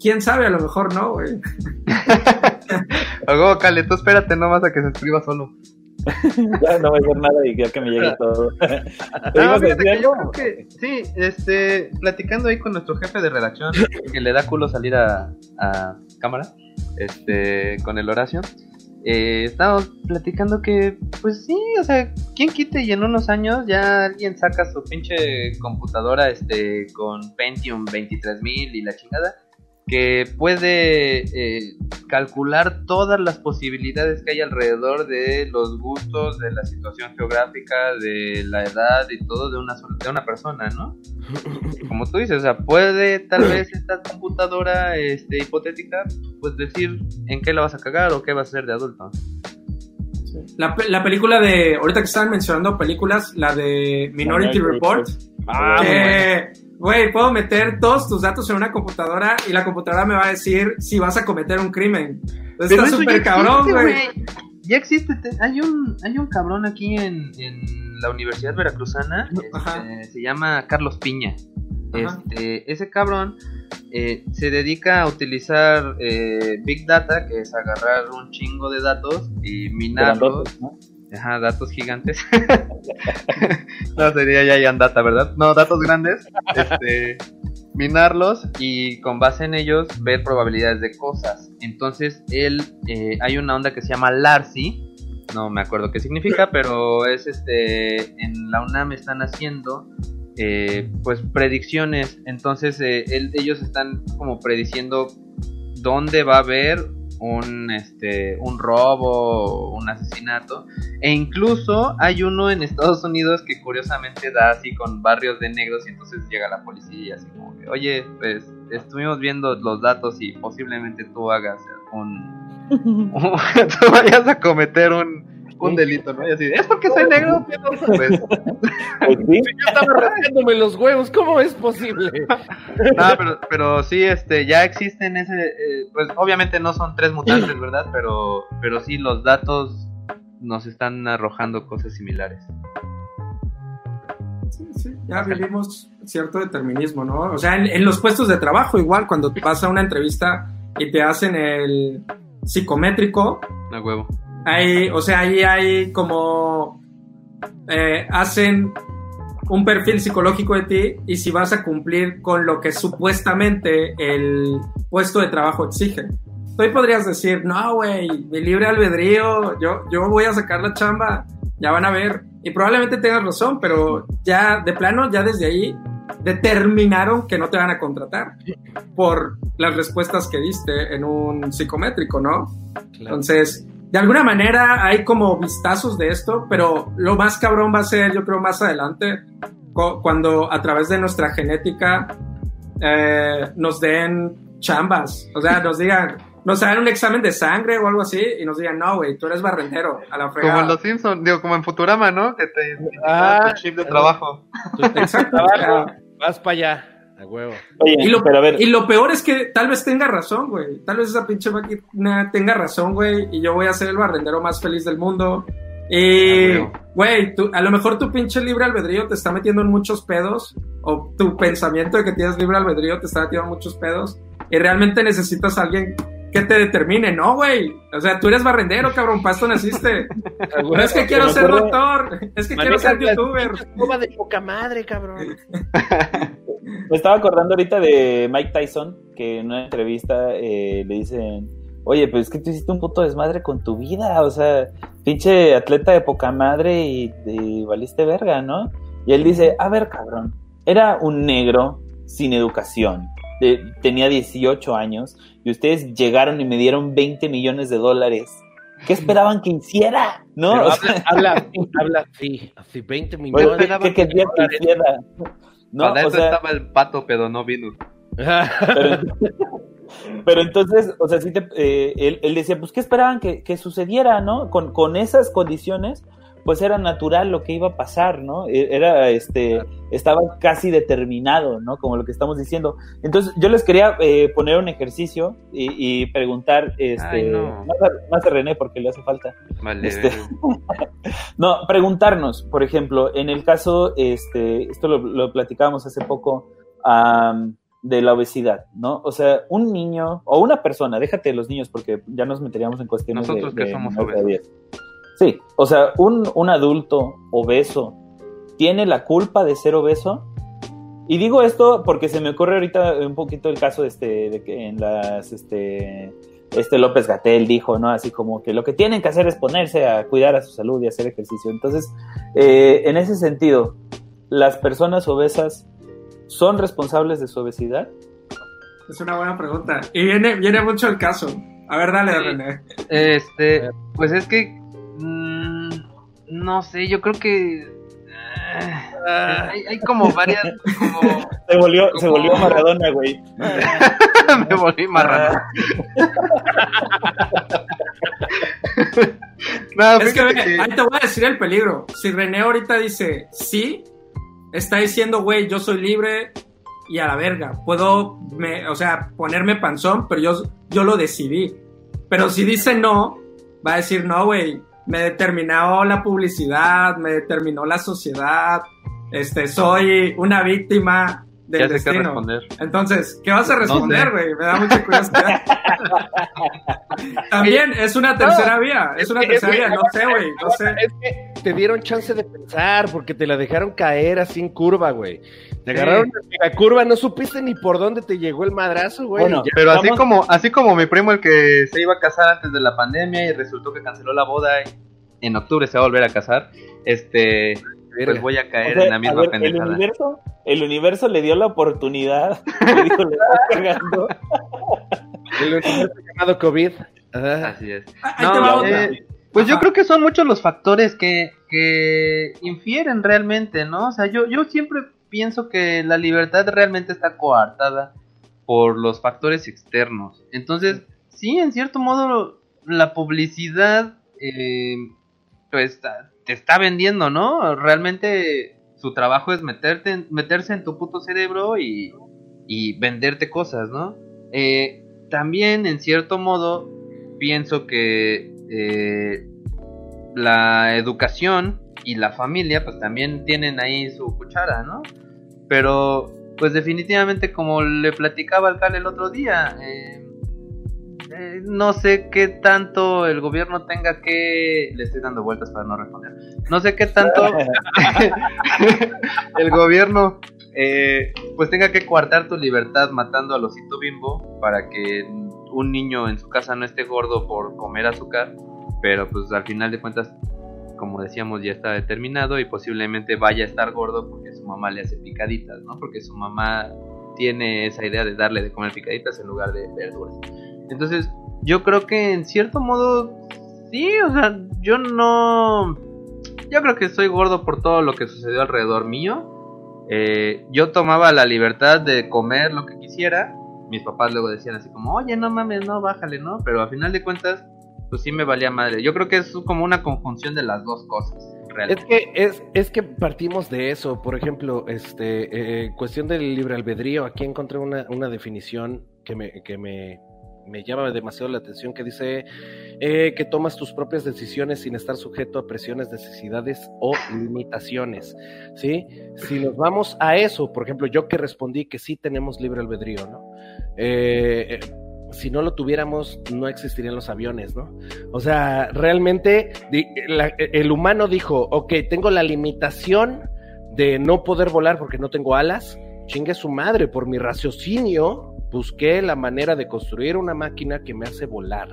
quién sabe a lo mejor no güey. Ogo, Cale, tú espérate nomás a que se escriba solo. ya no voy a hacer nada y ya que me llegue todo. ¿Te No, que yo creo que, sí, este, platicando ahí con nuestro jefe de redacción, que le da culo salir a, a cámara, este, con el Horacio, eh, estábamos platicando que, pues sí, o sea, ¿quién quite y en unos años ya alguien saca su pinche computadora, este, con Pentium 23000 y la chingada? Que puede eh, calcular todas las posibilidades que hay alrededor de los gustos, de la situación geográfica, de la edad y todo de una sola- de una persona, ¿no? Como tú dices, o sea, puede tal vez esta computadora este, hipotética, pues decir en qué la vas a cagar o qué vas a hacer de adulto. la, pe- la película de ahorita que estaban mencionando películas la de Minority Minority Report Ah, que, güey, puedo meter todos tus datos en una computadora y la computadora me va a decir si vas a cometer un crimen. Entonces está súper cabrón, güey. Ya existe, te- hay un, hay un cabrón aquí en, en la Universidad Veracruzana, este, se llama Carlos Piña. Este, ese cabrón eh, se dedica a utilizar eh, Big Data, que es agarrar un chingo de datos y minarlos. Grandotes, ¿no? Ajá, datos gigantes. no, sería ya Yan Data, ¿verdad? No, datos grandes. Este, minarlos y con base en ellos ver probabilidades de cosas. Entonces, él, eh, hay una onda que se llama LARSI. No me acuerdo qué significa, pero es este. En la UNAM están haciendo. eh, pues predicciones. Entonces, eh, ellos están como prediciendo dónde va a haber un este un robo un asesinato. E incluso hay uno en Estados Unidos que curiosamente da así con barrios de negros y entonces llega la policía y así como que oye pues estuvimos viendo los datos y posiblemente tú hagas un tú vayas a cometer un un delito, ¿no? Y así, ¿es porque soy negro? Pues, Pues sí, Yo estaba rascándome los huevos, ¿cómo es posible? No, pero, pero sí, este, ya existen ese, eh, pues obviamente no son tres mutantes, ¿verdad? Pero, pero sí los datos nos están arrojando cosas similares. Sí, sí, ya vivimos cierto determinismo, ¿no? O sea, en, en los puestos de trabajo igual, cuando vas a una entrevista y te hacen el psicométrico, A huevo. Hay, o sea, ahí hay como eh, hacen un perfil psicológico de ti y si vas a cumplir con lo que supuestamente el puesto de trabajo exige. Tú podrías decir, no, güey, mi libre albedrío, yo, yo voy a sacar la chamba, ya van a ver. Y probablemente tengas razón, pero ya de plano, ya desde ahí determinaron que no te van a contratar por las respuestas que diste en un psicométrico, ¿no? Entonces, de alguna manera hay como vistazos de esto, pero lo más cabrón va a ser, yo creo, más adelante, cu- cuando a través de nuestra genética eh, nos den chambas, o sea, nos digan, nos hagan un examen de sangre o algo así y nos digan, no, güey, tú eres barrendero, a la Como en fregada. los Simpsons, digo, como en Futurama, ¿no? Que te Ah, tu chip de trabajo. Exacto. Vas para allá, a huevo. Oye, Y lo, pero a ver, y lo peor es que tal vez tenga razón, güey. Tal vez esa pinche máquina tenga razón, güey. Y yo voy a ser el barrendero más feliz del mundo. Y, Ah, güey, tú- a lo mejor tu pinche libre albedrío te está metiendo en muchos pedos. O tu pensamiento de que tienes libre albedrío te está metiendo en muchos pedos. Y realmente necesitas a alguien que te determine. No, güey. O sea, tú eres barrendero, cabrón. Para esto naciste. No es que quiero ser doctor. Es que quiero ser youtuber. de poca madre, cabrón. me estaba acordando ahorita de Mike Tyson, que en una entrevista eh, le dicen, oye, pues es que tú hiciste un puto desmadre con tu vida, o sea, pinche atleta de poca madre y, y valiste verga, ¿no? Y él dice, a ver, cabrón, era un negro sin educación, de- tenía 18 años y ustedes llegaron y me dieron 20 millones de dólares. ¿Qué esperaban que hiciera? ¿No? Pero O habla, sea, habla, así, habla así, así 20 pues, millones. ¿qué, qué que hiciera? ¿No? Para O eso sea, estaba el pato, pero no vino. pero, pero entonces, o sea, sí te- eh, él, él decía, pues, ¿qué esperaban que, que sucediera, no? Con, con esas condiciones, pues era natural lo que iba a pasar, ¿no? E- Era, este, estaba casi determinado, ¿no? Como lo que estamos diciendo. Entonces, yo les quería eh, poner un ejercicio y, y preguntar, este, Ay, no. más, a, más a René, porque le hace falta. Vale. Este, No, preguntarnos, por ejemplo, en el caso, este, esto lo, lo platicábamos hace poco, am, de la obesidad, ¿no? O sea, un niño o una persona, déjate de los niños porque ya nos meteríamos en cuestiones de- Nosotros que de somos menores de obesos. 10. Sí, o sea, un, un adulto obeso tiene la culpa de ser obeso. Y digo esto porque se me ocurre ahorita un poquito el caso este, de que en las este, este López Gatel dijo, ¿no? Así como que lo que tienen que hacer es ponerse a cuidar a su salud y hacer ejercicio. Entonces, eh, en ese sentido, ¿las personas obesas son responsables de su obesidad? Es una buena pregunta. Y viene, viene mucho el caso. A ver, dale, Sí. René. Este, pues es que. No sé, yo creo que. ah, hay, hay como varias. Como, Se volvió, se volvió Maradona, güey. me volví marrano. no, Es que, que- ahí te voy a decir el peligro. Si René ahorita dice sí, está diciendo, güey, yo soy libre y a la verga. Puedo, me, o sea, ponerme panzón, pero yo, yo lo decidí. Pero si dice no, va a decir, no, güey, me determinó la publicidad, me determinó la sociedad, este, soy una víctima del ya sé qué responder. Entonces, ¿qué vas a responder, sé. güey? Me da mucha curiosidad. También es una tercera vía, es una Es tercera que- vía, no sé, güey, no sé. Es que te dieron chance de pensar porque te la dejaron caer así en curva, güey. Te agarraron la curva, no supiste ni por dónde te llegó el madrazo, güey. Bueno, Pero así Vamos- como, así como mi primo el que se iba a casar antes de la pandemia y resultó que canceló la boda y en octubre se va a volver a casar, este pues voy a caer O sea, en la misma ver, el pendejada. universo, el universo le dio la oportunidad. Le dijo, le estás cagando. el universo llamado COVID. Ajá. Así es. Ahí te va No, otra. eh, pues yo creo que son muchos los factores que, que infieren realmente, ¿no? O sea, yo, yo siempre pienso que la libertad realmente está coartada por los factores externos. Entonces, sí, en cierto modo, la publicidad, eh, pues, te está vendiendo, ¿no? Realmente su trabajo es meterte meterse en tu puto cerebro y, y venderte cosas, ¿no? Eh, también, en cierto modo, pienso que eh, la educación y la familia pues también tienen ahí su cuchara, ¿no? Pero pues definitivamente como le platicaba al Cal el otro día, eh, eh, no sé qué tanto el gobierno tenga que... Le estoy dando vueltas para no responder. No sé qué tanto el gobierno eh, pues tenga que coartar tu libertad matando al osito bimbo para que un niño en su casa no esté gordo por comer azúcar, pero pues al final de cuentas, como decíamos, ya está determinado y posiblemente vaya a estar gordo porque su mamá le hace picaditas, ¿no? Porque su mamá tiene esa idea de darle de comer picaditas en lugar de verduras. Entonces, yo creo que en cierto modo, sí, o sea, yo no... Yo creo que estoy gordo por todo lo que sucedió alrededor mío. Eh, yo tomaba la libertad de comer lo que quisiera. Mis papás luego decían así como, oye, no mames, no, bájale, ¿no? Pero a final de cuentas, pues sí me valía madre. Yo creo que es como una conjunción de las dos cosas. Es que, es, es que partimos de eso. Por ejemplo, este, eh, cuestión del libre albedrío. Aquí encontré una, una definición que me, que me, me llama demasiado la atención, que dice eh, que tomas tus propias decisiones sin estar sujeto a presiones, necesidades o limitaciones. ¿sí? Si nos vamos a eso, por ejemplo, yo que respondí que sí tenemos libre albedrío, ¿no? Eh, eh, si no lo tuviéramos, no existirían los aviones, ¿no? O sea, realmente el humano dijo, ok, tengo la limitación de no poder volar porque no tengo alas, chingue su madre, por mi raciocinio busqué la manera de construir una máquina que me hace volar,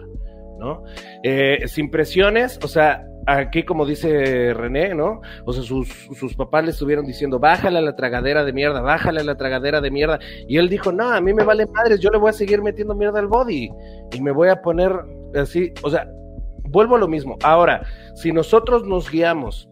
¿no? Eh, sin presiones, o sea, aquí como dice René, ¿no? O sea, sus, sus papás le estuvieron diciendo, bájale a la tragadera de mierda, bájale a la tragadera de mierda. Y él dijo, no, a mí me vale madres, yo le voy a seguir metiendo mierda al body y me voy a poner así, o sea, vuelvo a lo mismo. Ahora, si nosotros nos guiamos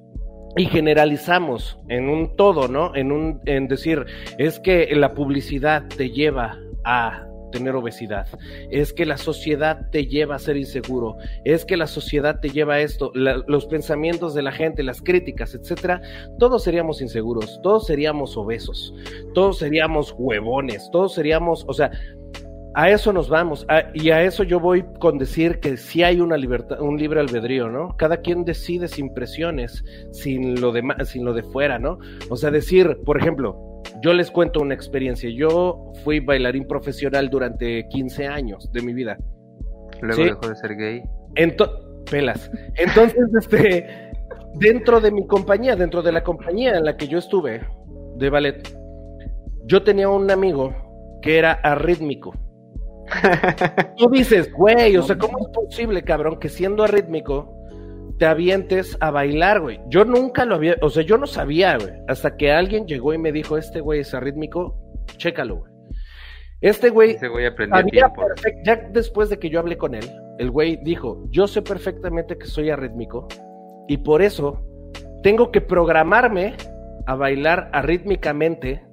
y generalizamos en un todo, ¿no? En un en decir, es que la publicidad te lleva a tener obesidad, es que la sociedad te lleva a ser inseguro, es que la sociedad te lleva a esto, los pensamientos de la gente, las críticas, etcétera, todos seríamos inseguros, todos seríamos obesos, todos seríamos huevones, todos seríamos, o sea, a eso nos vamos, y a eso yo voy con decir que sí hay una libertad, un libre albedrío, ¿no? Cada quien decide sin presiones, sin lo de sin lo de fuera, ¿no? O sea, decir, por ejemplo, yo les cuento una experiencia. Yo fui bailarín profesional durante 15 años de mi vida. Luego ¿Sí? dejó de ser gay. Ento pelas. Entonces, este, dentro de mi compañía, dentro de la compañía en la que yo estuve de ballet, yo tenía un amigo que era arrítmico. Tú dices, güey, o sea, ¿cómo es posible, cabrón, que siendo arrítmico te avientes a bailar, güey? Yo nunca lo había, o sea, yo no sabía, güey, hasta que alguien llegó y me dijo, este güey es arrítmico, chécalo, güey. Este güey perfect- ya después de que yo hablé con él, el güey dijo, yo sé perfectamente que soy arrítmico y por eso tengo que programarme a bailar arrítmicamente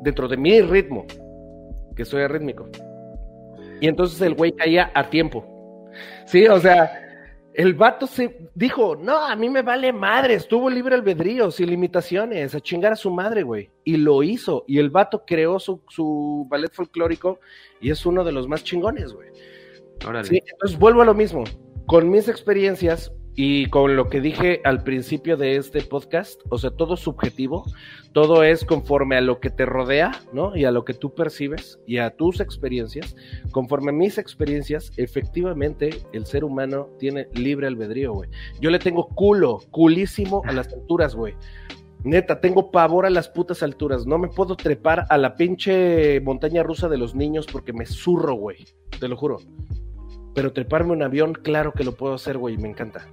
dentro de mi ritmo, que soy arrítmico. Y entonces el güey caía a tiempo. Sí, o sea, el vato se dijo, no, a mí me vale madre, estuvo libre albedrío, sin limitaciones, a chingar a su madre, güey. Y lo hizo. Y el vato creó su, su ballet folclórico y es uno de los más chingones, güey. Órale. Sí, entonces vuelvo a lo mismo. Con mis experiencias y con lo que dije al principio de este podcast, o sea, todo subjetivo, todo es conforme a lo que te rodea, ¿no? Y a lo que tú percibes y a tus experiencias. Conforme a mis experiencias, efectivamente, el ser humano tiene libre albedrío, güey. Yo le tengo culo, culísimo a las alturas, güey. Neta, tengo pavor a las putas alturas. No me puedo trepar a la pinche montaña rusa de los niños porque me zurro, güey. Te lo juro. Pero treparme un avión, claro que lo puedo hacer, güey, me encanta.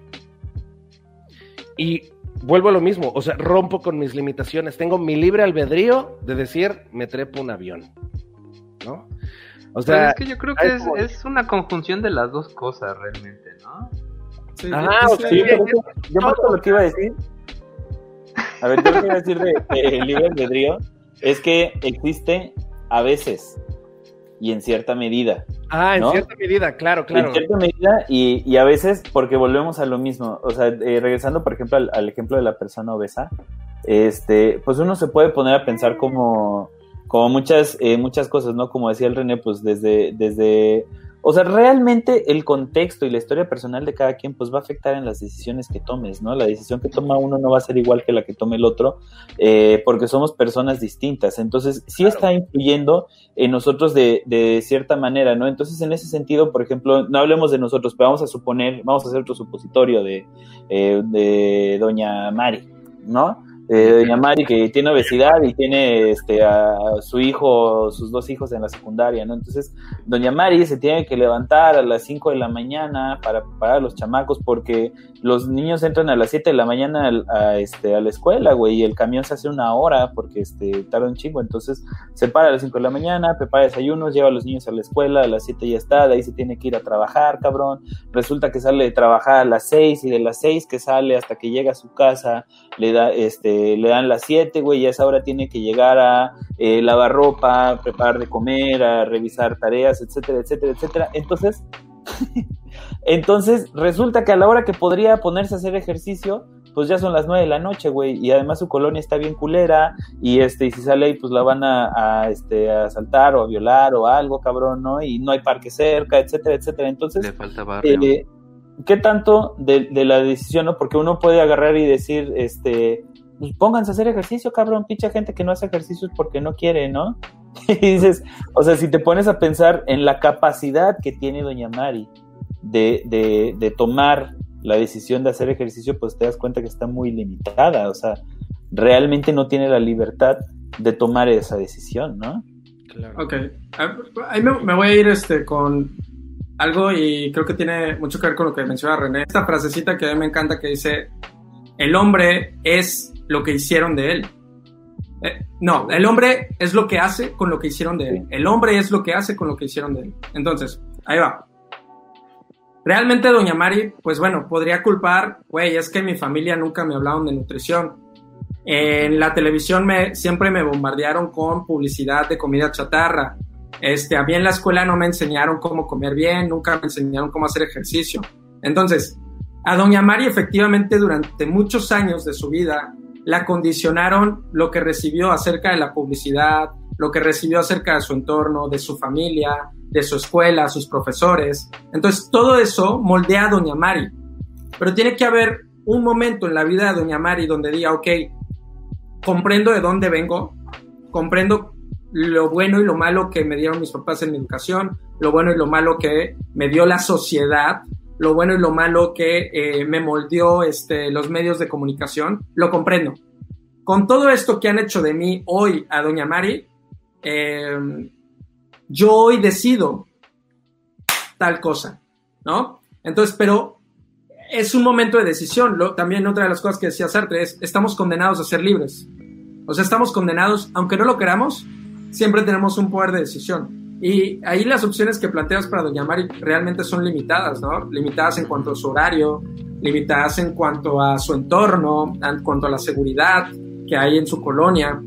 Y vuelvo a lo mismo, o sea, rompo con mis limitaciones. Tengo mi libre albedrío de decir, me trepo un avión. ¿No? O Pero sea, es que yo creo que es, una conjunción de las dos cosas realmente, ¿no? Sí, Ah, sí, sí. Sí, pero yo más lo que iba a decir. A ver, yo lo que iba a decir de, de libre albedrío es que existe a veces y en cierta medida. ah, en ¿no? cierta medida, claro, claro. En cierta medida y, y a veces porque volvemos a lo mismo. O sea, eh, regresando por ejemplo al, al ejemplo de la persona obesa, este, pues uno se puede poner a pensar como, como muchas, eh, muchas cosas, ¿no? Como decía el René, pues desde, desde, o sea, realmente el contexto y la historia personal de cada quien, pues va a afectar en las decisiones que tomes, ¿no? La decisión que toma uno no va a ser igual que la que tome el otro, eh, porque somos personas distintas. Entonces, sí Claro. está influyendo en nosotros de, de cierta manera, ¿no? Entonces, en ese sentido, por ejemplo, no hablemos de nosotros, pero vamos a suponer, vamos a hacer otro supositorio de, eh, de doña Mari, ¿no? Doña Mari que tiene obesidad y tiene este, a su hijo, sus dos hijos en la secundaria, ¿no? Entonces, doña Mari se tiene que levantar a las 5 de la mañana para preparar a los chamacos porque los niños entran a las 7 de la mañana a, este, a la escuela, güey, y el camión se hace una hora porque este, tarda un chingo, entonces se para a las 5 de la mañana, prepara desayunos, lleva a los niños a la escuela, a las 7 ya está, de ahí se tiene que ir a trabajar, cabrón, resulta que sale de trabajar a las 6 y de las 6 que sale hasta que llega a su casa, le da, este, le dan las 7, güey, y a esa hora tiene que llegar a eh, lavar ropa, preparar de comer, a revisar tareas, etcétera, etcétera, etcétera. Entonces, entonces resulta que a la hora que podría ponerse a hacer ejercicio, pues ya son las 9 de la noche, güey, y además su colonia está bien culera, y este, y si sale ahí, pues la van a, a, este, a asaltar o a violar o algo, cabrón, ¿no? Y no hay parque cerca, etcétera, etcétera. Entonces, Le falta barrio. eh, ¿qué tanto de, de la decisión, no? Porque uno puede agarrar y decir, este, pues pónganse a hacer ejercicio, cabrón, pinche gente que no hace ejercicios porque no quiere, ¿no? y dices, o sea, si te pones a pensar en la capacidad que tiene Doña Mari de, de, de tomar la decisión de hacer ejercicio, pues te das cuenta que está muy limitada, o sea, realmente no tiene la libertad de tomar esa decisión, ¿no? Claro. Ok. Ah, Ahí me, me voy a ir este, con algo y creo que tiene mucho que ver con lo que menciona René. Esta frasecita que a mí me encanta que dice, el hombre es lo que hicieron de él. Eh, no, el hombre es lo que hace con lo que hicieron de él. El hombre es lo que hace con lo que hicieron de él. Entonces, ahí va. Realmente Doña Mari, pues bueno, podría culpar, güey, es que mi familia nunca me hablaron de nutrición. En la televisión me, siempre me bombardearon con publicidad de comida chatarra. Este, a mí en la escuela no me enseñaron cómo comer bien, nunca me enseñaron cómo hacer ejercicio. Entonces, a Doña Mari efectivamente durante muchos años de su vida la condicionaron lo que recibió acerca de la publicidad, lo que recibió acerca de su entorno, de su familia, de su escuela, sus profesores. Entonces, todo eso moldea a Doña Mari. Pero tiene que haber un momento en la vida de Doña Mari donde diga, ok, comprendo de dónde vengo, comprendo lo bueno y lo malo que me dieron mis papás en mi educación, lo bueno y lo malo que me dio la sociedad, lo bueno y lo malo que eh, me moldeó este, los medios de comunicación, lo comprendo. Con todo esto que han hecho de mí hoy a Doña Mari, eh, yo hoy decido tal cosa, ¿no? Entonces, pero es un momento de decisión. Lo, también otra de las cosas que decía Sartre es, estamos condenados a ser libres. O sea, estamos condenados, aunque no lo queramos, siempre tenemos un poder de decisión. Y ahí las opciones que planteas para Doña Mari realmente son limitadas, ¿no? Limitadas en cuanto a su horario, limitadas en cuanto a su entorno, en cuanto a la seguridad que hay en su colonia.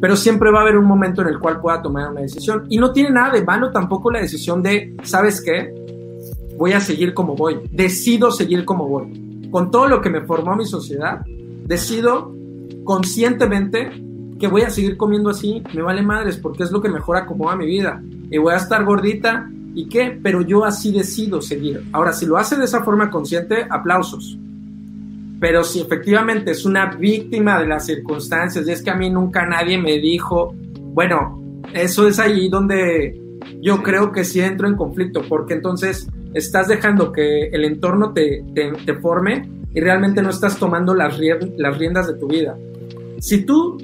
Pero siempre va a haber un momento en el cual pueda tomar una decisión. Y no tiene nada de malo tampoco la decisión de, ¿sabes qué? Voy a seguir como voy. Decido seguir como voy. Con todo lo que me formó mi sociedad, decido conscientemente que voy a seguir comiendo así, me vale madres, porque es lo que mejor acomoda mi vida. Y voy a estar gordita, ¿y qué? Pero yo así decido seguir. Ahora, si lo hace de esa forma consciente, aplausos. Pero si efectivamente es una víctima de las circunstancias, y es que a mí nunca nadie me dijo, bueno, eso es ahí donde yo creo que sí entro en conflicto, porque entonces estás dejando que el entorno te, te, te forme y realmente no estás tomando las, las riendas de tu vida. Si tú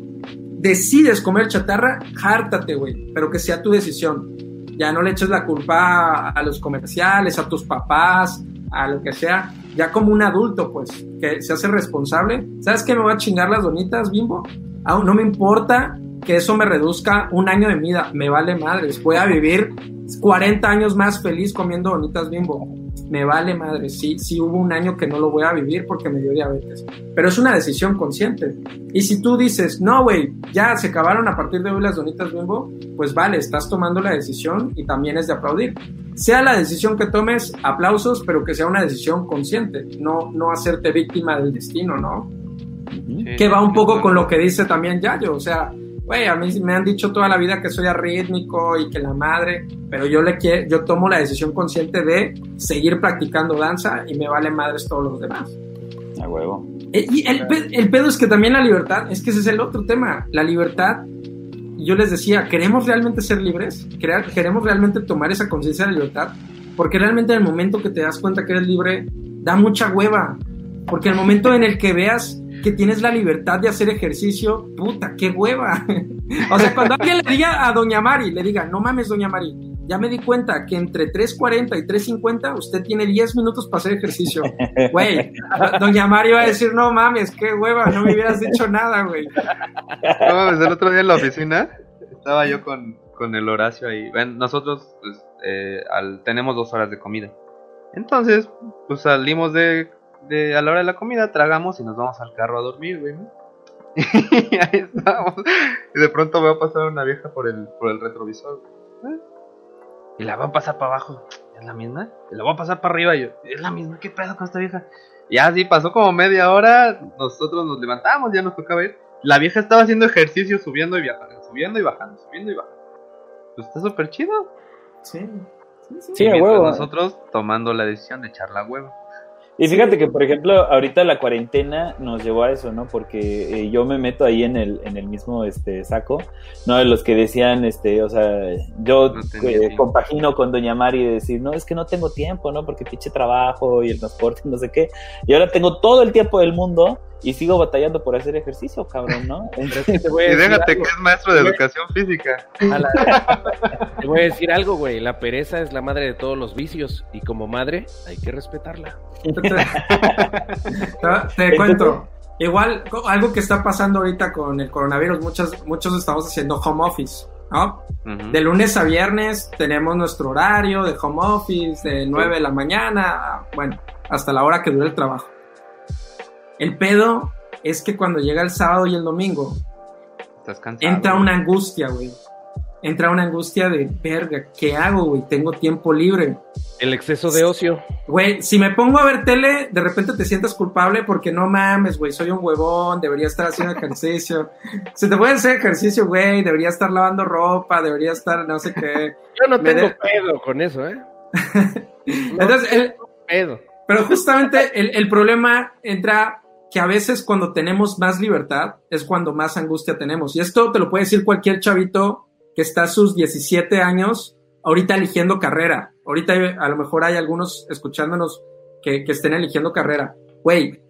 decides comer chatarra, hártate, güey, pero que sea tu decisión. Ya no le eches la culpa a, los comerciales, a tus papás, a lo que sea. Ya como un adulto, pues, que se hace responsable. ¿Sabes qué me va a chingar las donitas, bimbo? No me importa que eso me reduzca un año de vida. Me vale madres. Voy a vivir 40 años más feliz comiendo donitas bimbo. Me vale madre. Sí, sí hubo un año que no lo voy a vivir porque me dio diabetes. Pero es una decisión consciente. Y si tú dices, no, güey, ya se acabaron a partir de hoy las donitas bimbo, pues vale, estás tomando la decisión y también es de aplaudir. Sea la decisión que tomes, aplausos, pero que sea una decisión consciente, no, no hacerte víctima del destino, ¿no? que va un poco con lo que dice también Yayo, o sea, güey, a mí me han dicho toda la vida que soy arrítmico y que la madre, pero yo le quiero, yo tomo la decisión consciente de seguir practicando danza y me vale madres todos los demás. A huevo. Eh, Y el, el pedo es que también la libertad, es que ese es el otro tema, la libertad, yo les decía, ¿queremos realmente ser libres? ¿Quere- ¿Queremos realmente tomar esa conciencia de libertad? Porque realmente en el momento que te das cuenta que eres libre, da mucha hueva. Porque el momento en el que veas que tienes la libertad de hacer ejercicio, puta, qué hueva. o sea, cuando alguien le diga a Doña Mari, le diga, no mames, Doña Mari, ya me di cuenta que entre 3.40 y 3.50 usted tiene 10 minutos para hacer ejercicio. Güey, Doña Mari va a decir, no mames, qué hueva, no me hubieras dicho nada, güey. No mames, el otro día en la oficina estaba yo con, con el Horacio ahí. Ven, nosotros pues, eh, al- tenemos dos horas de comida. Entonces, pues salimos de, de- a la hora de la comida, tragamos y nos vamos al carro a dormir, güey. ¿no? Y ahí estábamos. Y de pronto veo pasar una vieja por el, por el retrovisor. ¿eh? Y la va a pasar para abajo. ¿Es la misma? Y la voy a pasar para arriba. Y yo, es la misma, ¿qué pedo con esta vieja? Y así pasó como media hora. Nosotros nos levantamos, ya nos tocaba ir. La vieja estaba haciendo ejercicio, subiendo y bajando, subiendo y bajando, subiendo y bajando. Pues está súper chido. Sí. Sí, Y a mientras huevo. nosotros tomando la decisión de echar la hueva. Y fíjate que, por ejemplo, ahorita la cuarentena nos llevó a eso, ¿no? Porque eh, yo me meto ahí en el, en el mismo este saco, ¿no? De los que decían, este, o sea, yo No eh, compagino con Doña Mari de decir, no, es que no tengo tiempo, ¿no? Porque pinche trabajo y el transporte y no sé qué. Y ahora tengo todo el tiempo del mundo y sigo batallando por hacer ejercicio, cabrón, ¿no? Entonces, te voy a Y decir déjate algo. que es maestro de educación física. A la- Te voy a decir algo, güey. La pereza es la madre de todos los vicios. Y como madre, hay que respetarla. Te, te cuento. Igual, algo que está pasando ahorita con el coronavirus, muchos, muchos estamos haciendo home office, ¿no? De lunes a viernes tenemos nuestro horario de home office, de 9 de la mañana, bueno, hasta la hora que dure el trabajo. El pedo es que cuando llega el sábado y el domingo, Estás cansado. entra una angustia, güey. Entra una angustia de, verga, ¿qué hago, güey? Tengo tiempo libre. El exceso de ocio. Güey, si me pongo a ver tele, de repente te sientes culpable porque no mames, güey, soy un huevón, debería estar haciendo ejercicio. Se te puede hacer ejercicio, güey, debería estar lavando ropa, debería estar no sé qué. Yo no Me tengo de- pedo con eso, ¿eh? No Entonces, el- tengo pedo. pero justamente el, el problema entra que a veces cuando tenemos más libertad es cuando más angustia tenemos. Y esto te lo puede decir cualquier chavito que está a sus 17 años ahorita eligiendo carrera. Ahorita a lo mejor hay algunos escuchándonos que, que estén eligiendo carrera. Güey,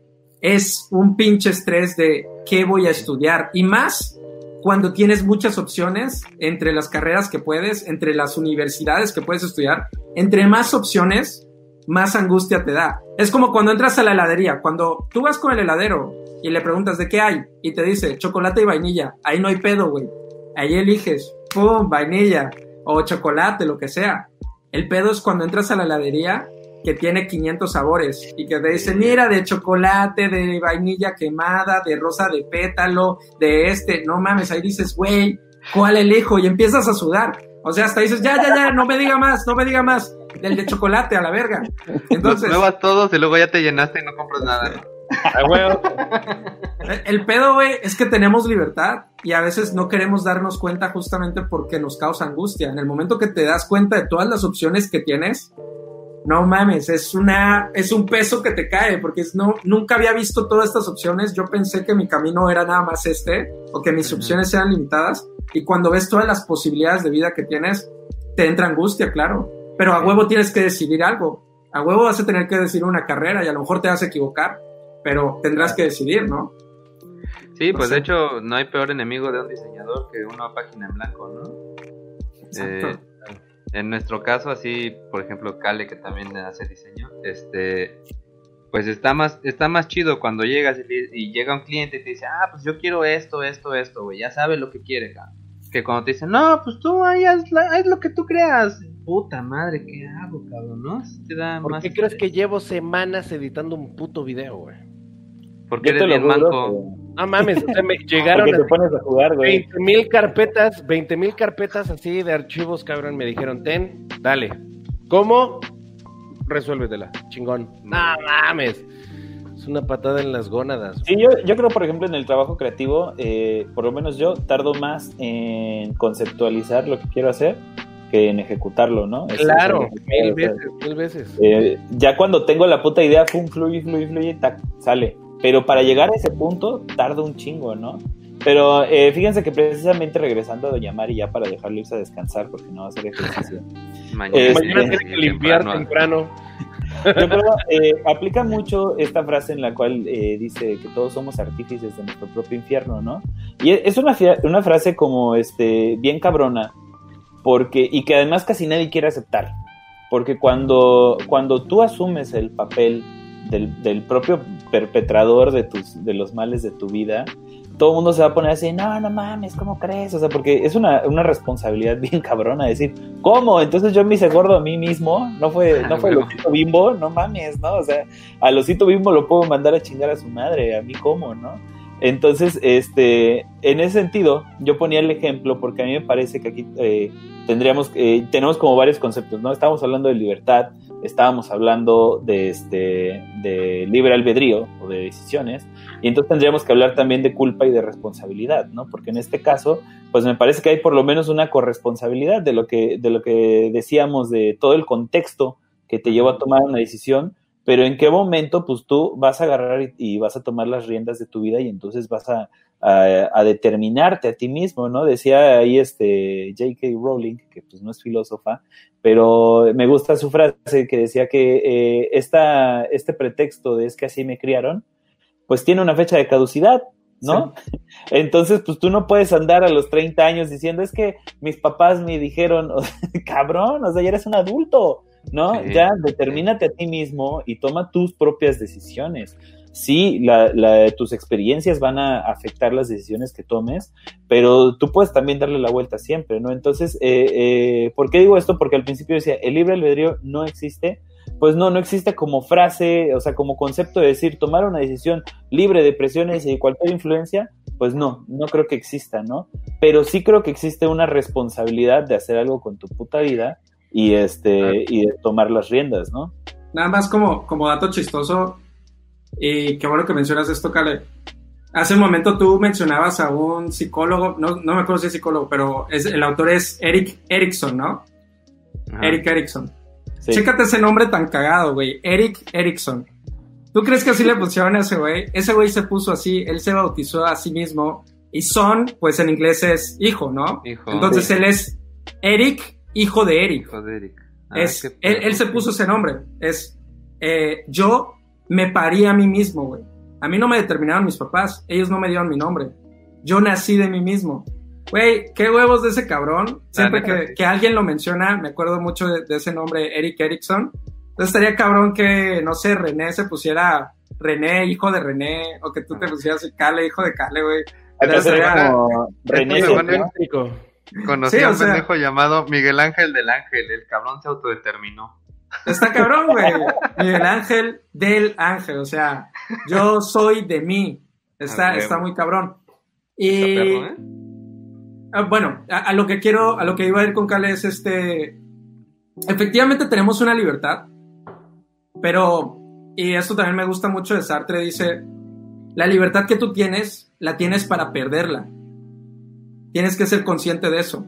es un pinche estrés de qué voy a estudiar. Y más cuando tienes muchas opciones entre las carreras que puedes, entre las universidades que puedes estudiar. Entre más opciones, más angustia te da. Es como cuando entras a la heladería, cuando tú vas con el heladero y le preguntas de qué hay y te dice chocolate y vainilla, ahí no hay pedo, güey. Ahí eliges, pum, vainilla o chocolate, lo que sea. El pedo es cuando entras a la heladería que tiene 500 sabores y que te dice, mira, de chocolate, de vainilla quemada, de rosa de pétalo, de este, no mames, ahí dices, güey, ¿cuál elijo? Y empiezas a sudar. O sea, hasta dices, ya, ya, ya, no me diga más, no me diga más. Del de chocolate a la verga. Los Entonces, pruebas todos y luego ya te llenaste y no compras nada. ¿no? A huevo. el pedo, güey, es que tenemos libertad y a veces no queremos darnos cuenta justamente porque nos causa angustia. En el momento que te das cuenta de todas las opciones que tienes, no mames, es una, es un peso que te cae porque es, no, nunca había visto todas estas opciones. Yo pensé que mi camino era nada más este o que mis Ujú. opciones eran limitadas y cuando ves todas las posibilidades de vida que tienes, te entra angustia, claro. Pero a huevo tienes que decidir algo. A huevo vas a tener que decidir una carrera y a lo mejor te vas a equivocar, pero tendrás que decidir, ¿no? Sí, No pues sé. de hecho no hay peor enemigo de un diseñador que una página en blanco, ¿no? Eh, en nuestro caso, así, por ejemplo, Kale, que también hace diseño, este, pues está más, está más chido cuando llegas y, y llega un cliente y te dice, ah, pues yo quiero esto, esto, esto, güey, ya sabe lo que quiere, cabrón. Que cuando te dicen, no, pues tú ahí haz lo que tú creas. Puta madre, ¿qué hago, cabrón? ¿No? Te da ¿Por más qué crees que llevo semanas editando un puto video, güey? Porque Yo eres te lo bien manco. No mames, o sea, me llegaron te pones a jugar, güey. 20 mil carpetas, 20 mil carpetas así de archivos, cabrón. Me dijeron, ten, dale. ¿Cómo? Resuélvetela, chingón. No mames. Es una patada en las gónadas. Sí, yo, yo creo, por ejemplo, en el trabajo creativo, eh, por lo menos yo tardo más en conceptualizar lo que quiero hacer que en ejecutarlo, ¿no? Claro, es- mil o sea, veces, mil veces. eh, ya cuando tengo la puta idea, pum, fluye, fluye, fluye, tac, sale. Pero para llegar a ese punto, tarda un chingo, ¿no? Pero eh, fíjense que precisamente regresando a Doña Mari, ya para dejarlo irse a descansar, porque no va a hacer ejercicio. Mañana, Eh, Mañana tiene que limpiar temprano. temprano. Yo creo, eh, aplica mucho esta frase en la cual eh, dice que todos somos artífices de nuestro propio infierno, ¿no? Y es una, una frase como este bien cabrona, porque, y que además casi nadie quiere aceptar. Porque cuando, cuando tú asumes el papel del, del propio perpetrador de, tus, de los males de tu vida, todo el mundo se va a poner así, no, no mames, ¿cómo crees? O sea, porque es una, una responsabilidad bien cabrona decir, ¿cómo? Entonces yo me hice gordo a mí mismo, no fue, no fue el osito bimbo, no mames, ¿no? O sea, al osito bimbo lo puedo mandar a chingar a su madre, a mí cómo, ¿no? Entonces, este, en ese sentido, yo ponía el ejemplo porque a mí me parece que aquí eh, tendríamos, eh, tenemos como varios conceptos, ¿no? Estábamos hablando de libertad, estábamos hablando de, este, de libre albedrío o de decisiones, y entonces tendríamos que hablar también de culpa y de responsabilidad, ¿no? Porque en este caso, pues me parece que hay por lo menos una corresponsabilidad de lo que, de lo que decíamos de todo el contexto que te llevó a tomar una decisión, pero en qué momento pues tú vas a agarrar y, y vas a tomar las riendas de tu vida y entonces vas a, a, a determinarte a ti mismo, ¿no? Decía ahí este J.K. Rowling, que pues no es filósofa, pero me gusta su frase que decía que eh, esta, este pretexto de es que así me criaron, pues tiene una fecha de caducidad, ¿no? Entonces, pues tú no puedes andar a los 30 años diciendo, es que mis papás me dijeron, cabrón, o sea, ya eres un adulto, ¿no? Sí, ya sí. determínate a ti mismo y toma tus propias decisiones. Sí, la, la- tus experiencias van a afectar las decisiones que tomes, pero tú puedes también darle la vuelta siempre, ¿no? Entonces, eh, eh, ¿por qué digo esto? Porque al principio decía, el libre albedrío no existe. Pues no, no existe como frase, o sea, como concepto de decir, tomar una decisión libre de presiones y de cualquier influencia, pues no, no creo que exista, ¿no? Pero sí creo que existe una responsabilidad de hacer algo con tu puta vida y este y de tomar las riendas, ¿no? Nada más como, como dato chistoso, y qué bueno que mencionas esto, Kale. Hace un momento tú mencionabas a un psicólogo, no, no me acuerdo si es psicólogo, pero es, el autor es Eric Erickson, ¿no? Ajá. Eric Erickson. Sí. Chécate ese nombre tan cagado, güey. Eric Erickson. ¿Tú crees que así le pusieron a ese güey? Ese güey se puso así, él se bautizó a sí mismo. Y son, pues en inglés es hijo, ¿no? Hijo. Entonces él es Eric, hijo de Eric. Hijo de Eric. Ah, es, él, se puso ese nombre. Es eh, yo me parí a mí mismo, güey. A mí no me determinaron mis papás, ellos no me dieron mi nombre. Yo nací de mí mismo. Güey, qué huevos de ese cabrón. Siempre que, que alguien lo menciona, me acuerdo mucho de, de ese nombre, Eric Erickson. Entonces estaría cabrón que, no sé, René se pusiera René, hijo de René, o que tú te pusieras Cale, hijo de Cale, güey. Entonces, sería como René Esto Conocí Sí, a un sea- pendejo llamado Miguel Ángel del Ángel. El cabrón se autodeterminó. Está cabrón, güey. Miguel Ángel del Ángel. O sea, yo soy de mí. Está, Ah, está muy cabrón. Y perro, ¿eh? ah, bueno, a, a lo que quiero, a lo que iba a ir con Cale es este. Efectivamente tenemos una libertad, pero, y esto también me gusta mucho de Sartre, dice, la libertad que tú tienes, la tienes para perderla. Tienes que ser consciente de eso.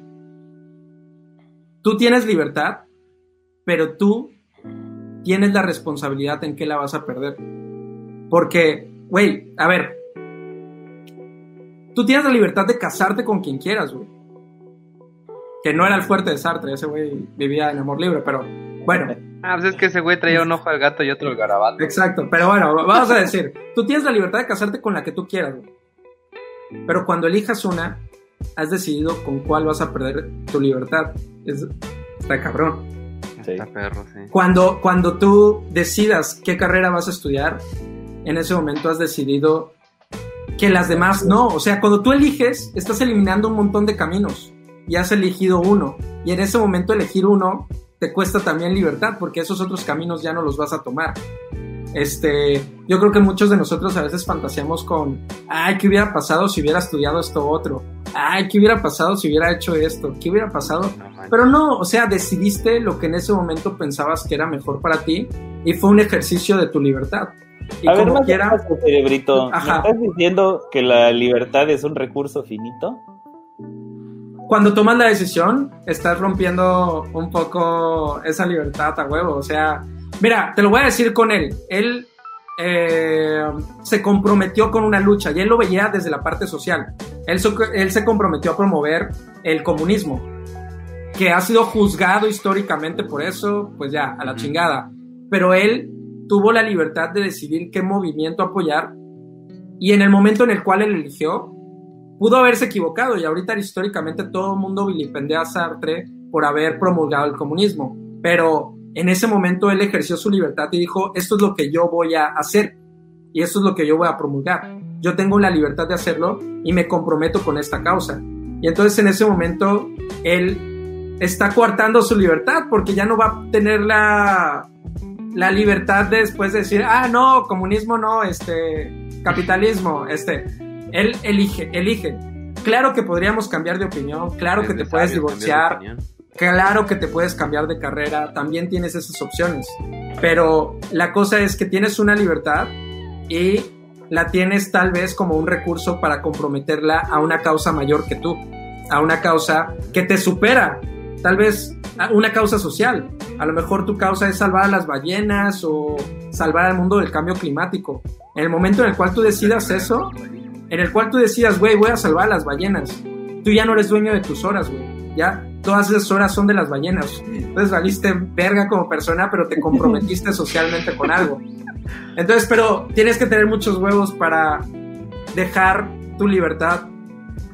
Tú tienes libertad, pero tú tienes la responsabilidad en qué la vas a perder. Porque, güey, a ver, tú tienes la libertad de casarte con quien quieras, güey. Que no era el fuerte de Sartre, ese güey vivía en amor libre, pero bueno, Ah, pues es que ese güey traía un ojo al gato y otro al garabato. exacto. Pero bueno, vamos a decir, tú tienes la libertad de casarte con la que tú quieras, güey. Pero cuando elijas una, has decidido con cuál vas a perder tu libertad. Es, está cabrón. Sí. Está perro, sí. Cuando, cuando tú decidas qué carrera vas a estudiar, en ese momento has decidido que las demás no. O sea, cuando tú eliges, estás eliminando un montón de caminos y has elegido uno. Y en ese momento elegir uno te cuesta también libertad porque esos otros caminos ya no los vas a tomar. Este, yo creo que muchos de nosotros a veces fantaseamos con, ay, ¿qué hubiera pasado si hubiera estudiado esto otro? Ay, ¿qué hubiera pasado si hubiera hecho esto? ¿Qué hubiera pasado pero no, o sea, decidiste lo que en ese momento pensabas que era mejor para ti y fue un ejercicio de tu libertad. Y A ver, como más quiera, cerebrito. Ajá. ¿Me estás diciendo que la libertad es un recurso finito? cuando tomas la decisión, estás rompiendo un poco esa libertad a huevo. O sea, mira, te lo voy a decir con él. Él eh, se comprometió con una lucha y él lo veía desde la parte social. Él, él se comprometió a promover el comunismo, que ha sido juzgado históricamente por eso, pues ya, a la chingada. Pero él tuvo la libertad de decidir qué movimiento apoyar y en el momento en el cual él eligió, pudo haberse equivocado y ahorita históricamente todo el mundo vilipendea a Sartre por haber promulgado el comunismo, pero en ese momento él ejerció su libertad y dijo, esto es lo que yo voy a hacer y esto es lo que yo voy a promulgar. Yo tengo la libertad de hacerlo y me comprometo con esta causa. Y entonces en ese momento él está coartando su libertad porque ya no va a tener la, la libertad de después de decir, ah, no, comunismo no, este, capitalismo, este, él elige, elige. Claro que podríamos cambiar de opinión, claro Es que te puedes divorciar. Claro que te puedes cambiar de carrera, también tienes esas opciones, pero la cosa es que tienes una libertad y la tienes tal vez como un recurso para comprometerla a una causa mayor que tú, a una causa que te supera, tal vez una causa social. A lo mejor tu causa es salvar a las ballenas o salvar al mundo del cambio climático. En el momento en el cual tú decidas eso, en el cual tú decidas, güey, voy a salvar a las ballenas, tú ya no eres dueño de tus horas, güey. Ya todas esas horas son de las ballenas. Entonces valiste verga como persona, pero te comprometiste socialmente con algo. Entonces, pero tienes que tener muchos huevos para dejar tu libertad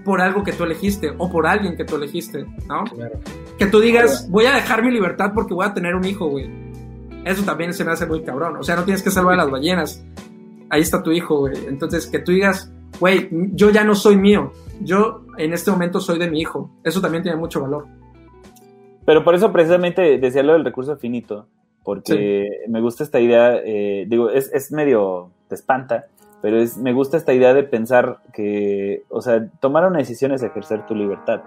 por algo que tú elegiste o por alguien que tú elegiste, ¿no? Claro. Que tú digas, voy a dejar mi libertad porque voy a tener un hijo, güey. Eso también se me hace muy cabrón. O sea, no tienes que salvar a las ballenas. Ahí está tu hijo, güey. Entonces, que tú digas, güey, yo ya no soy mío. Yo en este momento soy de mi hijo. Eso también tiene mucho valor. Pero por eso precisamente decía lo del recurso finito, porque me gusta esta idea, eh, digo, es, es medio, te espanta, pero es, me gusta esta idea de pensar que, o sea, tomar una decisión es ejercer tu libertad.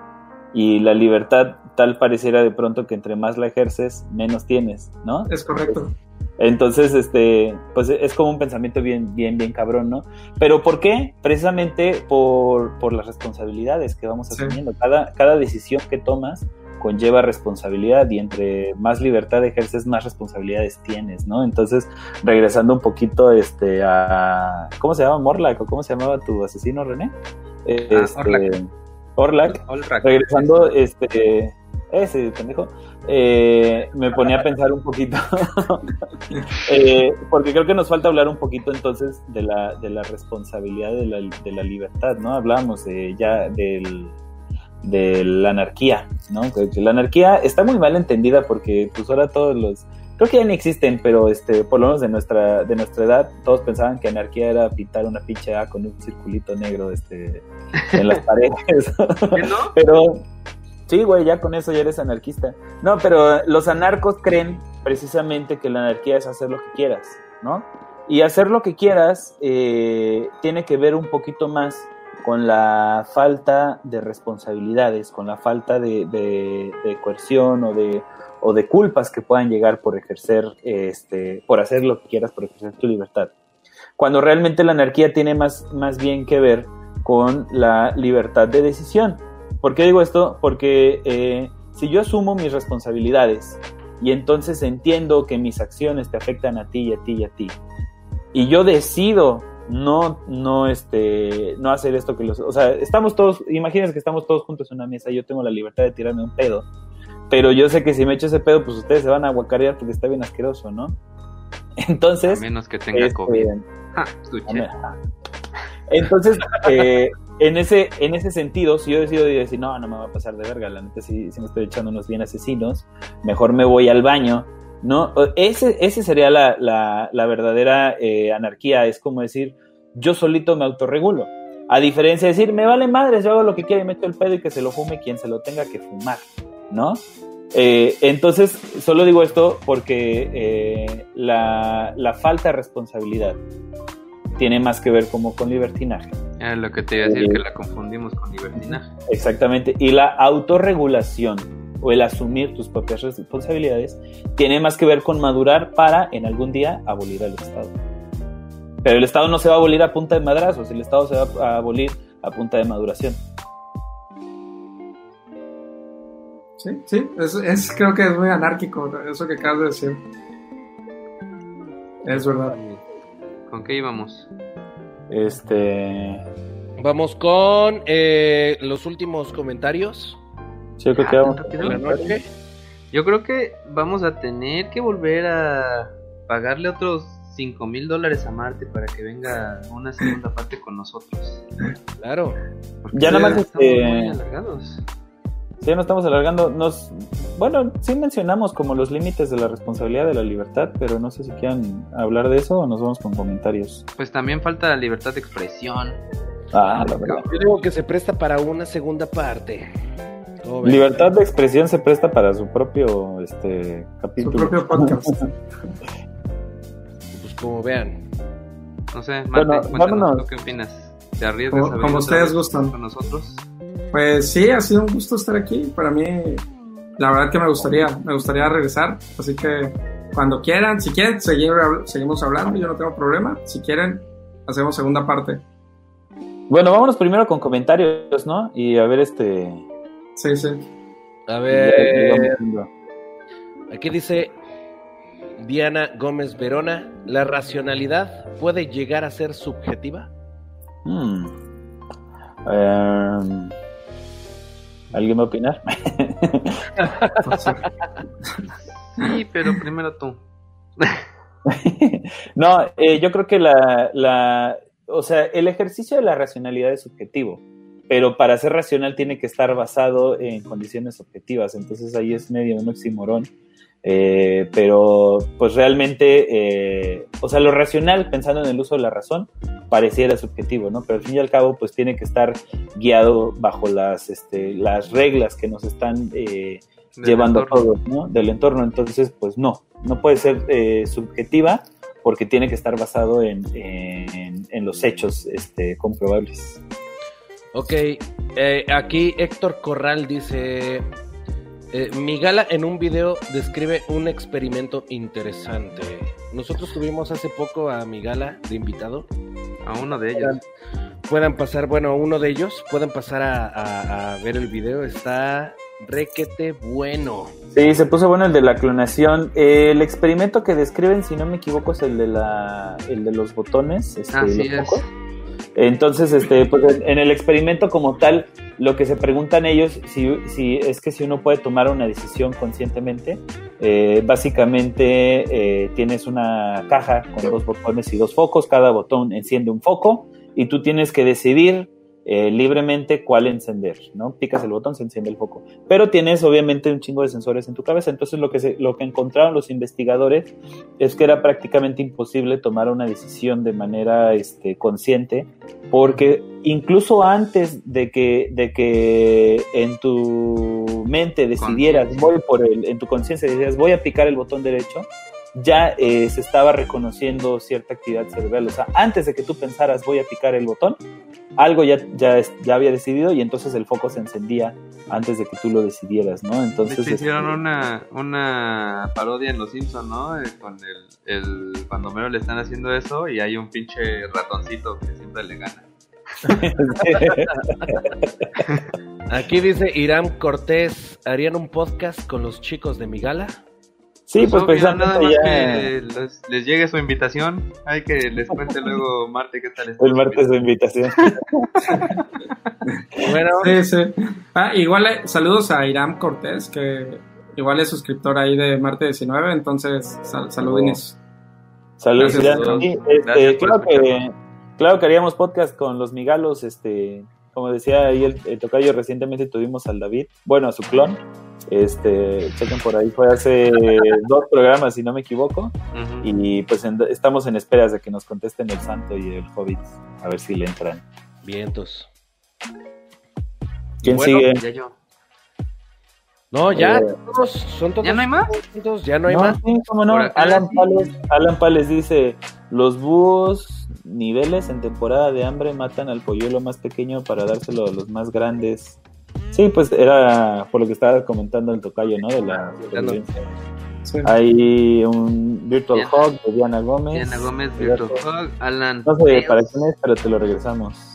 Y la libertad tal pareciera de pronto que entre más la ejerces, menos tienes, ¿no? Es correcto. Entonces, este, pues es como un pensamiento bien, bien, bien cabrón, ¿no? Pero ¿por qué? Precisamente por, por las responsabilidades que vamos Sí. asumiendo. Cada, cada decisión que tomas conlleva responsabilidad y entre más libertad ejerces, más responsabilidades tienes, ¿no? Entonces, regresando un poquito este, a... ¿Cómo se llama? ¿Morlac? ¿O cómo se llamaba tu asesino, René? Este, Orlac. Orlac. Olrak. Regresando, este, ese pendejo, eh, me ponía a pensar un poquito, eh, porque creo que nos falta hablar un poquito entonces de la, de la responsabilidad de la, de la libertad, ¿no? Hablábamos de, ya del, de la anarquía, ¿no? La anarquía está muy mal entendida porque pues ahora todos los creo que ya ni existen, pero este por lo menos de nuestra de nuestra edad todos pensaban que anarquía era pintar una pinche A con un circulito negro este en las paredes. Pero sí, güey, ya con eso ya eres anarquista. No, pero los anarcos creen precisamente que la anarquía es hacer lo que quieras, ¿no? Y hacer lo que quieras eh, tiene que ver un poquito más con la falta de responsabilidades, con la falta de, de- coerción o de, o de culpas que puedan llegar por ejercer, este, por hacer lo que quieras, por ejercer tu libertad. Cuando realmente la anarquía tiene más, más bien que ver con la libertad de decisión. ¿Por qué digo esto? Porque eh, si yo asumo mis responsabilidades y entonces entiendo que mis acciones te afectan a ti y a ti y a ti, y yo decido no, no, este, no hacer esto que los... O sea, estamos todos, imagínense que estamos todos juntos en una mesa, yo tengo la libertad de tirarme un pedo, pero yo sé que si me echo ese pedo, pues ustedes se van a aguacarear porque está bien asqueroso, ¿no? Entonces... A menos que tenga este, COVID. Ja, escuché. entonces, eh, en, ese, en ese sentido, si yo decido decir, no, no me va a pasar de verga, la neta, si, si me estoy echando unos bien asesinos, mejor me voy al baño, ¿no? Ese, ese sería la, la, la verdadera eh, anarquía, es como decir, yo solito me autorregulo. A diferencia de decir, me vale madres, yo hago lo que quiera y meto el pedo y que se lo fume quien se lo tenga que fumar, ¿no? Eh, entonces, solo digo esto porque eh, la, la falta de responsabilidad tiene más que ver como con libertinaje. Era lo que te iba a decir, que la confundimos con libertinaje. Exactamente. Y la autorregulación o el asumir tus propias responsabilidades tiene más que ver con madurar para en algún día abolir al Estado. Pero el Estado no se va a abolir a punta de madrazos, el Estado se va a abolir a punta de maduración. Sí, sí, es, es- creo que es muy anárquico eso que acabas de decir. Es verdad. ¿Con qué íbamos? Este. Vamos con eh, los últimos comentarios Sí, yo creo Ah. Yo creo que vamos a tener que volver a pagarle otros 5 mil dólares a Marte para que venga una segunda parte con nosotros. Claro. Porque Ya nada más, estamos este, alargados. Sí, no estamos alargando. Nos, bueno, sí mencionamos como los límites de la responsabilidad de la libertad, pero no sé si quieran hablar de eso o nos vamos con comentarios. Pues también falta la libertad de expresión. Ah, la verdad. Yo digo que se presta para una segunda parte. Libertad de expresión se presta para su propio este Su capítulo. propio podcast. Pues como vean. No sé, Marte, Bueno, cuéntanos, vámonos. ¿tú qué opinas? ¿Te arriesgas Como- a venir como ustedes gustan. con nosotros? Pues sí, ha sido un gusto estar aquí. Para mí, la verdad que me gustaría, me gustaría regresar. Así que cuando quieran, si quieren, seguir, seguimos hablando, yo no tengo problema. Si quieren, hacemos segunda parte. Bueno, vámonos primero con comentarios, ¿no? Y a ver este. Sí, sí. A ver, aquí dice Diana Gómez Verona, ¿la racionalidad puede llegar a ser subjetiva? Hmm. Em, ¿Alguien va a opinar? Sí, pero primero tú. no, eh, yo creo que la, la, o sea, el ejercicio de la racionalidad es subjetivo, pero para ser racional tiene que estar basado en condiciones objetivas, entonces ahí es medio un oxímoron. Eh, pero pues realmente, eh, o sea, lo racional, pensando en el uso de la razón, pareciera subjetivo, ¿no? Pero al fin y al cabo, pues tiene que estar guiado bajo las, este, las reglas que nos están eh, llevando a todos, ¿no? Del entorno. Entonces, pues no, no puede ser eh, subjetiva porque tiene que estar basado en, en, en los hechos este, comprobables. Ok, eh, aquí Héctor Corral dice, eh, mi gala en un video describe un experimento interesante. Nosotros tuvimos hace poco a mi gala de invitado. A uno de ellos. Puedan, puedan pasar, bueno, uno de ellos, pueden pasar a, a- a ver el video. Está requete bueno. Sí, se puso bueno el de la clonación. Eh, el experimento que describen, si no me equivoco, es el de la, el de los botones. Este, Así los es. Entonces, este, pues en, el experimento como tal, lo que se preguntan ellos, si, si es que si uno puede tomar una decisión conscientemente, eh, básicamente eh, tienes una caja con dos botones y dos focos, cada botón enciende un foco y tú tienes que decidir eh, libremente cuál encender, ¿no? Picas el botón, se enciende el foco. Pero tienes obviamente un chingo de sensores en tu cabeza, entonces lo que, se- lo que encontraron los investigadores es que era prácticamente imposible tomar una decisión de manera este, consciente, porque incluso antes de que, de que en tu mente decidieras, voy por el, en tu conciencia decidieras, voy a picar el botón derecho, ya eh, se estaba reconociendo cierta actividad cerebral. O sea, antes de que tú pensaras, voy a picar el botón, algo ya, ya, ya había decidido y entonces el foco se encendía antes de que tú lo decidieras, ¿no? De Entonces, hecho, hicieron este, una, una parodia en Los Simpsons, ¿no? Eh, Con el, el. Cuando Mero le están haciendo eso y hay un pinche ratoncito que siempre le gana. Aquí dice Irán Cortés, ¿harían un podcast con los chicos de mi gala? Sí, pues obvio, nada precisamente más ya que les, les llegue su invitación. Hay que les cuente luego Marte qué tal está el su martes de invitación. Bueno, Sí, sí. Ah, igual eh, saludos a Iram Cortés, que igual es suscriptor ahí de Marte 19, entonces sal- saludines. Saludos, todos. Sí, este, claro, que, claro que haríamos podcast con los migalos, este, como decía ahí el, el tocayo, recientemente tuvimos al David, bueno, a su clon, este, chequen por ahí, fue hace dos programas, si no me equivoco, y pues en- estamos en esperas de que nos contesten el Santo y el Hobbit, a ver si le entran. vientos. ¿Quién Bueno, sigue? Ya yo. No, ya, Eh, todos, son todos. ¿Ya no hay más? juntos, Ya no hay No, más. sí, cómo no. Por acá Alan sí. Pales, Alan Pales dice, los búhos niveles en temporada de hambre matan al polluelo más pequeño para dárselo a los más grandes. Sí, pues era por lo que estaba comentando el tocayo, ¿no? De la. Sí. Hay un Virtual Diana. Hog de Diana Gómez. Diana Gómez, Virtual Hog, Alan. No sé para quién es, pero te lo regresamos.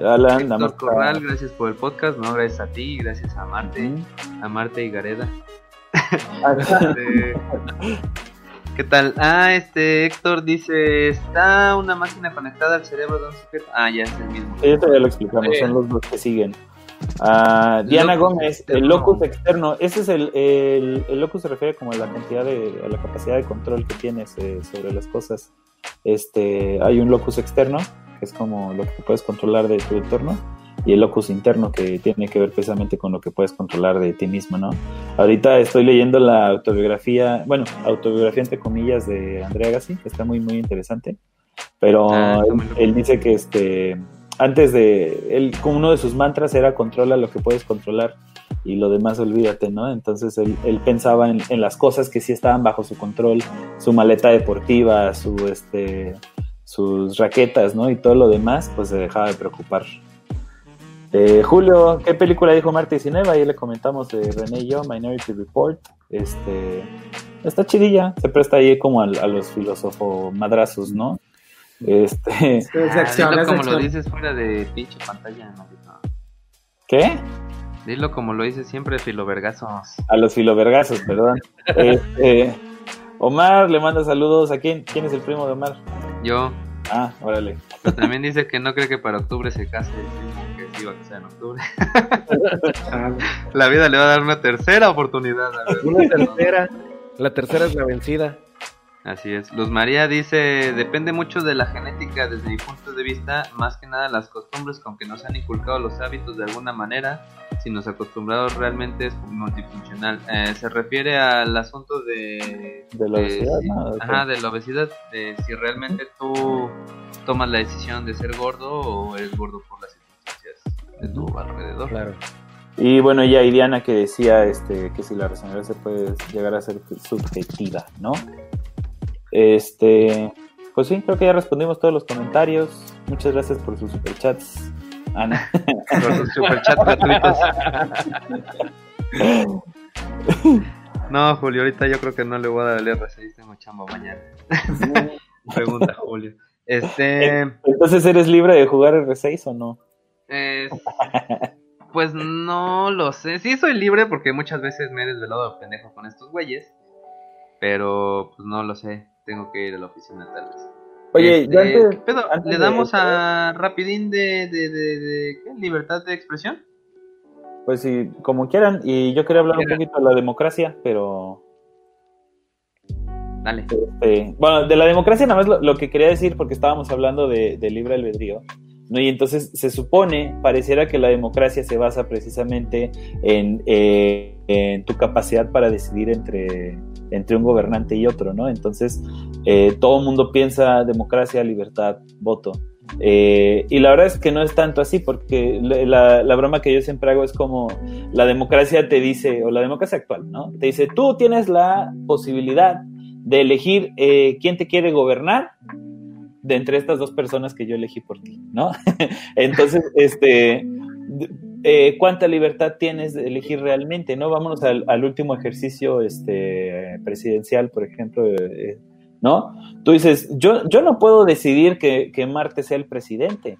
Alan, Héctor Corral, gracias por el podcast. No, gracias a ti, gracias a Marte, a Marte y Gareda. Ah, Este, ¿Qué tal? Ah, este Héctor dice, está una máquina conectada al cerebro de un sujeto. Ah, ya es el mismo. Esto ya lo explicamos, son los dos que siguen. Ah, Diana Locus Gómez, el locus externo, ese es el, el, el locus se refiere como a la cantidad de, a la capacidad de control que tienes eh, sobre las cosas. Este, hay un locus externo, que es como lo que puedes controlar de tu entorno, y el locus interno que tiene que ver precisamente con lo que puedes controlar de ti mismo, ¿no? Ahorita estoy leyendo la autobiografía, bueno, autobiografía entre comillas de Andrea Gassi, que está muy, muy interesante, pero Ah, él dice que este, antes de, él, uno de sus mantras era controla lo que puedes controlar y lo demás olvídate, ¿no? Entonces él, pensaba en, las cosas que sí estaban bajo su control, su maleta deportiva, su, este, sus raquetas, ¿no? Y todo lo demás, pues se dejaba de preocupar. Eh, Julio, ¿qué película dijo Marta 19? Ahí le comentamos de René y yo, Minority Report. Este, está chidilla, se presta ahí como a, a los filósofos madrazos, ¿no? Este, Ah, acción, dilo es de como lo dices fuera de pinche pantalla. No. ¿qué? Dilo como lo dices siempre, filovergazos. A los filovergazos, perdón. Este, Omar le manda saludos. ¿A quién? ¿Quién es el primo de Omar? Yo, Ah, órale. pero también dice que no cree que para octubre se case, que sí va a casar en octubre. La vida le va a dar una tercera oportunidad. A ver, Una tercera. La tercera es la vencida. Así es. Luz María dice, depende mucho de la genética desde mi punto de vista, más que nada las costumbres, con que nos han inculcado los hábitos de alguna manera, si nos acostumbrados realmente es multifuncional. Eh, se refiere al asunto de... De la obesidad, si- ¿no? Ajá, de la obesidad, de si realmente tú tomas la decisión de ser gordo o eres gordo por las circunstancias de tu alrededor. Claro. Y bueno, ya y Diana que decía este, que si la racionalidad se puede llegar a ser subjetiva, ¿no? Este, pues sí, creo que ya respondimos todos los comentarios. Muchas gracias por sus superchats, Ana. Por sus superchats gratuitos. No, Julio, ahorita yo creo que no le voy a dar el R6, tengo chamba mañana. Pregunta Julio. Este, Entonces, ¿eres libre de jugar R6 o no? es- pues no lo sé. Sí soy libre porque muchas veces me he desvelado de pendejo con estos güeyes, pero pues no lo sé. Tengo que ir a la oficina tal vez. Oye, Este, antes, antes ¿Le de- damos a Rapidín de, de, de, libertad de expresión? pues sí, como quieran, y yo quería hablar un poquito de la democracia, pero Dale. Este, bueno, de la democracia nada más lo, lo que quería decir, porque estábamos hablando de, de libre albedrío, ¿no? Y entonces se supone, pareciera que la democracia se basa precisamente en, eh, en tu capacidad para decidir entre, entre un gobernante y otro, ¿no? Entonces, eh, todo el mundo piensa democracia, libertad, voto. Eh, y la verdad es que no es tanto así, porque la, la- broma que yo siempre hago es como la democracia te dice, o la democracia actual, ¿no? Te dice, tú tienes la posibilidad de elegir eh, quién te quiere gobernar de entre estas dos personas que yo elegí por ti, ¿no? Entonces, este, eh, ¿cuánta libertad tienes de elegir realmente, no? Vámonos al, último ejercicio este, presidencial, por ejemplo, eh, ¿no? Tú dices, yo, yo no puedo decidir que, que Marte sea el presidente,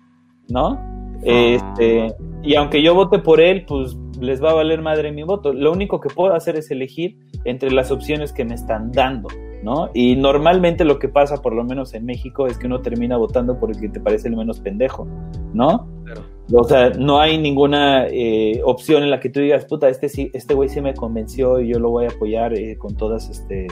¿no? Este, y aunque yo vote por él, pues les va a valer madre mi voto. Lo único que puedo hacer es elegir entre las opciones que me están dando, ¿no? Y normalmente lo que pasa, por lo menos en México, es que uno termina votando por el que te parece el menos pendejo, ¿no? Claro. O sea, no hay ninguna eh, opción en la que tú digas, puta, este sí, este güey sí me convenció y yo lo voy a apoyar eh, con todas, este,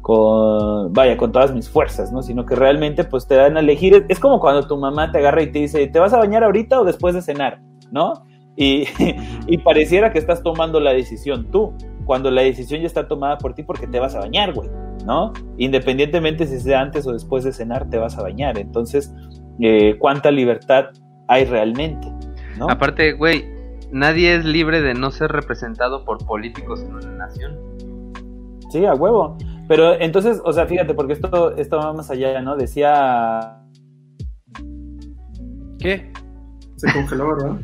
con, vaya, con todas mis fuerzas, ¿no? Sino que realmente, pues te dan a elegir. Es, como cuando tu mamá te agarra y te dice, ¿te vas a bañar ahorita o después de cenar? ¿No? Y, y pareciera que estás tomando la decisión tú, cuando la decisión ya está tomada por ti porque te vas a bañar, güey, ¿no? Independientemente si sea antes o después de cenar, te vas a bañar. Entonces, eh, ¿cuánta libertad hay realmente? ¿no? Aparte, güey, nadie es libre de no ser representado por políticos en una nación. Sí, a huevo. Pero entonces, o sea, fíjate, porque esto, esto va más allá, ¿no? Decía. ¿Qué? Se congeló, ¿verdad?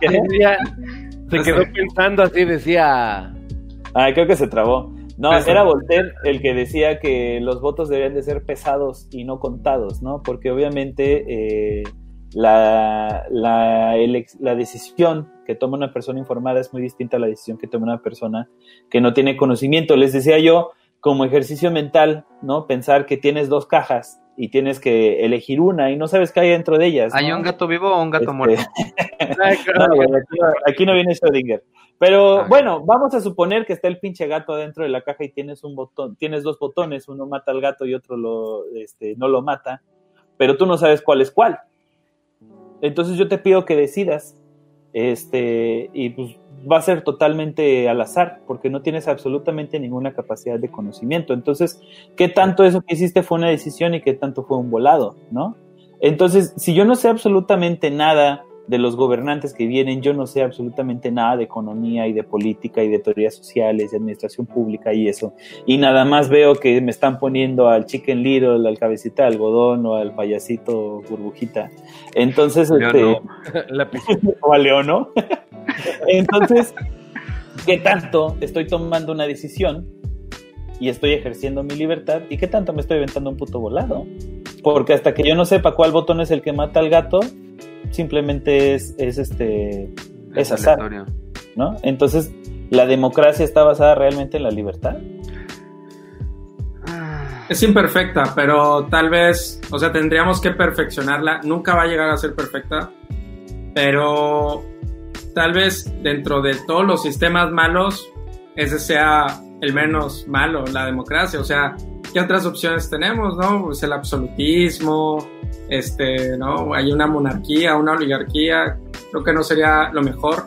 Se quedó pensando así, decía. Ah, creo que se trabó. No, Eso. era Voltaire el que decía que los votos debían de ser pesados y no contados, ¿no? Porque obviamente eh, la, la, decisión que toma una persona informada es muy distinta a la decisión que toma una persona que no tiene conocimiento. Les decía yo, como ejercicio mental, ¿no? Pensar que tienes dos cajas y tienes que elegir una y no sabes qué hay dentro de ellas. ¿Hay un gato vivo o un gato Este, muerto? No, aquí no viene Schrödinger. Pero Ah, bueno, vamos a suponer que está el pinche gato adentro de la caja y tienes un botón, tienes dos botones, uno mata al gato y otro lo, este, no lo mata, pero tú no sabes cuál es cuál. Entonces yo te pido que decidas, este, y pues va a ser totalmente al azar, porque no tienes absolutamente ninguna capacidad de conocimiento. Entonces, ¿qué tanto eso que hiciste fue una decisión y qué tanto fue un volado, no? Entonces, si yo no sé absolutamente nada de los gobernantes que vienen, yo no sé absolutamente nada de economía y de política y de teorías sociales, de administración pública y eso, y nada más veo que me están poniendo al Chicken Little, al cabecita de algodón o al payasito burbujita. Entonces, Yo este, o a León, ¿no? Entonces, ¿qué tanto estoy tomando una decisión y estoy ejerciendo mi libertad y qué tanto me estoy inventando un puto volado? Porque hasta que yo no sepa cuál botón es el que mata al gato, simplemente es, es este es azar, aleatorio. ¿no? Entonces, ¿la democracia está basada realmente en la libertad? Ah, Es imperfecta, pero tal vez, o sea, tendríamos que perfeccionarla. Nunca va a llegar a ser perfecta, pero tal vez dentro de todos los sistemas malos, ese sea el menos malo, la democracia. O sea, ¿qué ¿qué otras opciones tenemos, no? Pues el absolutismo, este, ¿no? Hay una monarquía, una oligarquía, creo que no sería lo mejor.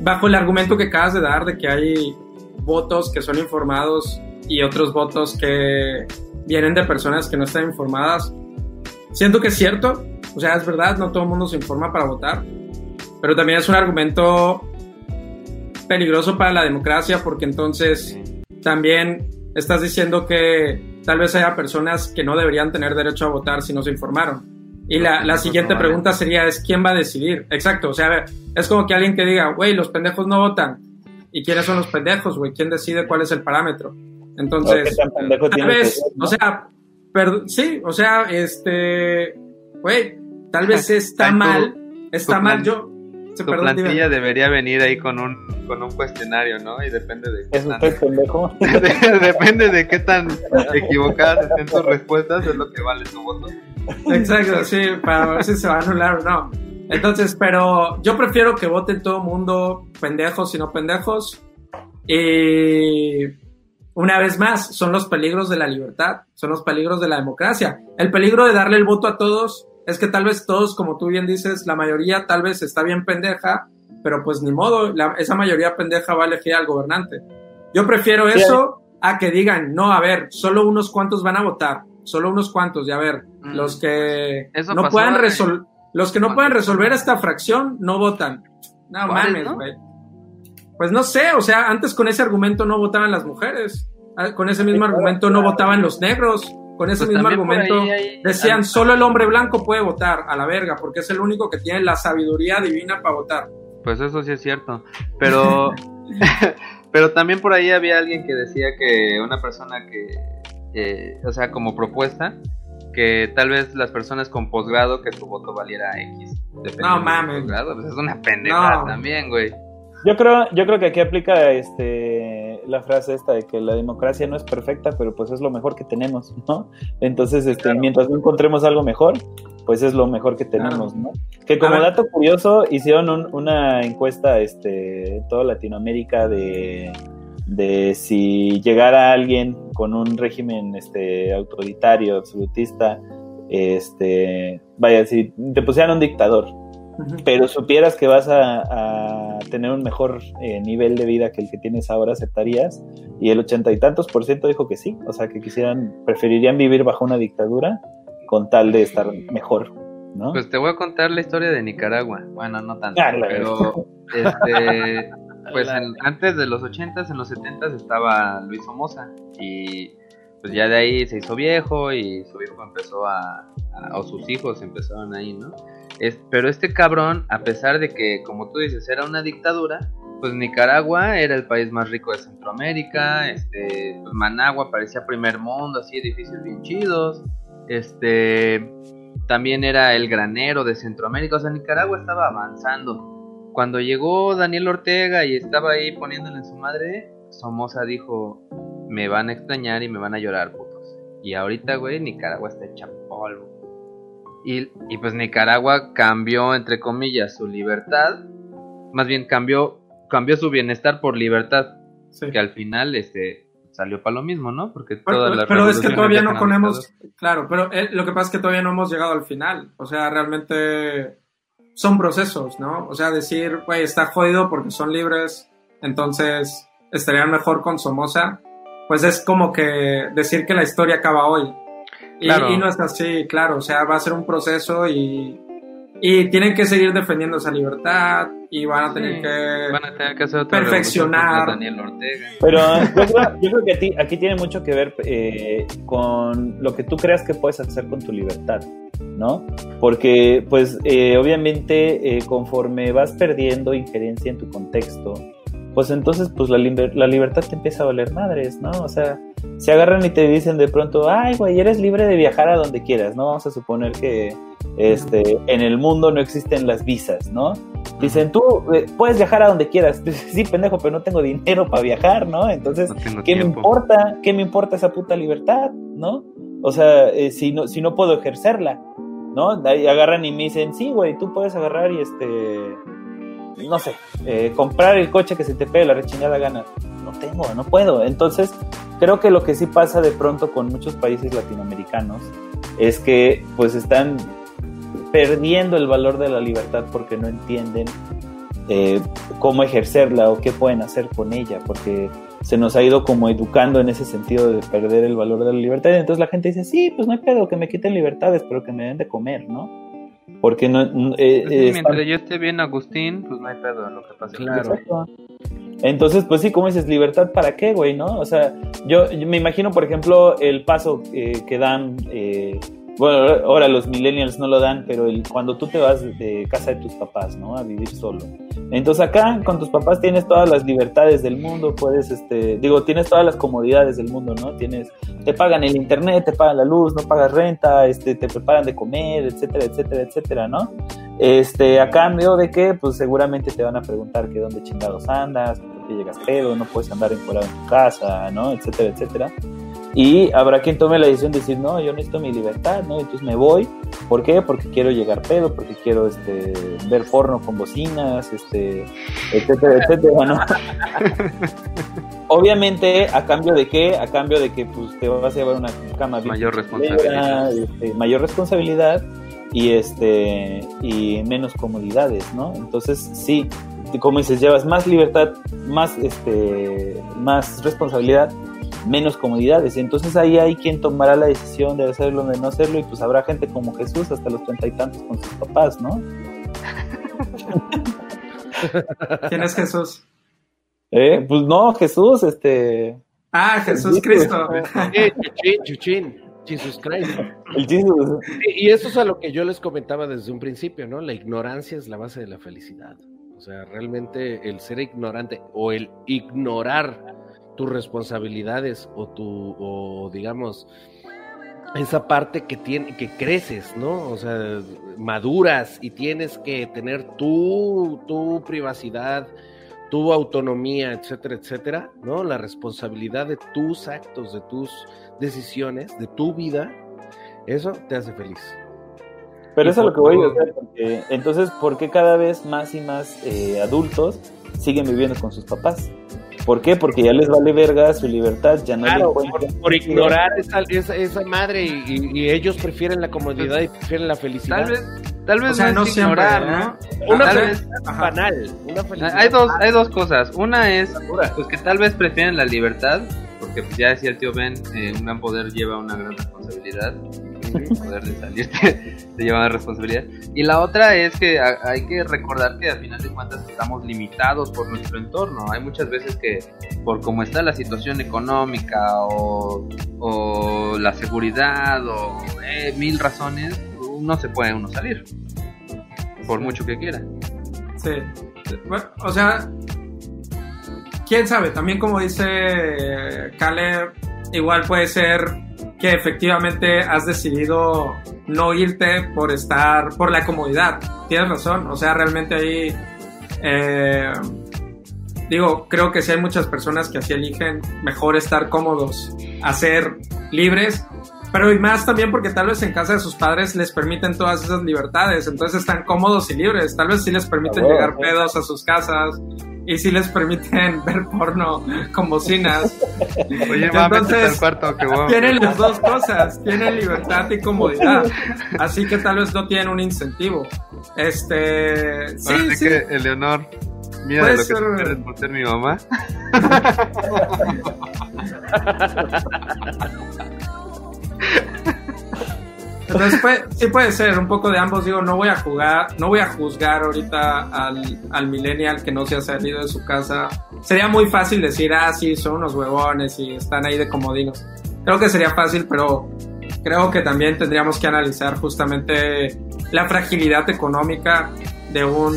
Bajo el argumento que acabas de dar de que hay votos que son informados y otros votos que vienen de personas que no están informadas, siento que es cierto, o sea, es verdad, no todo el mundo se informa para votar, pero también es un argumento peligroso para la democracia porque entonces también estás diciendo que tal vez haya personas que no deberían tener derecho a votar si no se informaron. Y la, la siguiente pregunta sería, es ¿quién va a decidir? Exacto, o sea, a ver, es como que alguien que diga, güey, los pendejos no votan. ¿Y quiénes son los pendejos, güey? ¿Quién decide cuál es el parámetro? Entonces, tal vez, o sea, sí, o sea, este, güey, tal vez está mal, está mal, yo, tu plantilla debería venir ahí con un, con un cuestionario, ¿no? Y depende de qué ¿Es tan, pendejo? depende de qué tan equivocadas estén tus respuestas, es lo que vale tu voto. Exacto, sí, para ver si se va a anular o no. Entonces, pero yo prefiero que voten todo el mundo pendejos y no pendejos. Y una vez más, son los peligros de la libertad, son los peligros de la democracia. El peligro de darle el voto a todos es que tal vez todos, como tú bien dices, la mayoría tal vez está bien pendeja, pero pues ni modo, esa mayoría pendeja va a elegir al gobernante. Yo prefiero eso a que digan, no, a ver, solo unos cuantos van a votar, solo unos cuantos, y a ver, mm. los que no puedan resolver, los que no puedan resolver esta fracción no votan. No mames, güey. Pues no sé, o sea, antes con ese argumento no votaban las mujeres, ah, con ese mismo argumento no votaban los negros con ese pues mismo argumento decían solo el hombre blanco puede votar a la verga porque es el único que tiene la sabiduría divina para votar. Pues eso sí es cierto, pero pero también por ahí había alguien que decía que una persona que o sea, como propuesta que tal vez las personas con posgrado que su voto valiera X. No mames. Pues es una pendeja también, güey. Yo creo, yo creo que aquí aplica este la frase esta de que la democracia no es perfecta, pero pues es lo mejor que tenemos, ¿no? Entonces, este, mientras no encontremos algo mejor, pues es lo mejor que tenemos, ¿no? Que como dato curioso, hicieron una encuesta este, en toda Latinoamérica de, de si llegara alguien con un régimen este, autoritario, absolutista, este, vaya, si te pusieran un dictador, pero supieras que vas a, tener un mejor eh, nivel de vida que el que tienes ahora, aceptarías. Y el ochenta y tantos por ciento dijo que sí, o sea, que quisieran, preferirían vivir bajo una dictadura con tal de estar mejor, ¿no? Pues te voy a contar la historia de Nicaragua. Bueno, no tanto, ah, pero este, pues antes de los ochentas, en los setentas estaba Luis Somoza y pues ya de ahí se hizo viejo y su hijo empezó a o sus hijos empezaron ahí, ¿no? pero este cabrón, a pesar de que, como tú dices, era una dictadura, pues Nicaragua era el país más rico de Centroamérica, este, pues Managua parecía primer mundo, así edificios bien chidos, este, también era el granero de Centroamérica, o sea, Nicaragua estaba avanzando. Cuando llegó Daniel Ortega y estaba ahí poniéndole en su madre, Somoza dijo, me van a extrañar y me van a llorar, putos. Y ahorita, güey, Nicaragua está hecha polvo. Y, pues Nicaragua cambió, entre comillas, su libertad, más bien cambió, cambió su bienestar por libertad, que al final este, salió para lo mismo, ¿no? Porque pero, pero es que todavía no ponemos, claro, pero eh, lo que pasa es que todavía no hemos llegado al final, o sea, realmente son procesos, ¿no? O sea, decir, güey, está jodido porque son libres, entonces estaría mejor con Somoza, pues es como que decir que la historia acaba hoy. Y, no es así, claro, o sea, va a ser un proceso y, y tienen que seguir defendiendo esa libertad y van a tener que, van a tener que hacer perfeccionar. Daniel Ortega. Pero yo creo, que aquí tiene mucho que ver eh, con lo que tú creas que puedes hacer con tu libertad. ¿no? Porque, pues, eh, obviamente, eh, conforme vas perdiendo injerencia en tu contexto, pues entonces pues la, la libertad te empieza a valer madres, ¿no? O sea, se agarran y te dicen de pronto, ay, güey, eres libre de viajar a donde quieras, ¿no? Vamos a suponer que este, en el mundo no existen las visas, ¿no? Dicen, tú eh, puedes viajar a donde quieras. Sí, pendejo, pero no tengo dinero para viajar, ¿no? Entonces, ¿qué me importa? ¿Qué me importa esa puta libertad, ¿no? O sea, eh, si, no, si no puedo ejercerla, ¿no? Ahí agarran y me dicen, sí, güey, tú puedes agarrar y este no sé, eh, comprar el coche que se te pegue la rechingada gana. No tengo, no puedo. Entonces, creo que lo que sí pasa de pronto con muchos países latinoamericanos es que pues están perdiendo el valor de la libertad porque no entienden eh, cómo ejercerla o qué pueden hacer con ella, porque se nos ha ido como educando en ese sentido de perder el valor de la libertad. Y entonces la gente dice, sí, pues no hay pedo, que me quiten libertades, pero que me den de comer, ¿no? Porque no... Eh, pues eh, mientras yo esté bien, Agustín, pues no hay pedo en lo que pase. Claro. Entonces, pues sí, como dices, libertad para qué, güey, ¿no? O sea, yo, me imagino, por ejemplo, el paso que dan bueno, ahora los millennials no lo dan, pero el, cuando tú te vas de casa de tus papás, ¿no? A vivir solo. Entonces acá con tus papás tienes todas las libertades del mundo, puedes, este, digo, tienes todas las comodidades del mundo, ¿no? Tienes, te pagan el internet, te pagan la luz, no pagas renta, este, te preparan de comer, etcétera, etcétera, etcétera, ¿no? Este, a cambio de que, pues seguramente te van a preguntar que dónde chingados andas, por qué llegas pedo, no puedes andar encuadrado en tu casa, ¿no? Etcétera, etcétera. Y habrá quien tome la decisión de decir, no, yo necesito mi libertad, ¿no? Entonces me voy. ¿Por qué? Porque quiero llegar pedo, porque quiero este, ver porno con bocinas, este, etcétera, etcétera, ¿no? Obviamente, ¿a cambio de qué? A cambio de que pues, te vas a llevar una cama mayor responsabilidad. Este, mayor responsabilidad y este y menos comodidades, ¿no? Entonces, sí, como dices, llevas más libertad, más este más responsabilidad, menos comodidades. Entonces ahí hay quien tomará la decisión de hacerlo o de no hacerlo y pues habrá gente como Jesús hasta los treinta y tantos con sus papás, ¿no? ¿Quién es Jesús? Eh, pues no, Jesús, este... Ah, Jesús Cristo. Chuchín, Jesús Cristo. El Y eso es a lo que yo les comentaba desde un principio, ¿no? La ignorancia es la base de la felicidad. O sea, realmente el ser ignorante o el ignorar tus responsabilidades o tu, o digamos, esa parte que tiene, que creces, ¿no? O sea, maduras y tienes que tener tu, tu privacidad, tu autonomía, etcétera, etcétera, ¿no? La responsabilidad de tus actos, de tus decisiones, de tu vida, eso te hace feliz. Pero eso es lo que voy a decir, porque entonces, ¿por qué cada vez más y más eh, adultos siguen viviendo con sus papás? ¿Por qué? Porque ya les vale verga su libertad, ya no claro, por, ignorar esa, esa, madre y, ellos prefieren la comodidad y prefieren la felicidad. Tal vez, tal vez no, es ignorar, ¿no? Una felicidad banal. Una felicidad hay, dos, hay dos cosas. Una es pues que tal vez prefieren la libertad, porque pues, ya decía el tío Ben, eh, un gran poder lleva una gran responsabilidad poder de salir te, lleva una responsabilidad. Y la otra es que hay que recordar que al final de cuentas estamos limitados por nuestro entorno. Hay muchas veces que por cómo está la situación económica o, la seguridad o eh, mil razones, no se puede uno salir. Por mucho que quiera. Sí. o sea, quién sabe, también como dice Caleb, igual puede ser que efectivamente has decidido no irte por estar, por la comodidad. Tienes razón, o sea, realmente ahí, eh, digo, creo que sí hay muchas personas que así eligen mejor estar cómodos a ser libres, pero y más también porque tal vez en casa de sus padres les permiten todas esas libertades, entonces están cómodos y libres, tal vez sí les permiten llegar pedos a sus casas, y si les permiten ver porno con bocinas. Oye, Entonces, cuarto, que tienen las dos cosas, tienen libertad y comodidad, así que tal vez no tienen un incentivo. Este, sí, sí. que Eleonor, mira lo que ser... por ser mi mamá. Entonces sí puede ser un poco de ambos. Digo, no voy a jugar, no voy a juzgar ahorita al, al millennial que no se ha salido de su casa. Sería muy fácil decir, ah, sí, son unos huevones y están ahí de comodinos. Creo que sería fácil, pero creo que también tendríamos que analizar justamente la fragilidad económica de un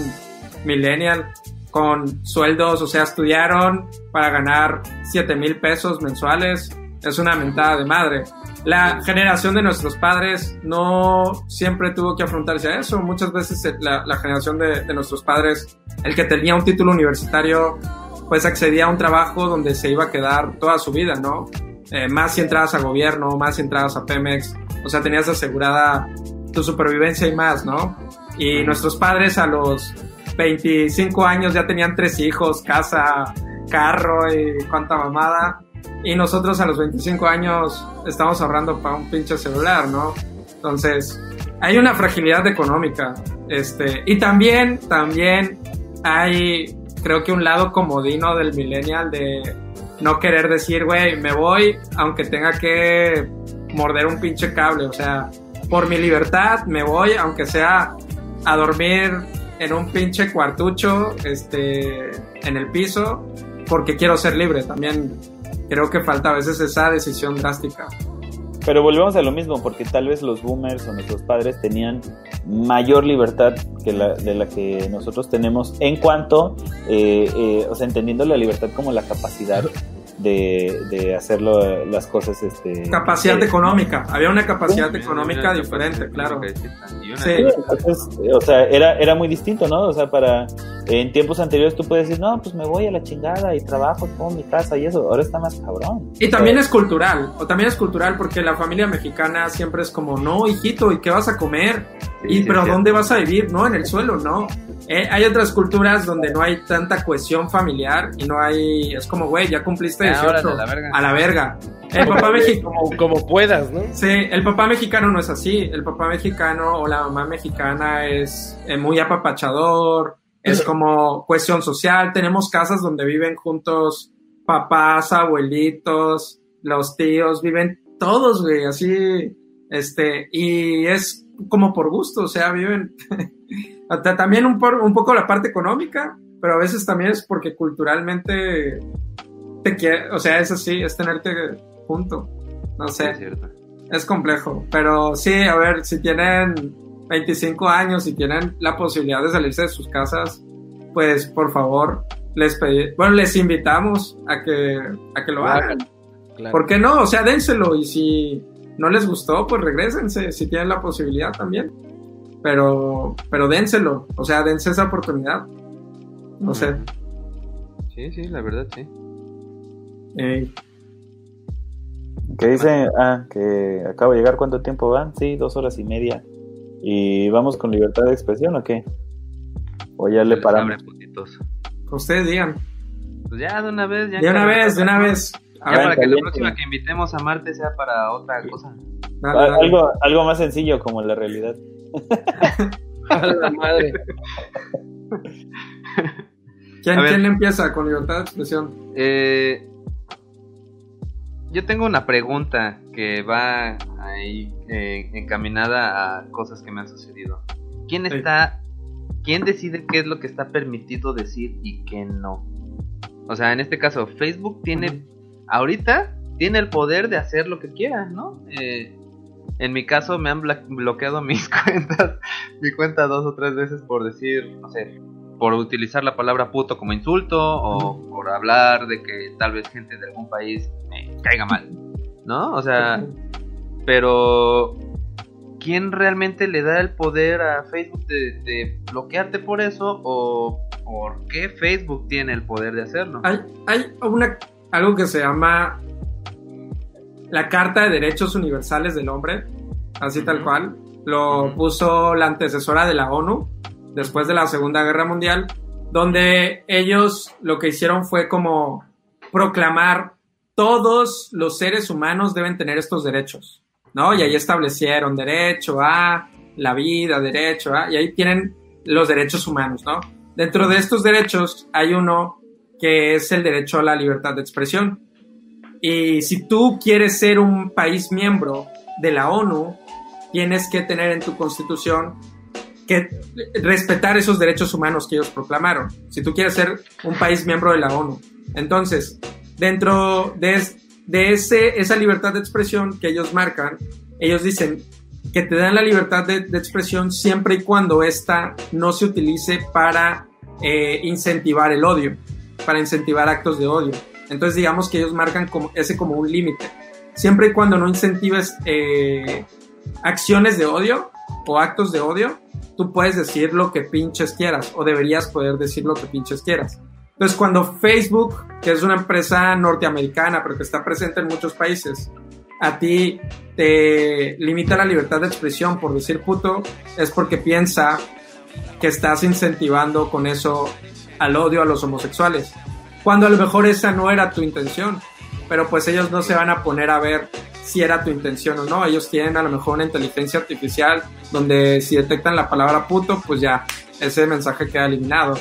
millennial con sueldos, o sea, estudiaron para ganar 7 mil pesos mensuales. Es una mentada de madre la generación de nuestros padres no siempre tuvo que afrontarse a eso. Muchas veces eh, la, generación de, nuestros padres, el que tenía un título universitario, pues accedía a un trabajo donde se iba a quedar toda su vida, ¿no? Eh, más si entrabas a gobierno, más si entrabas a Pemex, o sea, tenías asegurada tu supervivencia y más, ¿no? Y nuestros padres a los 25 años ya tenían tres hijos, casa, carro y cuánta mamada y nosotros a los 25 años estamos ahorrando para un pinche celular, ¿no? Entonces, hay una fragilidad económica, este, y también, también hay, creo que un lado comodino del millennial de no querer decir, güey, me voy aunque tenga que morder un pinche cable, o sea, por mi libertad me voy aunque sea a dormir en un pinche cuartucho, este, en el piso, porque quiero ser libre. También creo que falta a veces esa decisión drástica. Pero volvemos a lo mismo, porque tal vez los boomers o nuestros padres tenían mayor libertad que la, de la que nosotros tenemos en cuanto, eh, eh, o sea, entendiendo la libertad como la capacidad de, de hacerlo las cosas este capacidad económica. Había una capacidad económica diferente claro. sí. o sea era era muy distinto no o sea para en tiempos anteriores tú puedes decir no pues me voy a la chingada y trabajo pongo mi casa y eso ahora está más cabrón. Y también es cultural o también es cultural porque la familia mexicana siempre es como no hijito y qué vas a comer y pero dónde vas a vivir no en el suelo no eh, hay otras culturas donde no hay tanta cohesión familiar y no hay. Es como, güey, ya cumpliste 18. Ah, a la verga. A la verga. El papá mexicano. Como, como, puedas, ¿no? Sí, el papá mexicano no es así. El papá mexicano o la mamá mexicana es eh, muy apapachador. Es como cohesión social. Tenemos casas donde viven juntos papás, abuelitos, los tíos, viven todos, güey, así. Este, y es como por gusto, o sea, viven. también un, un poco la parte económica, pero a veces también es porque culturalmente te quiere, o sea, es así, es tenerte junto. No sé. Es, complejo, pero sí, a ver, si tienen 25 años y tienen la posibilidad de salirse de sus casas, pues por favor, les pedí, bueno, les invitamos a que, a que lo hagan. ¿Por qué no? O sea, dénselo y si no les gustó, pues regresense, si tienen la posibilidad también pero, pero dénselo, o sea, dense esa oportunidad. No sé. Sí, sí, la verdad, sí. ¿Qué dice? Ah, que acabo de llegar. ¿Cuánto tiempo van? Sí, dos horas y media. ¿Y vamos con libertad de expresión o qué? ¿O ya le paramos? Ustedes digan. Pues ya, de una vez. Ya de una vez, de una vez. A ver, para que la próxima que invitemos a Marte sea para otra cosa. Algo, algo más sencillo como la realidad. a la madre. ¿Quién, empieza con libertad de expresión? Eh, yo tengo una pregunta que va ahí eh, encaminada a cosas que me han sucedido. ¿Quién está, quién decide qué es lo que está permitido decir y qué no? O sea, en este caso, Facebook tiene, ahorita, tiene el poder de hacer lo que quiera, ¿no? Eh, en mi caso me han bloqueado mis cuentas, mi cuenta dos o tres veces por decir, no sé, por utilizar la palabra puto como insulto o por hablar de que tal vez gente de algún país me caiga mal, ¿no? O sea, pero ¿quién realmente le da el poder a Facebook de, bloquearte por eso o por qué Facebook tiene el poder de hacerlo? Hay, hay una, algo que se llama la Carta de Derechos Universales del Hombre, así tal cual, lo puso la antecesora de la ONU después de la Segunda Guerra Mundial, donde ellos lo que hicieron fue como proclamar todos los seres humanos deben tener estos derechos, ¿no? Y ahí establecieron derecho a la vida, derecho a, y ahí tienen los derechos humanos, ¿no? Dentro de estos derechos hay uno que es el derecho a la libertad de expresión. Y si tú quieres ser un país miembro de la ONU, tienes que tener en tu constitución que respetar esos derechos humanos que ellos proclamaron. Si tú quieres ser un país miembro de la ONU. Entonces, dentro de, ese, esa libertad de expresión que ellos marcan, ellos dicen que te dan la libertad de, expresión siempre y cuando ésta no se utilice para eh, incentivar el odio, para incentivar actos de odio. Entonces digamos que ellos marcan como, ese como un límite. Siempre y cuando no incentives eh, acciones de odio o actos de odio, tú puedes decir lo que pinches quieras o deberías poder decir lo que pinches quieras. Entonces cuando Facebook, que es una empresa norteamericana pero que está presente en muchos países, a ti te limita la libertad de expresión por decir puto, es porque piensa que estás incentivando con eso al odio a los homosexuales cuando a lo mejor esa no era tu intención. pero pues ellos no se van a poner a ver si era tu intención o no. Ellos tienen a lo mejor una inteligencia artificial donde si detectan la palabra puto, pues ya ese mensaje queda eliminado.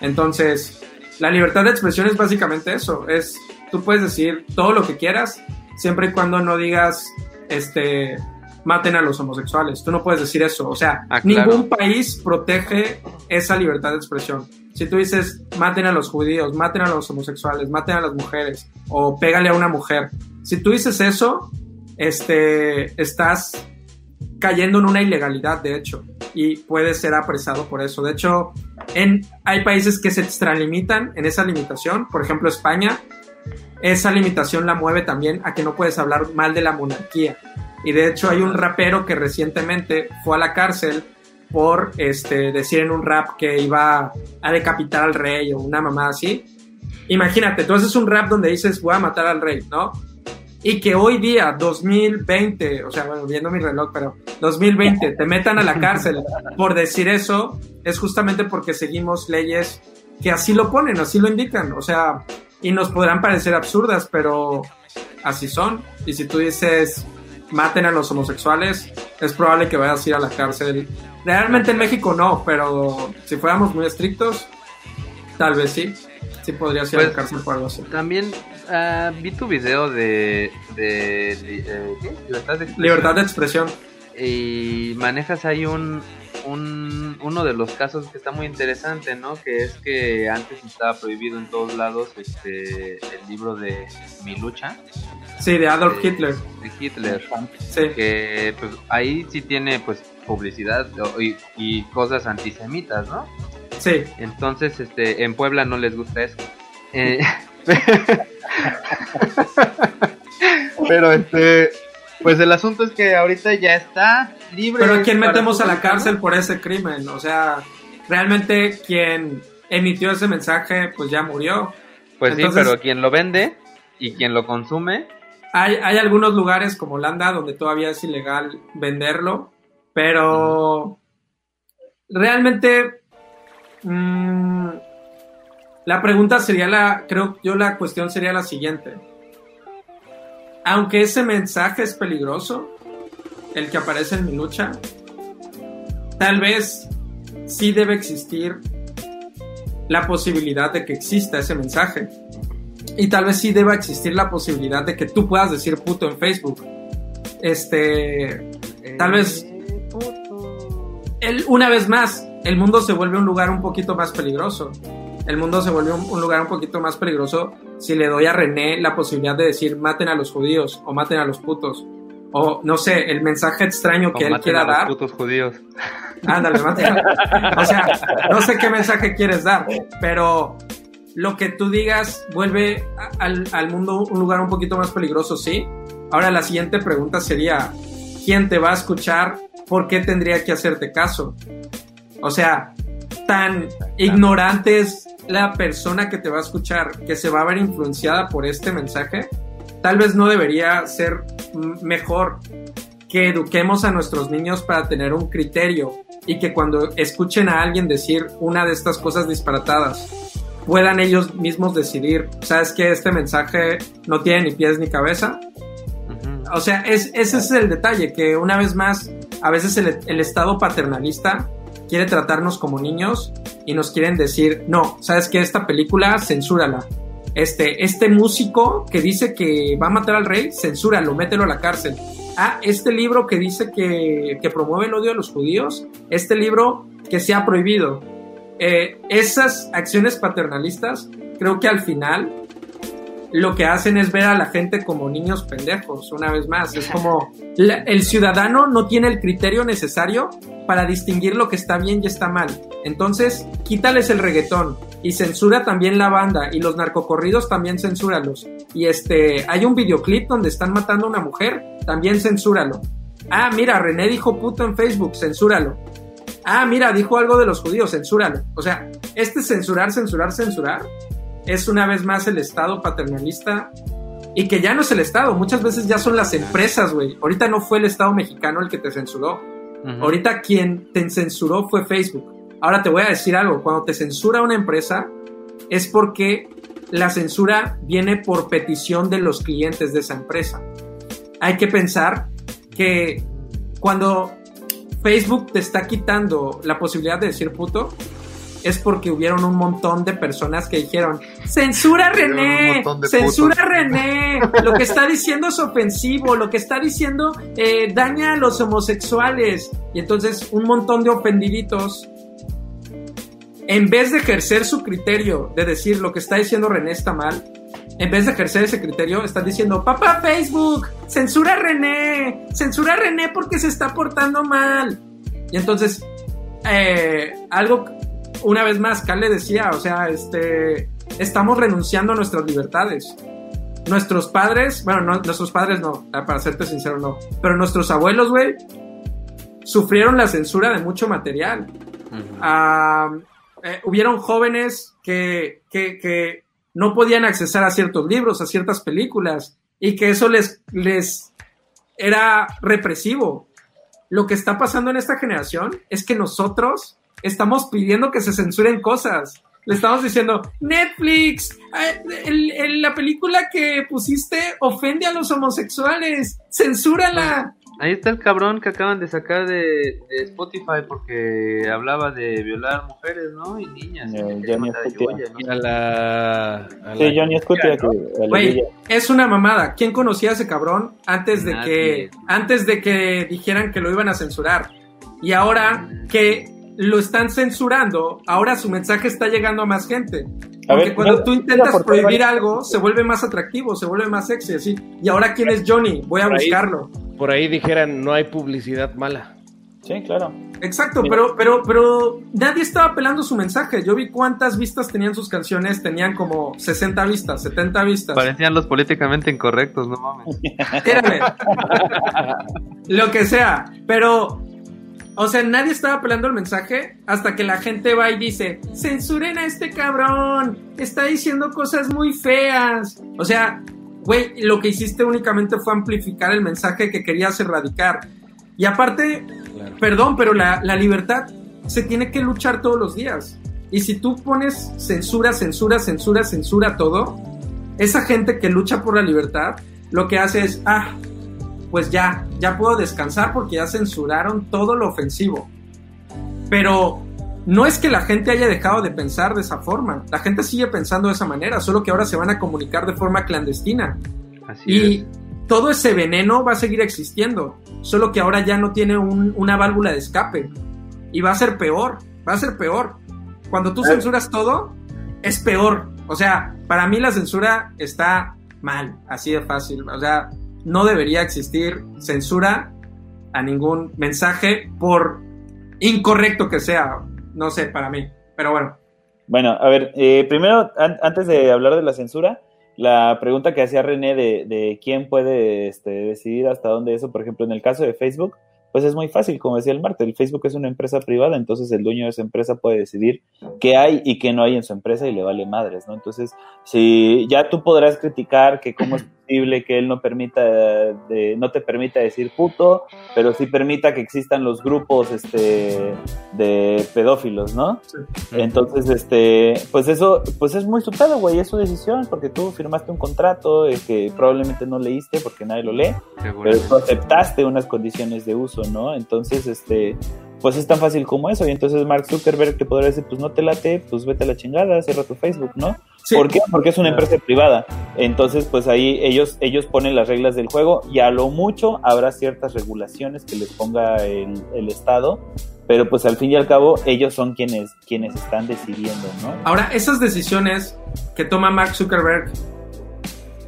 Entonces, la libertad de expresión es básicamente eso. Es, tú puedes decir todo lo que quieras, siempre y cuando no digas, este, maten a los homosexuales. Tú no puedes decir eso. O sea, Ah, claro. ningún país protege esa libertad de expresión. Si tú dices, maten a los judíos, maten a los homosexuales, maten a las mujeres, o pégale a una mujer. Si tú dices eso, este, estás cayendo en una ilegalidad, de hecho, y puedes ser apresado por eso. De hecho, en, hay países que se extralimitan en esa limitación. Por ejemplo, España, esa limitación la mueve también a que no puedes hablar mal de la monarquía. Y de hecho hay un rapero que recientemente fue a la cárcel por este, decir en un rap que iba a decapitar al rey o una mamá así. Imagínate, tú haces un rap donde dices voy a matar al rey, ¿no? Y que hoy día, 2020, o sea, bueno, viendo mi reloj, pero 2020, te metan a la cárcel por decir eso, es justamente porque seguimos leyes que así lo ponen, así lo indican. O sea, y nos podrán parecer absurdas, pero así son. Y si tú dices maten a los homosexuales, es probable que vayas a ir a la cárcel. Realmente en México no, pero si fuéramos muy estrictos, tal vez sí. Sí podrías ir a la Pues, cárcel por algo así. También ah, vi tu video de, de, li- eh, ¿qué? libertad de expresión. Libertad de expresión. y manejas ahí un, un uno de los casos que está muy interesante, ¿no? Que es que antes estaba prohibido en todos lados este el libro de Mi lucha Sí, de Adolf de- Hitler. de Hitler, Sí. que pues ahí sí tiene pues publicidad y cosas antisemitas, ¿no? Sí. Entonces, este, en Puebla no les gusta eso. Eh, pero este, pues el asunto es que ahorita ya está libre. Pero ¿a quién metemos a la cárcel por ese crimen? O sea, realmente quien emitió ese mensaje, pues ya murió. Pues sí, pero quien lo vende y quien lo consume, Hay, hay algunos lugares como Holanda donde todavía es ilegal venderlo, pero realmente mm, la pregunta sería la, creo yo la cuestión sería la siguiente. Aunque ese mensaje es peligroso, el que aparece en mi lucha, tal vez sí debe existir la posibilidad de que exista ese mensaje. Y tal vez sí deba existir la posibilidad de que tú puedas decir puto en Facebook. Este, tal vez, el, una vez más, el mundo se vuelve un lugar un poquito más peligroso. El mundo se vuelve un, un lugar un poquito más peligroso si le doy a René la posibilidad de decir maten a los judíos o maten a los putos. O no sé, el mensaje extraño que o él maten quiera a los dar. putos judíos. Ándale, mate. O sea, no sé qué mensaje quieres dar, pero lo que tú digas vuelve al, al mundo un lugar un poquito más peligroso, ¿sí? Ahora la siguiente pregunta sería, ¿quién te va a escuchar? ¿Por qué tendría que hacerte caso? O sea, tan ignorante es la persona que te va a escuchar que se va a ver influenciada por este mensaje. Tal vez no debería ser mejor que eduquemos a nuestros niños para tener un criterio y que cuando escuchen a alguien decir una de estas cosas disparatadas, puedan ellos mismos decidir, ¿sabes que Este mensaje no tiene ni pies ni cabeza. O sea, es, ese es el detalle, que una vez más, a veces el, el Estado paternalista quiere tratarnos como niños y nos quieren decir, no, ¿sabes que Esta película, censúrala. Este, este músico que dice que va a matar al rey, censúralo, mételo a la cárcel. Ah, este libro que dice que, que promueve el odio a los judíos, este libro que se ha prohibido. Eh, esas acciones paternalistas, creo que al final lo que hacen es ver a la gente como niños pendejos, una vez más. Es como la- el ciudadano no tiene el criterio necesario para distinguir lo que está bien y está mal. Entonces, quítales el reggaetón y censura también la banda y los narcocorridos también censúralos. Y este, hay un videoclip donde están matando a una mujer, también censúralo. Ah, mira, René dijo puto en Facebook, censúralo. Ah, mira, dijo algo de los judíos, censúralo. O sea, este censurar, censurar, censurar es una vez más el Estado paternalista y que ya no es el Estado, muchas veces ya son las empresas, güey. Ahorita no fue el Estado mexicano el que te censuró. Ujú. Ahorita quien te censuró fue Facebook. Ahora te voy a decir algo, cuando te censura una empresa es porque la censura viene por petición de los clientes de esa empresa. Hay que pensar que cuando Facebook te está quitando la posibilidad de decir puto, es porque hubieron un montón de personas que dijeron, censura René, censura René, lo que está diciendo es ofensivo, lo que está diciendo eh, daña a los homosexuales. Y entonces un montón de ofendiditos, en vez de ejercer su criterio de decir lo que está diciendo René está mal, en vez de ejercer ese criterio, están diciendo, papá Facebook, censura René, censura René porque se está portando mal. Y entonces, eh, algo una vez más, Cal le decía, o sea, este, estamos renunciando a nuestras libertades. Nuestros padres, bueno, no, nuestros padres no, para serte sincero, no, pero nuestros abuelos, güey, sufrieron la censura de mucho material. Ah, eh, hubieron jóvenes que, que, que no podían accesar a ciertos libros, a ciertas películas, y que eso les, les era represivo. Lo que está pasando en esta generación es que nosotros estamos pidiendo que se censuren cosas. Le estamos diciendo, Netflix, la película que pusiste ofende a los homosexuales, censúrala. Ahí está el cabrón que acaban de sacar de, Spotify porque hablaba de violar mujeres, ¿no? Y niñas. Johnny sí, Johnny Güey, es una mamada. ¿Quién conocía a ese cabrón antes de que antes de que dijeran que lo iban a censurar? Y ahora que lo están censurando, ahora su mensaje está llegando a más gente. Porque cuando tú intentas prohibir algo, se vuelve más atractivo, se vuelve más sexy, así. Y ahora, ¿quién es Johnny? Voy a buscarlo. por ahí dijeran, no hay publicidad mala. Sí, claro. Exacto, pero, pero, pero nadie estaba pelando su mensaje. Yo vi cuántas vistas tenían sus canciones, tenían como 60 vistas, 70 vistas. Parecían los políticamente incorrectos, no mames. Lo que sea, pero o sea, nadie estaba apelando el mensaje hasta que la gente va y dice, censuren a este cabrón, está diciendo cosas muy feas. O sea, güey, lo que hiciste únicamente fue amplificar el mensaje que querías erradicar. Y aparte, perdón, pero la, la libertad se tiene que luchar todos los días. Y si tú pones censura, censura, censura, censura todo, esa gente que lucha por la libertad, lo que hace es, ah, pues ya, ya puedo descansar porque ya censuraron todo lo ofensivo. Pero no es que la gente haya dejado de pensar de esa forma, la gente sigue pensando de esa manera, solo que ahora se van a comunicar de forma clandestina. y todo ese veneno va a seguir existiendo, solo que ahora ya no tiene una válvula de escape. Y va a ser peor, va a ser peor. Cuando tú censuras todo, es peor. O sea, para mí la censura está mal, así de fácil. O sea, no debería existir censura a ningún mensaje por incorrecto que sea, no sé, para mí, pero bueno. Bueno, a ver, eh, primero, antes de hablar de la censura, la pregunta que hacía René de, quién puede este, decidir hasta dónde eso, por ejemplo, en el caso de Facebook, pues es muy fácil, como decía el Marte, el Facebook es una empresa privada, entonces el dueño de esa empresa puede decidir qué hay y qué no hay en su empresa y le vale madres, ¿no? Entonces, si ya tú podrás criticar que cómo es que él no permita, de, no te permita decir puto, pero sí permita que existan los grupos este, de pedófilos, ¿no? Entonces, este, pues eso, pues es muy su güey, es su decisión, porque tú firmaste un contrato que probablemente no leíste porque nadie lo lee, pero tú aceptaste unas condiciones de uso ¿no? Entonces, este, pues es tan fácil como eso. Y entonces Mark Zuckerberg te podría decir, pues no te late, pues vete a la chingada, cierra tu Facebook, ¿no? ¿Por qué? Porque es una empresa privada. Entonces, pues ahí ellos, ellos ponen las reglas del juego y a lo mucho habrá ciertas regulaciones que les ponga el, el Estado. Pero pues al fin y al cabo ellos son quienes, quienes están decidiendo, ¿no? Ahora, esas decisiones que toma Mark Zuckerberg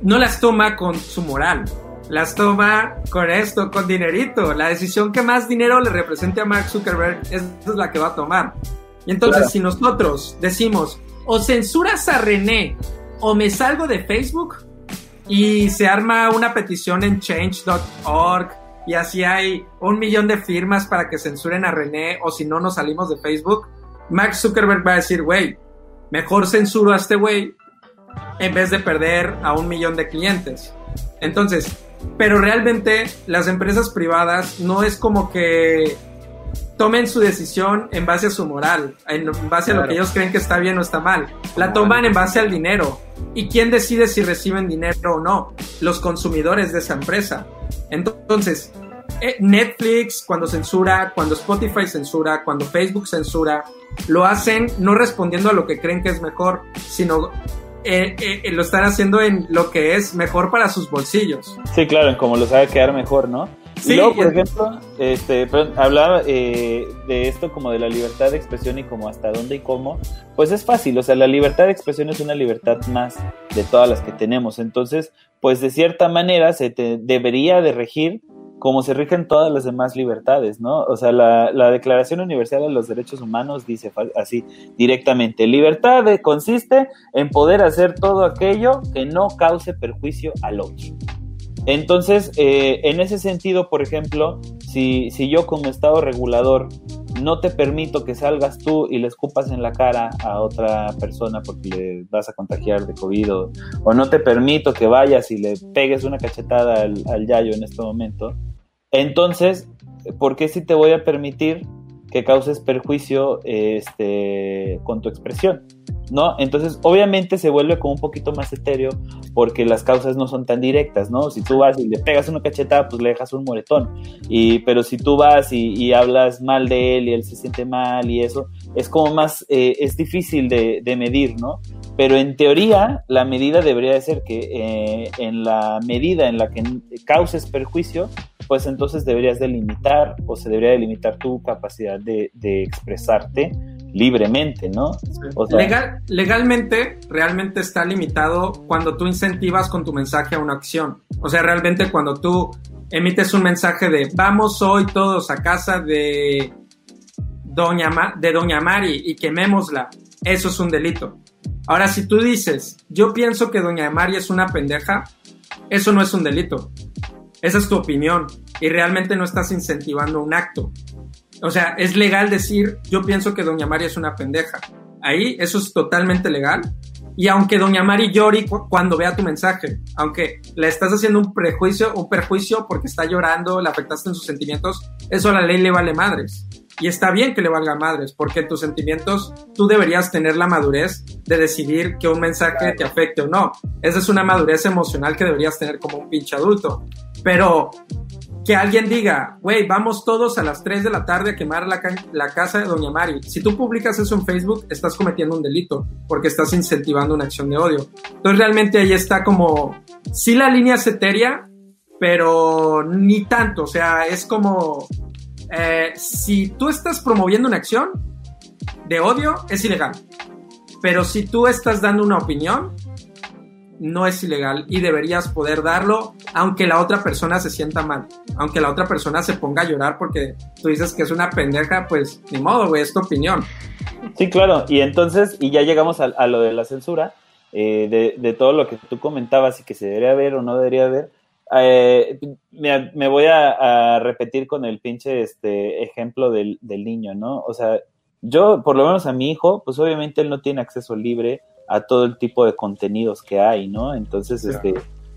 no las toma con su moral, las toma con esto, con dinerito. La decisión que más dinero le represente a Mark Zuckerberg es, es la que va a tomar. Y entonces, si nosotros decimos, o censuras a René, o me salgo de Facebook, y se arma una petición en change.org, y así hay un millón de firmas para que censuren a René, o si no nos salimos de Facebook, Mark Zuckerberg va a decir, güey, mejor censuro a este güey en vez de perder a un millón de clientes. Entonces, pero realmente las empresas privadas no es como que tomen su decisión en base a su moral, en base a lo que ellos creen que está bien o está mal. La toman en base al dinero. ¿Y quién decide si reciben dinero o no? Los consumidores de esa empresa. Entonces, eh, Netflix cuando censura, cuando Spotify censura, cuando Facebook censura, lo hacen no respondiendo a lo que creen que es mejor, sino eh, eh, lo están haciendo en lo que es mejor para sus bolsillos. Sí, claro, en como lo sabe quedar mejor, ¿no? Sí, y luego, por ejemplo, este, perdón, hablaba eh, de esto como de la libertad de expresión y como hasta dónde y cómo, pues es fácil, o sea, la libertad de expresión es una libertad más de todas las que tenemos, entonces, pues de cierta manera se te debería de regir como se rigen todas las demás libertades, ¿no? O sea, la, la Declaración Universal de los Derechos Humanos dice así directamente, libertad consiste en poder hacer todo aquello que no cause perjuicio al otro. Entonces, eh, en ese sentido, por ejemplo, si, si yo como Estado regulador no te permito que salgas tú y le escupas en la cara a otra persona porque le vas a contagiar de COVID o, no te permito que vayas y le pegues una cachetada al, al yayo en este momento, entonces, ¿por qué sí te voy a permitir que causes perjuicio este, con tu expresión? ¿No? Entonces, obviamente se vuelve como un poquito más etéreo porque las causas no son tan directas, ¿no? Si tú vas y le pegas una cachetada, pues le dejas un moretón. Y, pero si tú vas y, hablas mal de él y él se siente mal y eso, es como más, eh, es difícil de, medir, ¿no? Pero en teoría, la medida debería de ser que eh, en la medida en la que causes perjuicio, pues entonces deberías delimitar o se debería delimitar tu capacidad de expresarte libremente, ¿no? O sea- Legal, legalmente, realmente está limitado cuando tú incentivas con tu mensaje a una acción. O sea, realmente cuando tú emites un mensaje de vamos hoy todos a casa de Doña, Ma- de Doña Mari y quemémosla, eso es un delito. Ahora, si tú dices, yo pienso que Doña Mari es una pendeja, eso no es un delito. Esa es tu opinión y realmente no estás incentivando un acto. O sea, es legal decir, yo pienso que Doña Mari es una pendeja. Ahí eso es totalmente legal. Y aunque Doña Mari llore cu- cuando vea tu mensaje, aunque le estás haciendo un prejuicio, un perjuicio porque está llorando, le afectaste en sus sentimientos, eso a la ley le vale madres. Y está bien que le valga madres, porque tus sentimientos, tú deberías tener la madurez de decidir que un mensaje te afecte o no. Esa es una madurez emocional que deberías tener como un pinche adulto. Pero que alguien diga, güey, vamos todos a las 3 de la tarde a quemar la, ca- la casa de Doña Mari. Si tú publicas eso en Facebook, estás cometiendo un delito porque estás incentivando una acción de odio. Entonces realmente ahí está como, sí la línea es etérea, pero ni tanto. O sea, es como, eh, si tú estás promoviendo una acción de odio, es ilegal. Pero si tú estás dando una opinión, no es ilegal y deberías poder darlo aunque la otra persona se sienta mal, aunque la otra persona se ponga a llorar porque tú dices que es una pendeja, pues ni modo, güey, es tu opinión. Sí, claro. Y entonces, y ya llegamos a, a lo de la censura, eh, de, de todo lo que tú comentabas y que se debería ver o no debería ver. Eh, me, me voy a, a repetir con el pinche este ejemplo del, del niño, ¿no? O sea, yo, por lo menos a mi hijo, pues obviamente él no tiene acceso libre a todo el tipo de contenidos que hay, ¿no? Entonces, este,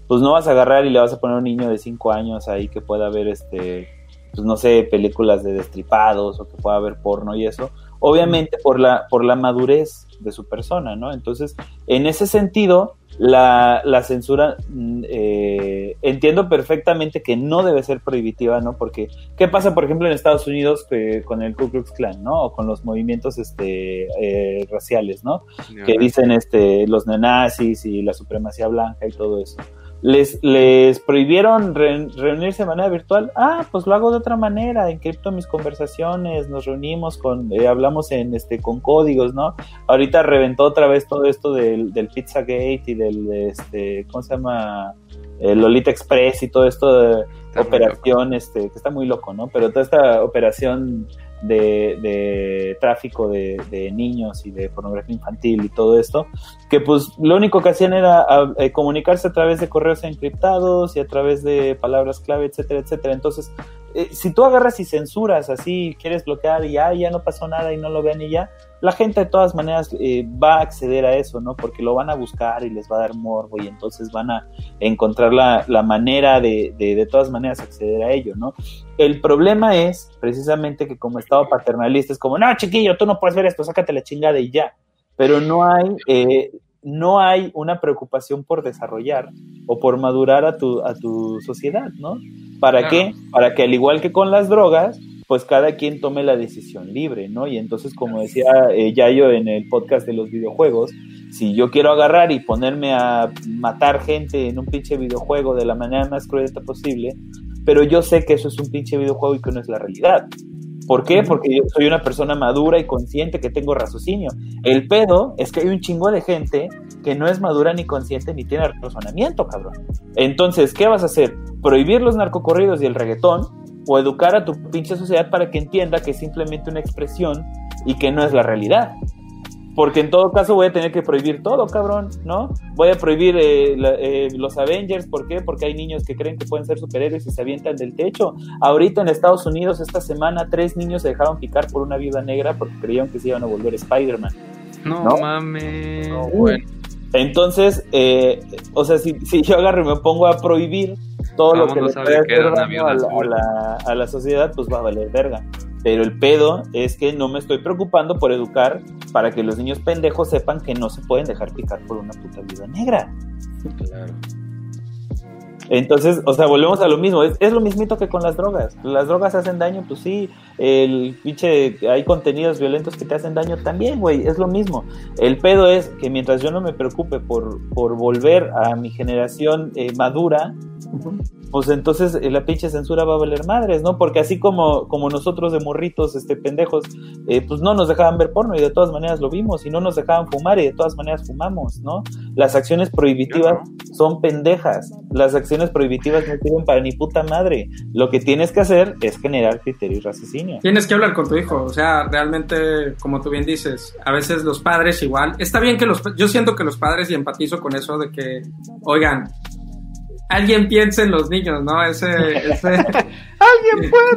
pues no vas a agarrar y le vas a poner a un niño de 5 años ahí que pueda ver, este, pues no sé, películas de destripados o que pueda ver porno y eso, obviamente por la, por la madurez de su persona, ¿no? Entonces, en ese sentido, la, la censura, mm, eh, entiendo perfectamente que no debe ser prohibitiva, ¿no? Porque, ¿qué pasa, por ejemplo, en Estados Unidos que- con el Ku Klux Klan, ¿no? O con los movimientos este, eh, raciales, ¿no? que dicen este, los neonazis y la supremacía blanca y todo eso. Les, les prohibieron re- reunirse de manera virtual. Ah, pues lo hago de otra manera, encripto mis conversaciones, nos reunimos con, eh, hablamos en este con códigos, ¿no? Ahorita reventó otra vez todo esto del, del Pizzagate y del este, ¿cómo se llama? El Lolita Express y todo esto de Está operación, este, que está muy loco, ¿no? Pero toda esta operación de, de tráfico de, de niños y de pornografía infantil y todo esto, que pues lo único que hacían era a- eh, comunicarse a través de correos encriptados y a través de palabras clave, etcétera, etcétera. Entonces, eh, si tú agarras y censuras así, quieres bloquear y ya, ya no pasó nada y no lo ven y ya, la gente de todas maneras eh, va a acceder a eso, ¿no? Porque lo van a buscar y les va a dar morbo y entonces van a encontrar la, la manera de, de, de todas maneras acceder a ello, ¿no? El problema es precisamente que como Estado paternalista es como, no, chiquillo, tú no puedes ver esto, sácate la chingada y ya. Pero no hay, eh, no hay una preocupación por desarrollar o por madurar a tu, a tu sociedad, ¿no? ¿Para qué? Para que al igual que con las drogas, pues cada quien tome la decisión libre, ¿no? Y entonces, como decía eh, Yayo en el podcast de los videojuegos, si yo quiero agarrar y ponerme a matar gente en un pinche videojuego de la manera más cruenta posible, pero yo sé que eso es un pinche videojuego y que no es la realidad. ¿Por qué? Porque yo soy una persona madura y consciente que tengo raciocinio. El pedo es que hay un chingo de gente que no es madura ni consciente ni tiene razonamiento, cabrón. Entonces, ¿qué vas a hacer? ¿Prohibir los narcocorridos y el reggaetón? ¿O educar a tu pinche sociedad para que entienda que es simplemente una expresión y que no es la realidad? Porque en todo caso voy a tener que prohibir todo, cabrón, ¿no? Voy a prohibir eh, la, eh, los Avengers, ¿por qué? Porque hay niños que creen que pueden ser superhéroes y se avientan del techo. Ahorita en Estados Unidos, esta semana, tres niños se dejaron picar por una viuda negra porque creían que se iban a volver Spider-Man. No, ¿No? mames. No, bueno. Entonces, eh, o sea, si, si, yo agarro y me pongo a prohibir todo Vamos, lo que no le sabe puede que hacer daño a la, azul. a, la, a la sociedad, pues va a valer verga. Pero el pedo es que no me estoy preocupando por educar para que los niños pendejos sepan que no se pueden dejar picar por una puta viuda negra. Claro. Entonces, o sea, volvemos a lo mismo. Es, es, lo mismito que con las drogas. Las drogas hacen daño, pues sí. El pinche, hay contenidos violentos que te hacen daño también, güey. Es lo mismo. El pedo es que mientras yo no me preocupe por, por volver a mi generación eh, madura, pues entonces eh, la pinche censura va a valer madres, ¿no? Porque así como, como nosotros de morritos, este, pendejos, eh, pues no nos dejaban ver porno y de todas maneras lo vimos, y no nos dejaban fumar y de todas maneras fumamos, ¿no? Las acciones prohibitivas no. son pendejas, las acciones prohibitivas no sirven para ni puta madre. Lo que tienes que hacer es generar criterio y raciocinio. Tienes que hablar con tu hijo, o sea, realmente, como tú bien dices, a veces los padres igual, está bien que los, yo siento que los padres y empatizo con eso de que, oigan, alguien piense en los niños, ¿no? Ese, ese... alguien puede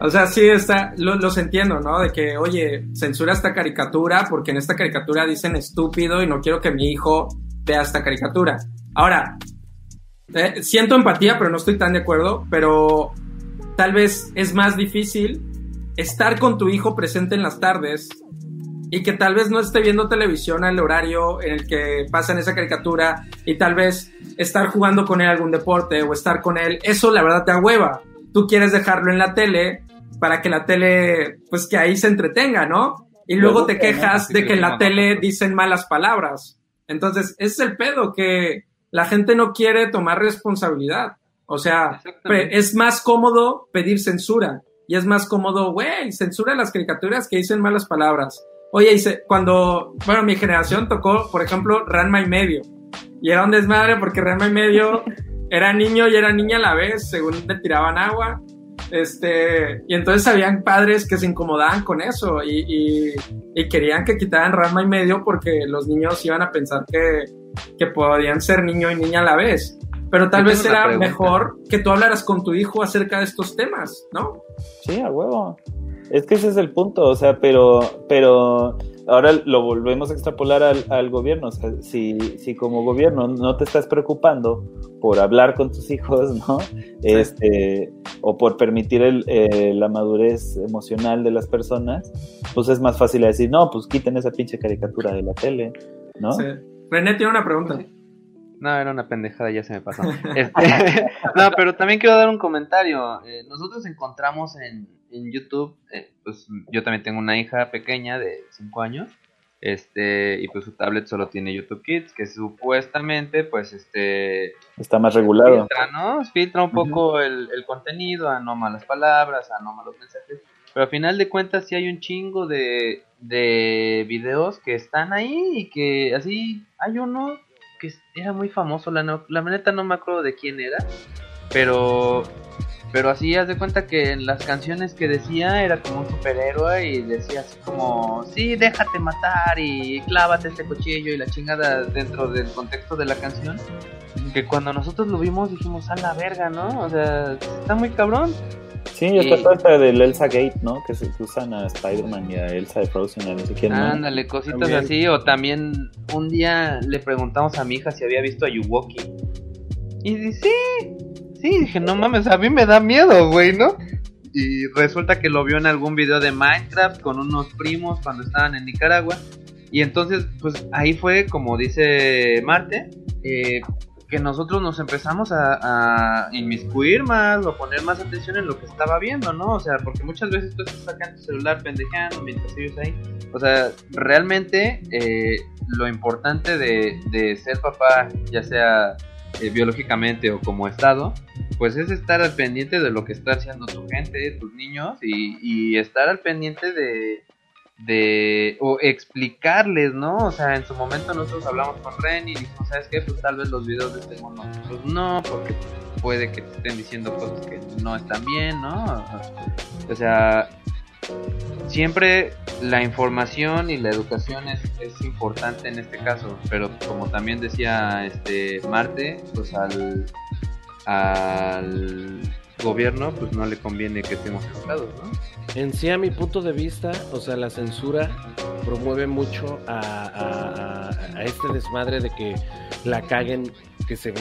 o sea, sí está, lo, los entiendo, ¿no? De que, oye, censura esta caricatura porque en esta caricatura dicen estúpido y no quiero que mi hijo vea esta caricatura. Ahora, eh, siento empatía, pero no estoy tan de acuerdo, pero tal vez es más difícil estar con tu hijo presente en las tardes y que tal vez no esté viendo televisión al horario en el que pasan esa caricatura y tal vez estar jugando con él algún deporte o estar con él, eso la verdad te da hueva. Tú quieres dejarlo en la tele para que la tele, pues que ahí se entretenga, ¿no? Y luego te quejas de que en la tele dicen malas palabras. Entonces, ese es el pedo, que la gente no quiere tomar responsabilidad. O sea, es más cómodo pedir censura. Y es más cómodo, güey, censura las caricaturas que dicen malas palabras. Oye, dice, cuando, bueno, mi generación tocó, por ejemplo, Ranma y medio. Y era un desmadre porque Ranma y medio era niño y era niña a la vez, según le tiraban agua. Este, y entonces habían padres que se incomodaban con eso y, y, y querían que quitaran Ranma y medio porque los niños iban a pensar que, que podían ser niño y niña a la vez. Pero tal vez era mejor que tú hablaras con tu hijo acerca de estos temas, ¿no? Sí, a huevo. Es que ese es el punto, o sea, pero, pero ahora lo volvemos a extrapolar al, al gobierno. O sea, si, si como gobierno no te estás preocupando por hablar con tus hijos, ¿no? Sí. Este, o por permitir el, eh, la madurez emocional de las personas, pues es más fácil decir, no, pues quiten esa pinche caricatura de la tele, ¿no? Sí. René tiene una pregunta. No, era una pendejada, ya se me pasó. Este, no, pero también quiero dar un comentario. Eh, nosotros encontramos en, en YouTube, eh, pues yo también tengo una hija pequeña de 5 años, este, y pues su tablet solo tiene YouTube Kids, que supuestamente, pues, este... Está más regulado. Filtra, ¿no? Filtra un poco uh -huh. el, el, contenido, a no malas palabras, a no malos mensajes, pero al final de cuentas sí hay un chingo de, de videos que están ahí y que así hay uno que era muy famoso, la, no, la neta no me acuerdo de quién era, pero pero así haz de cuenta que en las canciones que decía era como un superhéroe y decía así como, sí, déjate matar y clávate este cuchillo y la chingada dentro del contexto de la canción. Que cuando nosotros lo vimos dijimos, a la verga, ¿no? O sea, está muy cabrón. Sí, está toda esta del Elsa Gate, ¿no? Que se usan a Spider-Man y a Elsa de Frozen, a no sé quién. Ándale, cositas También. así. O también un día le preguntamos a mi hija si había visto a Yuwoki. Y dice, sí, sí. Dije, no mames, a mí me da miedo, güey, ¿no? Y resulta que lo vio en algún video de Minecraft con unos primos cuando estaban en Nicaragua. Y entonces, pues ahí fue, como dice Marte, eh, que nosotros nos empezamos a, inmiscuir más o poner más atención en lo que estaba viendo, ¿no? O sea, porque muchas veces tú estás sacando tu celular pendejeando mientras ellos ahí. O sea, realmente eh, lo importante de, de ser papá, ya sea eh, biológicamente o como estado, pues es estar al pendiente de lo que está haciendo tu gente, tus niños, y, y estar al pendiente de, de o explicarles, ¿no? O sea, en su momento nosotros hablamos con Ren y dijimos, ¿sabes qué? Pues tal vez los videos de este mono, pues no, porque puede que te estén diciendo cosas que no están bien, ¿no? O sea, siempre la información y la educación es, es importante en este caso, pero como también decía este Marte, pues al, al gobierno pues no le conviene que estemos educados, ¿no? En sí, a mi punto de vista, o sea, la censura promueve mucho a, a- este desmadre de que la caguen, que se,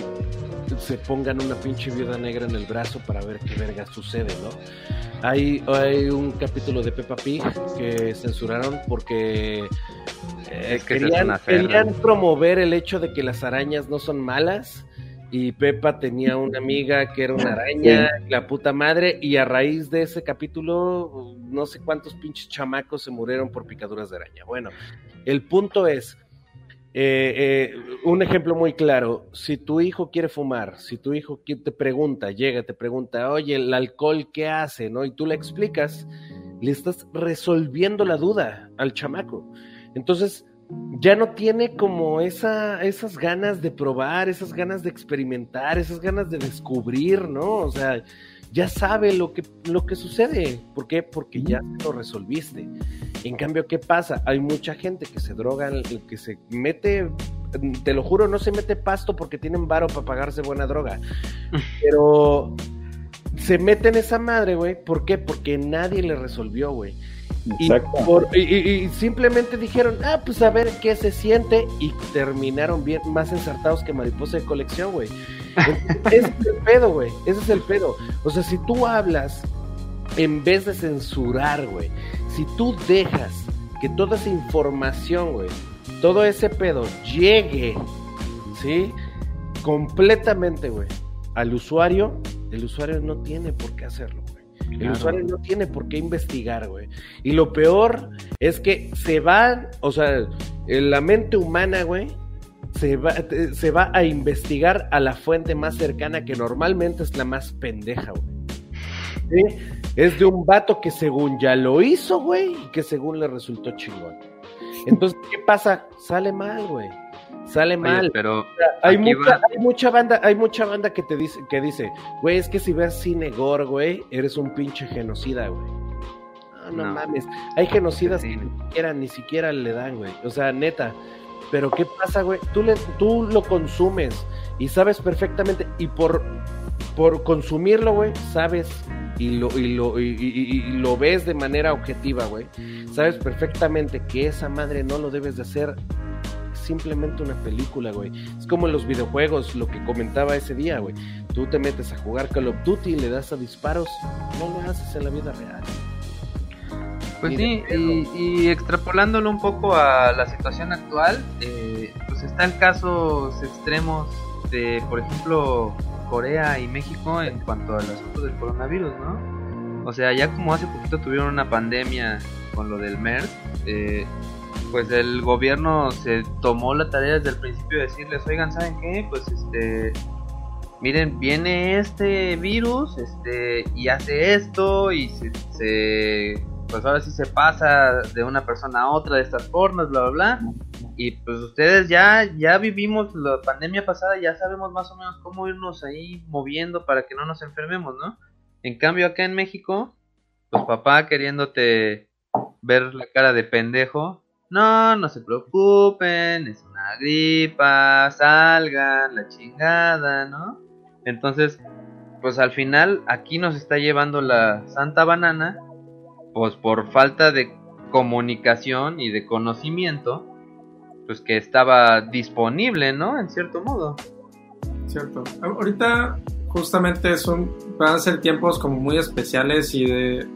se pongan una pinche viuda negra en el brazo para ver qué verga sucede, ¿no? Hay, hay un capítulo de Peppa Pig que censuraron porque eh, Es que querían promover el hecho de que las arañas no son malas y Pepa tenía una amiga que era una araña, la puta madre, y a raíz de ese capítulo, no sé cuántos pinches chamacos se murieron por picaduras de araña. Bueno, el punto es, eh, eh, un ejemplo muy claro, si tu hijo quiere fumar, si tu hijo te pregunta, llega, te pregunta, oye, el alcohol, ¿qué hace? ¿No? Y tú le explicas, le estás resolviendo la duda al chamaco. Entonces, ya no tiene como esa, esas ganas de probar, esas ganas de experimentar, esas ganas de descubrir, ¿no? O sea, ya sabe lo que, lo que sucede. ¿Por qué? Porque ya lo resolviste. En cambio, ¿qué pasa? Hay mucha gente que se droga, que se mete, te lo juro, no se mete pasto porque tienen varo para pagarse buena droga. Pero se mete en esa madre, güey. ¿Por qué? Porque nadie le resolvió, güey. Y, por- y simplemente dijeron, ah, pues a ver qué se siente. Y terminaron bien más ensartados que mariposa de colección, güey. Ese es el pedo, güey. Ese es el pedo. O sea, si tú hablas en vez de censurar, güey. Si tú dejas que toda esa información, güey, todo ese pedo llegue, ¿sí? Completamente, güey, al usuario, el usuario no tiene por qué hacerlo, El usuario no tiene por qué investigar, güey. Y lo peor es que se van, o sea, la mente humana, güey, se va, se va a investigar a la fuente más cercana que normalmente es la más pendeja, güey. ¿Sí? Es de un vato que según ya lo hizo, güey, y que según le resultó chingón. Entonces, ¿qué pasa? Sale mal, güey. Sale Oye, mal. pero Hay mucha, hay mucha banda, hay mucha banda que te dice, que dice, güey, es que si ves cine gore, güey, eres un pinche genocida, güey. No, no, No. mames. Hay genocidas Sí. que ni siquiera, ni siquiera le dan, güey. O sea, neta. Pero ¿qué pasa, güey? Tú, le, tú lo consumes y sabes perfectamente, y por, por consumirlo, güey, sabes y lo, y, lo, y, y- y lo ves de manera objetiva, güey. Sabes perfectamente que esa madre no lo debes de hacer simplemente una película, güey. Es como en los videojuegos, lo que comentaba ese día, güey. Tú te metes a jugar Call of Duty y le das a disparos, no lo haces en la vida real. Pues sí, y, y extrapolándolo un poco a la situación actual, eh, pues están casos extremos de, por ejemplo, Corea y México en cuanto al asunto del coronavirus, ¿no? O sea, ya como hace poquito tuvieron una pandemia con lo del MERS, eh, pues el gobierno se tomó la tarea desde el principio de decirles, oigan, ¿saben qué? Pues este, miren, viene este virus, este, y hace esto, y se, se- pues ahora sí se pasa de una persona a otra de estas formas, bla, bla, bla. Y pues ustedes ya, ya vivimos la pandemia pasada, ya sabemos más o menos cómo irnos ahí moviendo para que no nos enfermemos, ¿no? En cambio, acá en México, pues papá queriéndote ver la cara de pendejo. No, no se preocupen, es una gripa, salgan, la chingada, ¿no? Entonces, pues al final aquí nos está llevando la santa banana, pues por falta de comunicación y de conocimiento, pues que estaba disponible, ¿no? En cierto modo. Cierto. Ahorita justamente son, van a ser tiempos como muy especiales y de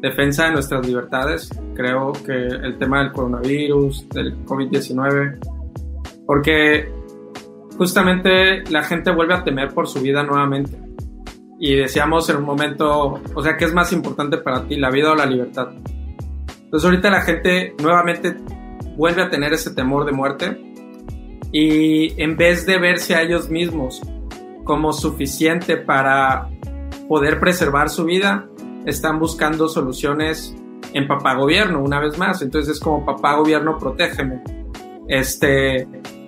defensa de nuestras libertades. Creo que el tema del coronavirus, del COVID-19, porque justamente la gente vuelve a temer por su vida nuevamente. Y decíamos en un momento, o sea, ¿qué es más importante para ti, la vida o la libertad? Entonces ahorita la gente nuevamente vuelve a tener ese temor de muerte y en vez de verse a ellos mismos como suficiente para poder preservar su vida, están buscando soluciones en papá gobierno, una vez más. Entonces es como papá gobierno, protégeme. Este,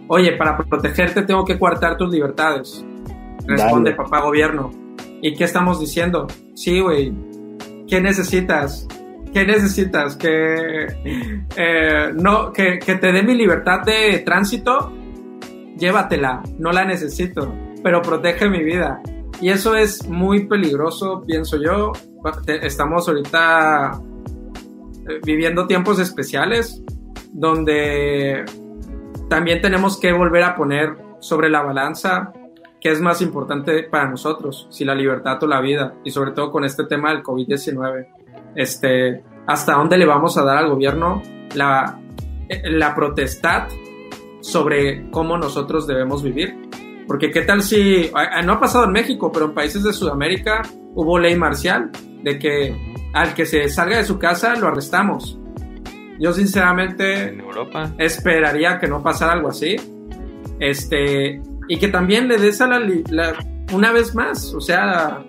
oye, para protegerte tengo que coartar tus libertades. Responde papá gobierno. ¿Y qué estamos diciendo? Sí, güey. ¿Qué necesitas? ¿Qué necesitas? ¿Que, eh, no, que, que te dé mi libertad de tránsito? Llévatela, no la necesito pero protege mi vida. Y eso es muy peligroso, pienso yo. Estamos ahorita eh, viviendo tiempos especiales donde también tenemos que volver a poner sobre la balanza qué es más importante para nosotros, si la libertad o la vida, y sobre todo con este tema del COVID-19. Este, hasta dónde le vamos a dar al gobierno la, eh, la protestad sobre cómo nosotros debemos vivir porque qué tal si, no ha pasado en México, pero en países de Sudamérica hubo ley marcial de que al que se salga de su casa lo arrestamos. Yo sinceramente en Europa esperaría que no pasara algo así. Este, y que también le des a la, una vez más, o sea,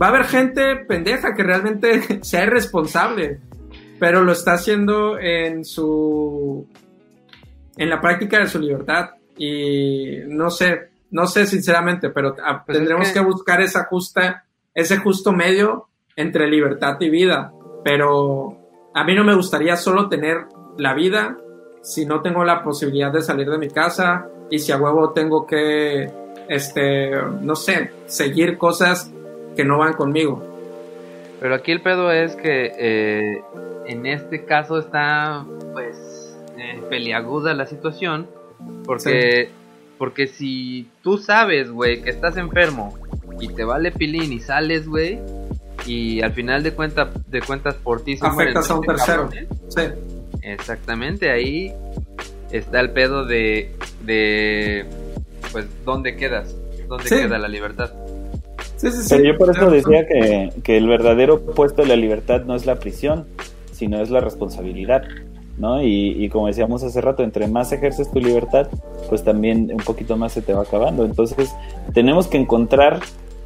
va a haber gente pendeja que realmente sea irresponsable, pero lo está haciendo en su en la práctica de su libertad y no sé, no sé sinceramente, pero ah, pues tendremos que... buscar esa justa, ese justo medio entre libertad y vida. Pero a mí no me gustaría solo tener la vida si no tengo la posibilidad de salir de mi casa y si a huevo tengo que, este, no sé, seguir cosas que no van conmigo. Pero aquí el pedo es que eh, en este caso está, pues, eh, peliaguda la situación porque porque si tú sabes, güey, que estás enfermo y te vale pilín y sales, güey, y al final de, cuenta, de cuentas por ti se afectas a un tercero. Sí. Exactamente, ahí está el pedo de, de pues, ¿dónde quedas? ¿Dónde queda la libertad? Sí, sí, sí. Pero yo por eso decía que, que el verdadero puesto de la libertad no es la prisión, sino es la responsabilidad. ¿No? Y, como decíamos hace rato, entre más ejerces tu libertad, pues también un poquito más se te va acabando. Entonces, tenemos que encontrar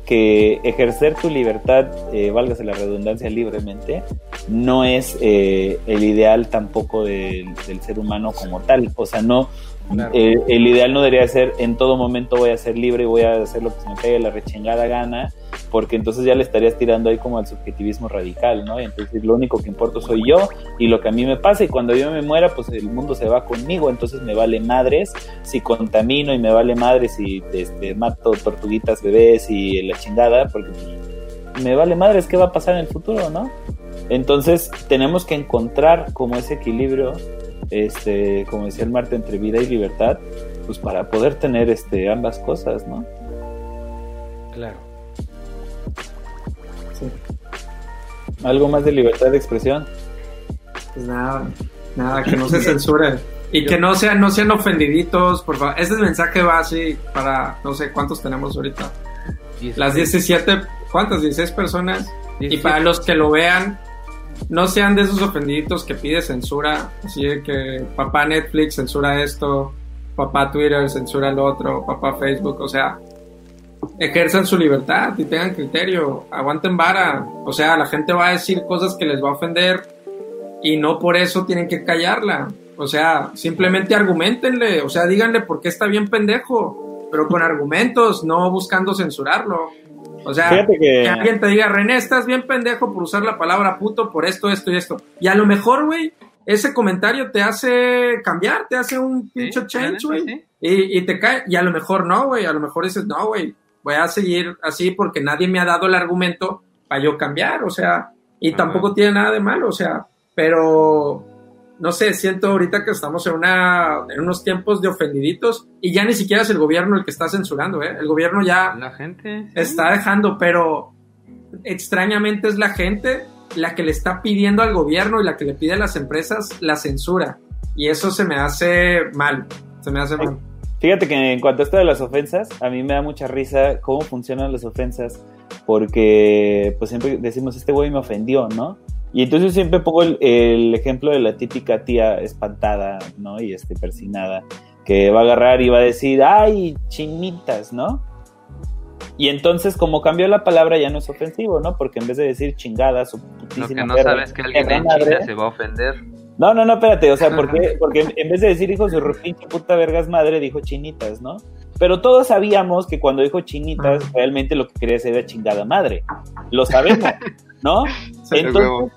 que ejercer tu libertad, eh, válgase la redundancia, libremente, no es eh, el ideal tampoco del ser humano como tal. O sea, no, eh, el ideal no debería ser en todo momento voy a ser libre y voy a hacer lo que se me pegue la rechengada gana, porque entonces ya le estarías tirando ahí como al subjetivismo radical, ¿no? entonces lo único que importa soy yo y lo que a mí me pasa y cuando yo me muera, pues el mundo se va conmigo, entonces me vale madres si contamino y me vale madres si este, mato tortuguitas bebés y la chingada, porque me vale madres qué va a pasar en el futuro, ¿no? Entonces tenemos que encontrar como ese equilibrio este, como decía el Marte, entre vida y libertad, pues para poder tener este, ambas cosas, ¿no? Claro. Sí. ¿Algo más de libertad de expresión? Pues nada, nada, que no se censure. Y que no sean, no sean ofendiditos, por favor. Este mensaje va así para, no sé cuántos tenemos ahorita. Las 17, ¿cuántas? 16 personas. Y para los que lo vean, no sean de esos ofendiditos que pide censura, así que papá Netflix censura esto, papá Twitter censura el otro, papá Facebook, o sea, ejerzan su libertad y tengan criterio, aguanten vara, o sea, la gente va a decir cosas que les va a ofender y no por eso tienen que callarla, o sea, simplemente argumentenle, o sea, díganle por qué está bien pendejo, pero con argumentos, no buscando censurarlo. O sea, Fíjate que- que... alguien te diga, René, estás bien pendejo por usar la palabra puto por esto, esto y esto. Y a lo mejor, güey, ese comentario te hace cambiar, te hace un pinche change, güey. sí. Y, y te cae, y a lo mejor no, güey, a lo mejor dices, no, güey, voy a seguir así porque nadie me ha dado el argumento para yo cambiar, o sea, y Ajá. tampoco tiene nada de malo, o sea, pero no sé, siento ahorita que estamos en una en unos tiempos de ofendiditos y ya ni siquiera es el gobierno el que está censurando, ¿eh? El gobierno ya La gente. sí. está dejando, pero extrañamente es la gente la que le está pidiendo al gobierno y la que le pide a las empresas la censura. Y eso se me hace mal, se me hace mal. Fíjate que en cuanto a esto de las ofensas, a mí me da mucha risa cómo funcionan las ofensas, porque pues siempre decimos, este güey me ofendió, ¿no? Y entonces siempre pongo el, el ejemplo de la típica tía espantada, ¿no? Y este persinada, que va a agarrar y va a decir, ay, chinitas, ¿no? Y entonces como cambió la palabra ya no es ofensivo, ¿no? Porque en vez de decir chingadas o Lo que no perra, sabes que alguien en madre, China se va a ofender. no, no, no, espérate, o sea, ¿por qué? Porque en vez de decir hijo de su pinche puta vergas madre, dijo chinitas, ¿no? Pero todos sabíamos que cuando dijo chinitas, realmente lo que quería decir era chingada madre. Lo sabemos, ¿no? Entonces,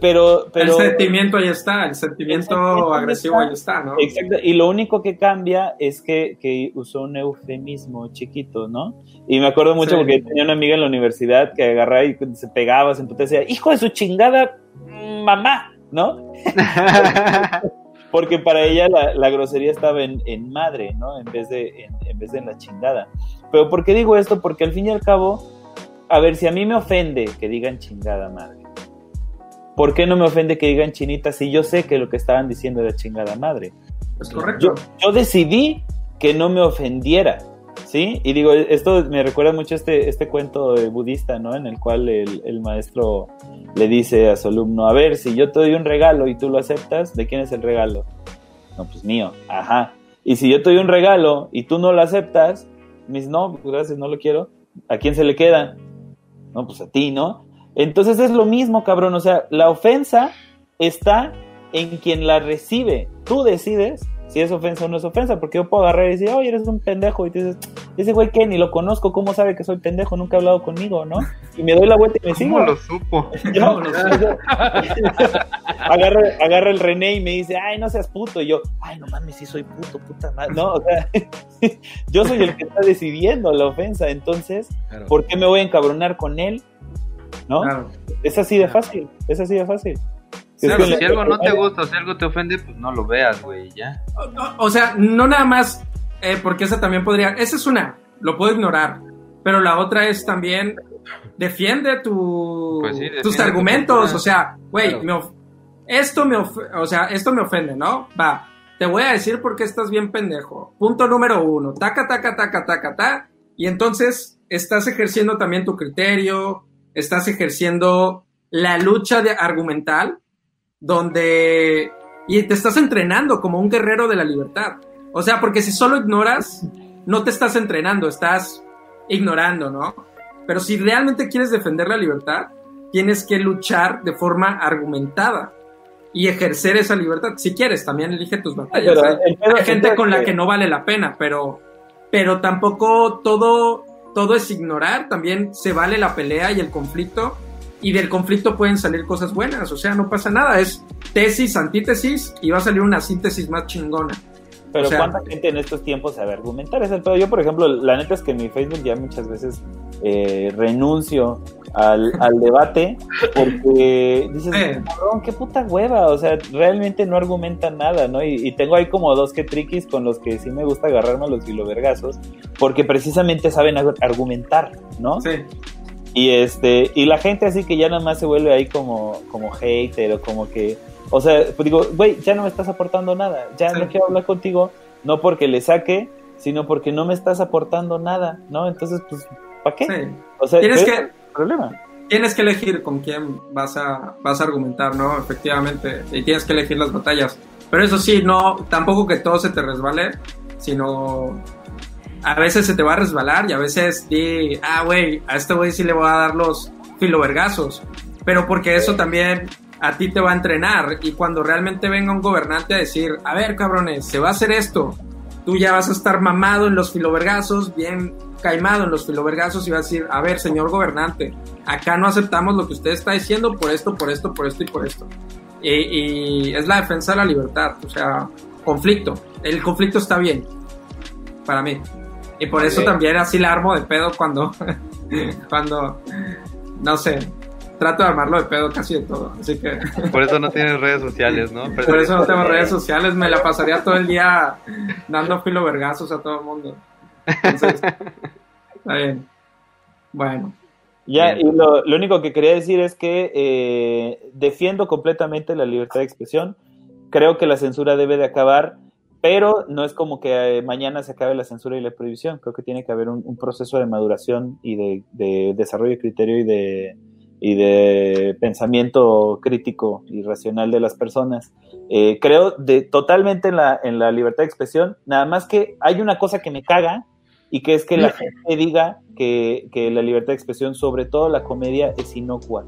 pero, pero... el sentimiento ahí está, el sentimiento sentimiento agresivo está. ahí está, ¿no? Exacto, y lo único que cambia es que, que usó un eufemismo chiquito, ¿no? Y me acuerdo mucho Sí. porque tenía una amiga en la universidad que agarraba y se pegaba, se emputaba y decía, hijo de su chingada mm, mamá, ¿no? Porque para ella la, la grosería estaba en, en madre, ¿no? En vez, de, en, en vez de en la chingada. Pero ¿por qué digo esto? Porque al fin y al cabo, a ver, si a mí me ofende que digan chingada madre, ¿por qué no me ofende que digan chinita si yo sé que lo que estaban diciendo era chingada madre? Es correcto. Yo, yo decidí que no me ofendiera, ¿sí? Y digo, esto me recuerda mucho este, este cuento budista, ¿no? En el cual el, el maestro le dice a su alumno, a ver, si yo te doy un regalo y tú lo aceptas, ¿de quién es el regalo? No, pues mío, ajá. Y si yo te doy un regalo y tú no lo aceptas, dices, no, pues gracias, no lo quiero, ¿a quién se le queda? No, pues a ti, ¿no? Entonces es lo mismo, cabrón, o sea, la ofensa está en quien la recibe. Tú decides si es ofensa o no es ofensa, porque yo puedo agarrar y decir, oye, eres un pendejo, y tú dices, ese güey que ni lo conozco, ¿cómo sabe que soy pendejo? Nunca ha hablado conmigo, ¿no? Y me doy la vuelta y me sigo. ¿Cómo lo supo? Yo- ¿Cómo lo yo- agarra, agarra el René y me dice, ay, no seas puto. Y yo, ay, no mames, sí soy puto, puta madre. No, o sea, yo soy el que está decidiendo la ofensa. Entonces, Claro. ¿por qué me voy a encabronar con él? ¿No? Claro. Es así de fácil, es así de fácil. Claro, si algo no te gusta o si algo te ofende, pues no lo veas, güey, ya. O, o sea, no nada más, eh, porque esa también podría, esa es una, lo puedo ignorar, pero la otra es también, defiende tu, Pues sí, defiende tus tu argumentos, postura. o sea, güey, Claro. me of- esto me, of- o sea, esto me ofende, ¿no? Va, te voy a decir por qué estás bien pendejo. Punto número uno, taca, taca, taca, taca, taca, y entonces estás ejerciendo también tu criterio, estás ejerciendo la lucha de argumental, donde y te estás entrenando como un guerrero de la libertad. O sea, porque si solo ignoras, no te estás entrenando, estás ignorando, ¿no? Pero si realmente quieres defender la libertad, tienes que luchar de forma argumentada y ejercer esa libertad. Si quieres, también elige tus batallas. Pero Hay, gente con la que- que no vale la pena, pero, pero tampoco todo, todo es ignorar. También se vale la pelea y el conflicto. Y del conflicto pueden salir cosas buenas. O sea, no pasa nada. Es tesis, antítesis y va a salir una síntesis más chingona. Pero O sea- cuánta gente en estos tiempos sabe argumentar es el pedo. Yo, por ejemplo, la neta es que en mi Facebook ya muchas veces eh, renuncio al, al debate porque dices, cabrón, qué puta hueva. O sea, realmente no argumentan nada, ¿no? Y, y tengo ahí como dos que triquis con los que sí me gusta agarrarme a los filovergazos porque precisamente saben ar- argumentar, ¿no? Sí. Y este, y la gente así que ya nada más se vuelve ahí como, como hater o como que, o sea, pues digo, güey, ya no me estás aportando nada, ya Sí. no quiero hablar contigo, no porque le saque, sino porque no me estás aportando nada, ¿no? Entonces, pues, ¿para qué? sí. O sea, Tienes que- problema. Tienes que elegir con quién vas a, vas a argumentar, ¿no? Efectivamente. Y tienes que elegir las batallas. Pero eso sí, no, tampoco que todo se te resbale, sino a veces se te va a resbalar y a veces di, ah, güey, a este güey sí le voy a dar los filovergazos. Pero porque eso también a ti te va a entrenar. Y cuando realmente venga un gobernante a decir, a ver, cabrones, se va a hacer esto. Tú ya vas a estar mamado en los filovergazos, bien caimado en los filovergazos y vas a decir, a ver, señor gobernante, acá no aceptamos lo que usted está diciendo por esto, por esto, por esto y por esto. Y, y es la defensa de la libertad, o sea, conflicto. El conflicto está bien, para mí. Y por eso también así la armo de pedo cuando, cuando, no sé, trato de armarlo de pedo casi de todo. Así que. Por eso no tienes redes sociales, ¿no? Por eso no tengo redes sociales. Me la pasaría todo el día dando filo vergazos a todo el mundo. Entonces, está bien. Bueno. Ya, y lo, lo, único que quería decir es que eh, defiendo completamente la libertad de expresión. Creo que la censura debe de acabar, pero no es como que eh, mañana se acabe la censura y la prohibición. Creo que tiene que haber un, un proceso de maduración y de, de desarrollo de criterio y de, y de pensamiento crítico y racional de las personas. Eh, creo de, totalmente en la, en la libertad de expresión, nada más que hay una cosa que me caga y que es que la gente diga que, que la libertad de expresión, sobre todo la comedia, es inocua.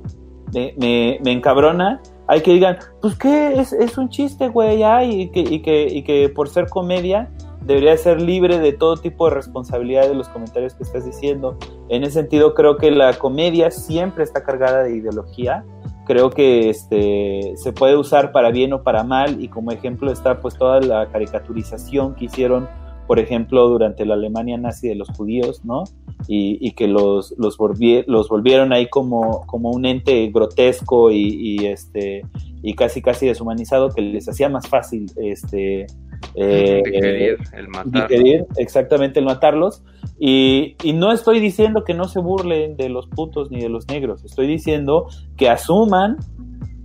Me, me, me encabrona. Hay que digan, pues qué, es, es un chiste, güey, y que, y, que, y que por ser comedia debería ser libre de todo tipo de responsabilidad de los comentarios que estás diciendo. En ese sentido, creo que la comedia siempre está cargada de ideología. Creo que este, se puede usar para bien o para mal y como ejemplo está pues toda la caricaturización que hicieron, por ejemplo, durante la Alemania nazi de los judíos, ¿no? Y, y que los, los, volvi los, volvieron ahí como, como un ente grotesco y, y, este, y casi casi deshumanizado que les hacía más fácil este, eh, digerir, el matar. digerir, exactamente el matarlos. Y, y, no estoy diciendo que no se burlen de los putos ni de los negros, estoy diciendo que asuman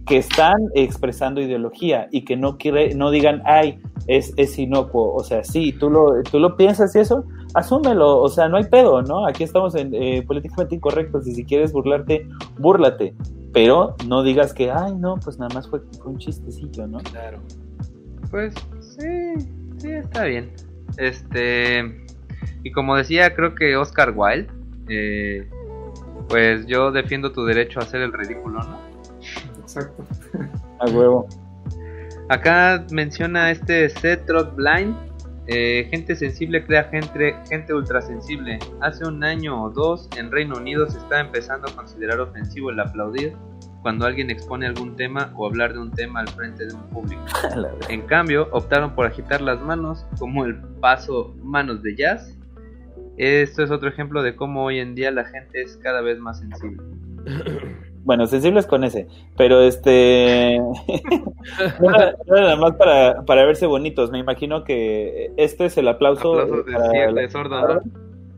que están expresando ideología y que no, quiere, no digan, ay, es, es inocuo. O sea, sí, tú lo, tú lo piensas y eso, asúmelo. O sea, no hay pedo, ¿no? Aquí estamos en eh, políticamente incorrectos y si quieres burlarte, búrlate. Pero no digas que, ay, no, pues nada más fue, fue un chistecillo, ¿no? Claro. Pues Sí, sí, está bien. Este. Y como decía, creo que Oscar Wilde. Eh, pues yo defiendo tu derecho a hacer el ridículo, ¿no? Exacto. A huevo. Acá menciona este Seth Blind. Eh, gente sensible crea gente, gente ultrasensible. Hace un año o dos en Reino Unido se está empezando a considerar ofensivo el aplaudir cuando alguien expone algún tema o hablar de un tema al frente de un público. En cambio, optaron por agitar las manos, como el paso manos de jazz. Esto es otro ejemplo de cómo hoy en día la gente es cada vez más sensible. Bueno, sensibles con ese, pero este. nada más para, para, verse bonitos. Me imagino que este es el aplauso. aplauso de, para ¿no?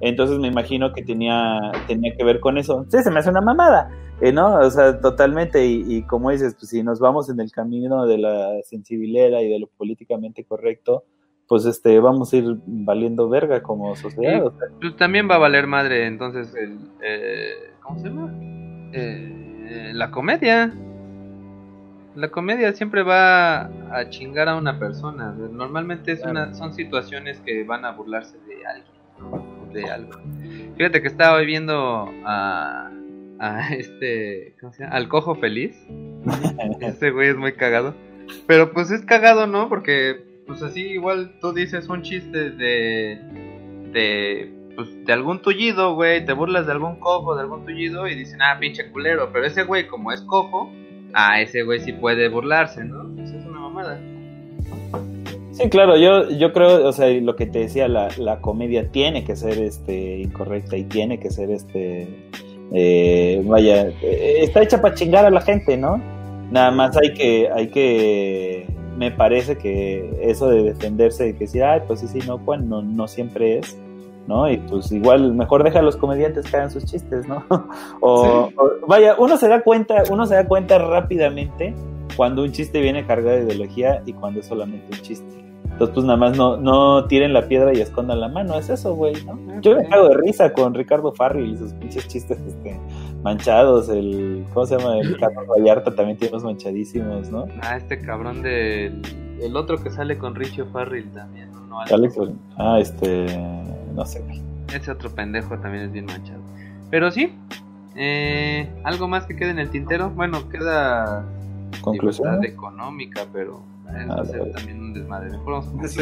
Entonces me imagino que tenía, tenía que ver con eso. Sí, se me hace una mamada. Eh, ¿no? O sea, totalmente, y, y, como dices, pues si nos vamos en el camino de la sensibilera y de lo políticamente correcto, pues este, vamos a ir valiendo verga como sociedad. O sea. pues también va a valer madre, entonces, el, eh, ¿cómo se llama? Eh, la comedia. La comedia siempre va a chingar a una persona. Normalmente es una, son situaciones que van a burlarse de alguien, ¿no? de algo. Fíjate que estaba viendo a, a este, ¿cómo se llama? Al cojo feliz. Este güey es muy cagado. Pero pues es cagado, ¿no? Porque pues así igual tú dices un chiste de de pues de algún tullido, güey, te burlas de algún cojo, de algún tullido y dicen, "Ah, pinche culero", pero ese güey como es cojo, ah, ese güey sí puede burlarse, ¿no? Eso es una mamada. Sí, claro, yo, yo creo, o sea, lo que te decía, la, la comedia tiene que ser este incorrecta y tiene que ser este eh, vaya, eh, está hecha para chingar a la gente, ¿no? Nada más hay que, hay que, me parece que eso de defenderse, de que decir, ay, pues sí, sí, no, pues no, no siempre es, ¿no? Y pues igual, mejor deja a los comediantes que hagan sus chistes, ¿no? o, Sí. o- vaya, uno se da cuenta, uno se da cuenta rápidamente cuando un chiste viene cargado de ideología y cuando es solamente un chiste. Entonces, pues nada más no, no tiren la piedra y escondan la mano, es eso, güey, ¿no? Yo me cago de risa con Ricardo Farrell y sus pinches chistes este, manchados, el, ¿cómo se llama? El Carlos Vallarta también tiene unos manchadísimos, ¿no? Ah, este cabrón del el otro que sale con Richie Farrell también, ¿no? No, Alex, ah, este, no sé, güey. Ese otro pendejo también es bien manchado. Pero sí, eh, algo más que quede en el tintero. Bueno, queda Conclusión. económica, pero Va a ser también un desmadre. Mejor vamos a Sí,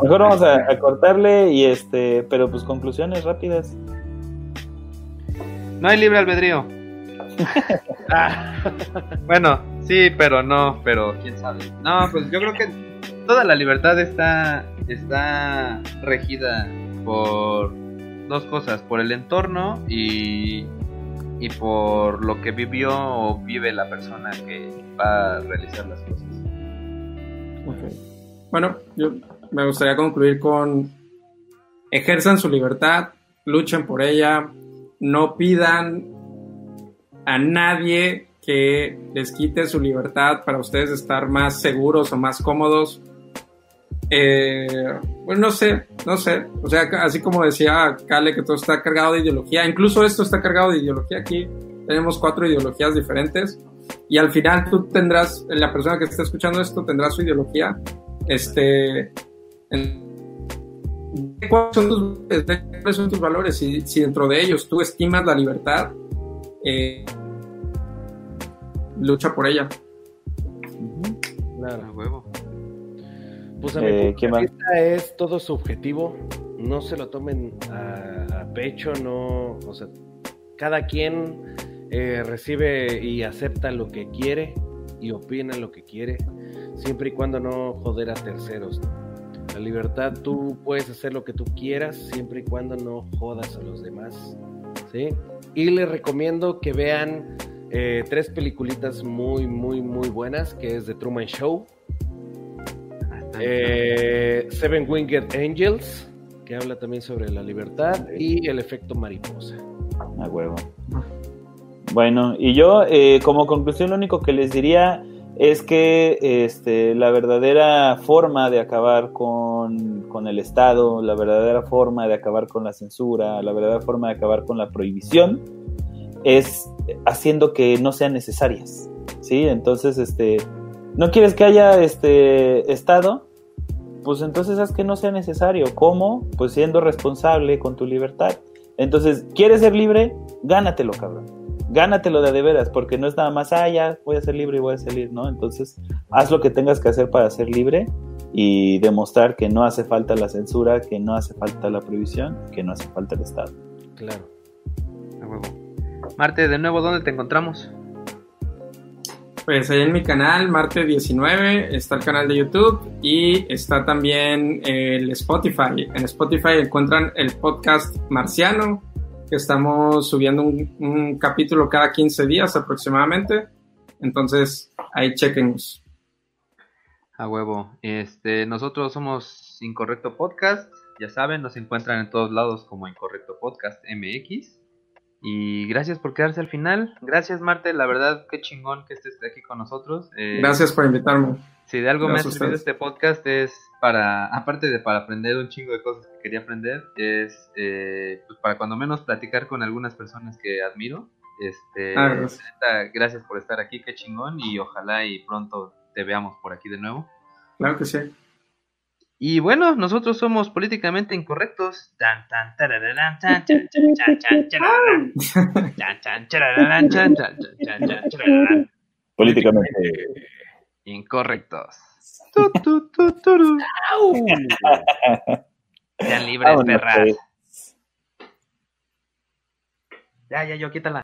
Mejor vamos a, a cortarle y este, pero pues conclusiones rápidas. No hay libre albedrío. bueno, sí, pero no, pero quién sabe. No, pues yo creo que toda la libertad está, está regida por dos cosas, por el entorno y, y por lo que vivió o vive la persona que va a realizar las cosas. Bueno, yo me gustaría concluir con ejerzan su libertad, luchen por ella, no pidan a nadie que les quite su libertad para ustedes estar más seguros o más cómodos. Eh, bueno, no sé, no sé. O sea, así como decía Kale que todo está cargado de ideología, incluso esto está cargado de ideología. Aquí tenemos cuatro ideologías diferentes y al final tú tendrás, la persona que está escuchando esto tendrá su ideología. Este, en- ¿cuáles son tus, cuáles son tus valores? Si, si dentro de ellos tú estimas la libertad, eh, lucha por ella. Claro. A huevo. Pues a mi Eh, punto ¿quién de va? vista es todo subjetivo. No se lo tomen a, a pecho, no. O sea, cada quien eh, recibe y acepta lo que quiere y opina lo que quiere, siempre y cuando no joder a terceros. La libertad, tú puedes hacer lo que tú quieras, siempre y cuando no jodas a los demás. ¿sí? Y les recomiendo que vean eh, tres peliculitas muy, muy, muy buenas, que es The Truman Show. Eh, Seven Winged Angels, que habla también sobre la libertad, y el efecto mariposa. A huevo. Bueno, y yo eh, como conclusión lo único que les diría es que este, la verdadera forma de acabar con, con el Estado, la verdadera forma de acabar con la censura, la verdadera forma de acabar con la prohibición es haciendo que no sean necesarias, ¿sí? Entonces, este, ¿no quieres que haya este Estado? Pues entonces haz que no sea necesario. ¿Cómo? Pues siendo responsable con tu libertad. Entonces, ¿quieres ser libre? Gánatelo, cabrón. Gánatelo de de veras, porque no es nada más, ah, ya voy a ser libre y voy a salir, ¿no? Entonces, haz lo que tengas que hacer para ser libre y demostrar que no hace falta la censura, que no hace falta la prohibición, que no hace falta el Estado. Claro. A huevo. Marte, de nuevo, ¿dónde te encontramos? Pues ahí en mi canal, Marte 19, está el canal de YouTube y está también el Spotify. En Spotify encuentran el podcast Marciano, que estamos subiendo un, un capítulo cada 15 días aproximadamente. Entonces, ahí chequenos. A huevo. Este, nosotros somos Incorrecto Podcast. Ya saben, nos encuentran en todos lados como Incorrecto Podcast MX. Y gracias por quedarse al final. Gracias, Marte. La verdad, qué chingón que estés aquí con nosotros. Eh, Gracias por invitarme. Si de algo me ha servido este podcast es para, aparte de para aprender un chingo de cosas que quería aprender, es eh, pues para cuando menos platicar con algunas personas que admiro. Este, Ah, gracias. gracias por estar aquí, qué chingón. Y ojalá y pronto te veamos por aquí de nuevo. Claro que sí. Y bueno, nosotros somos políticamente incorrectos. Políticamente. Incorrectos. Sean libres, perras. pues. Ya, ya, yo, quítala.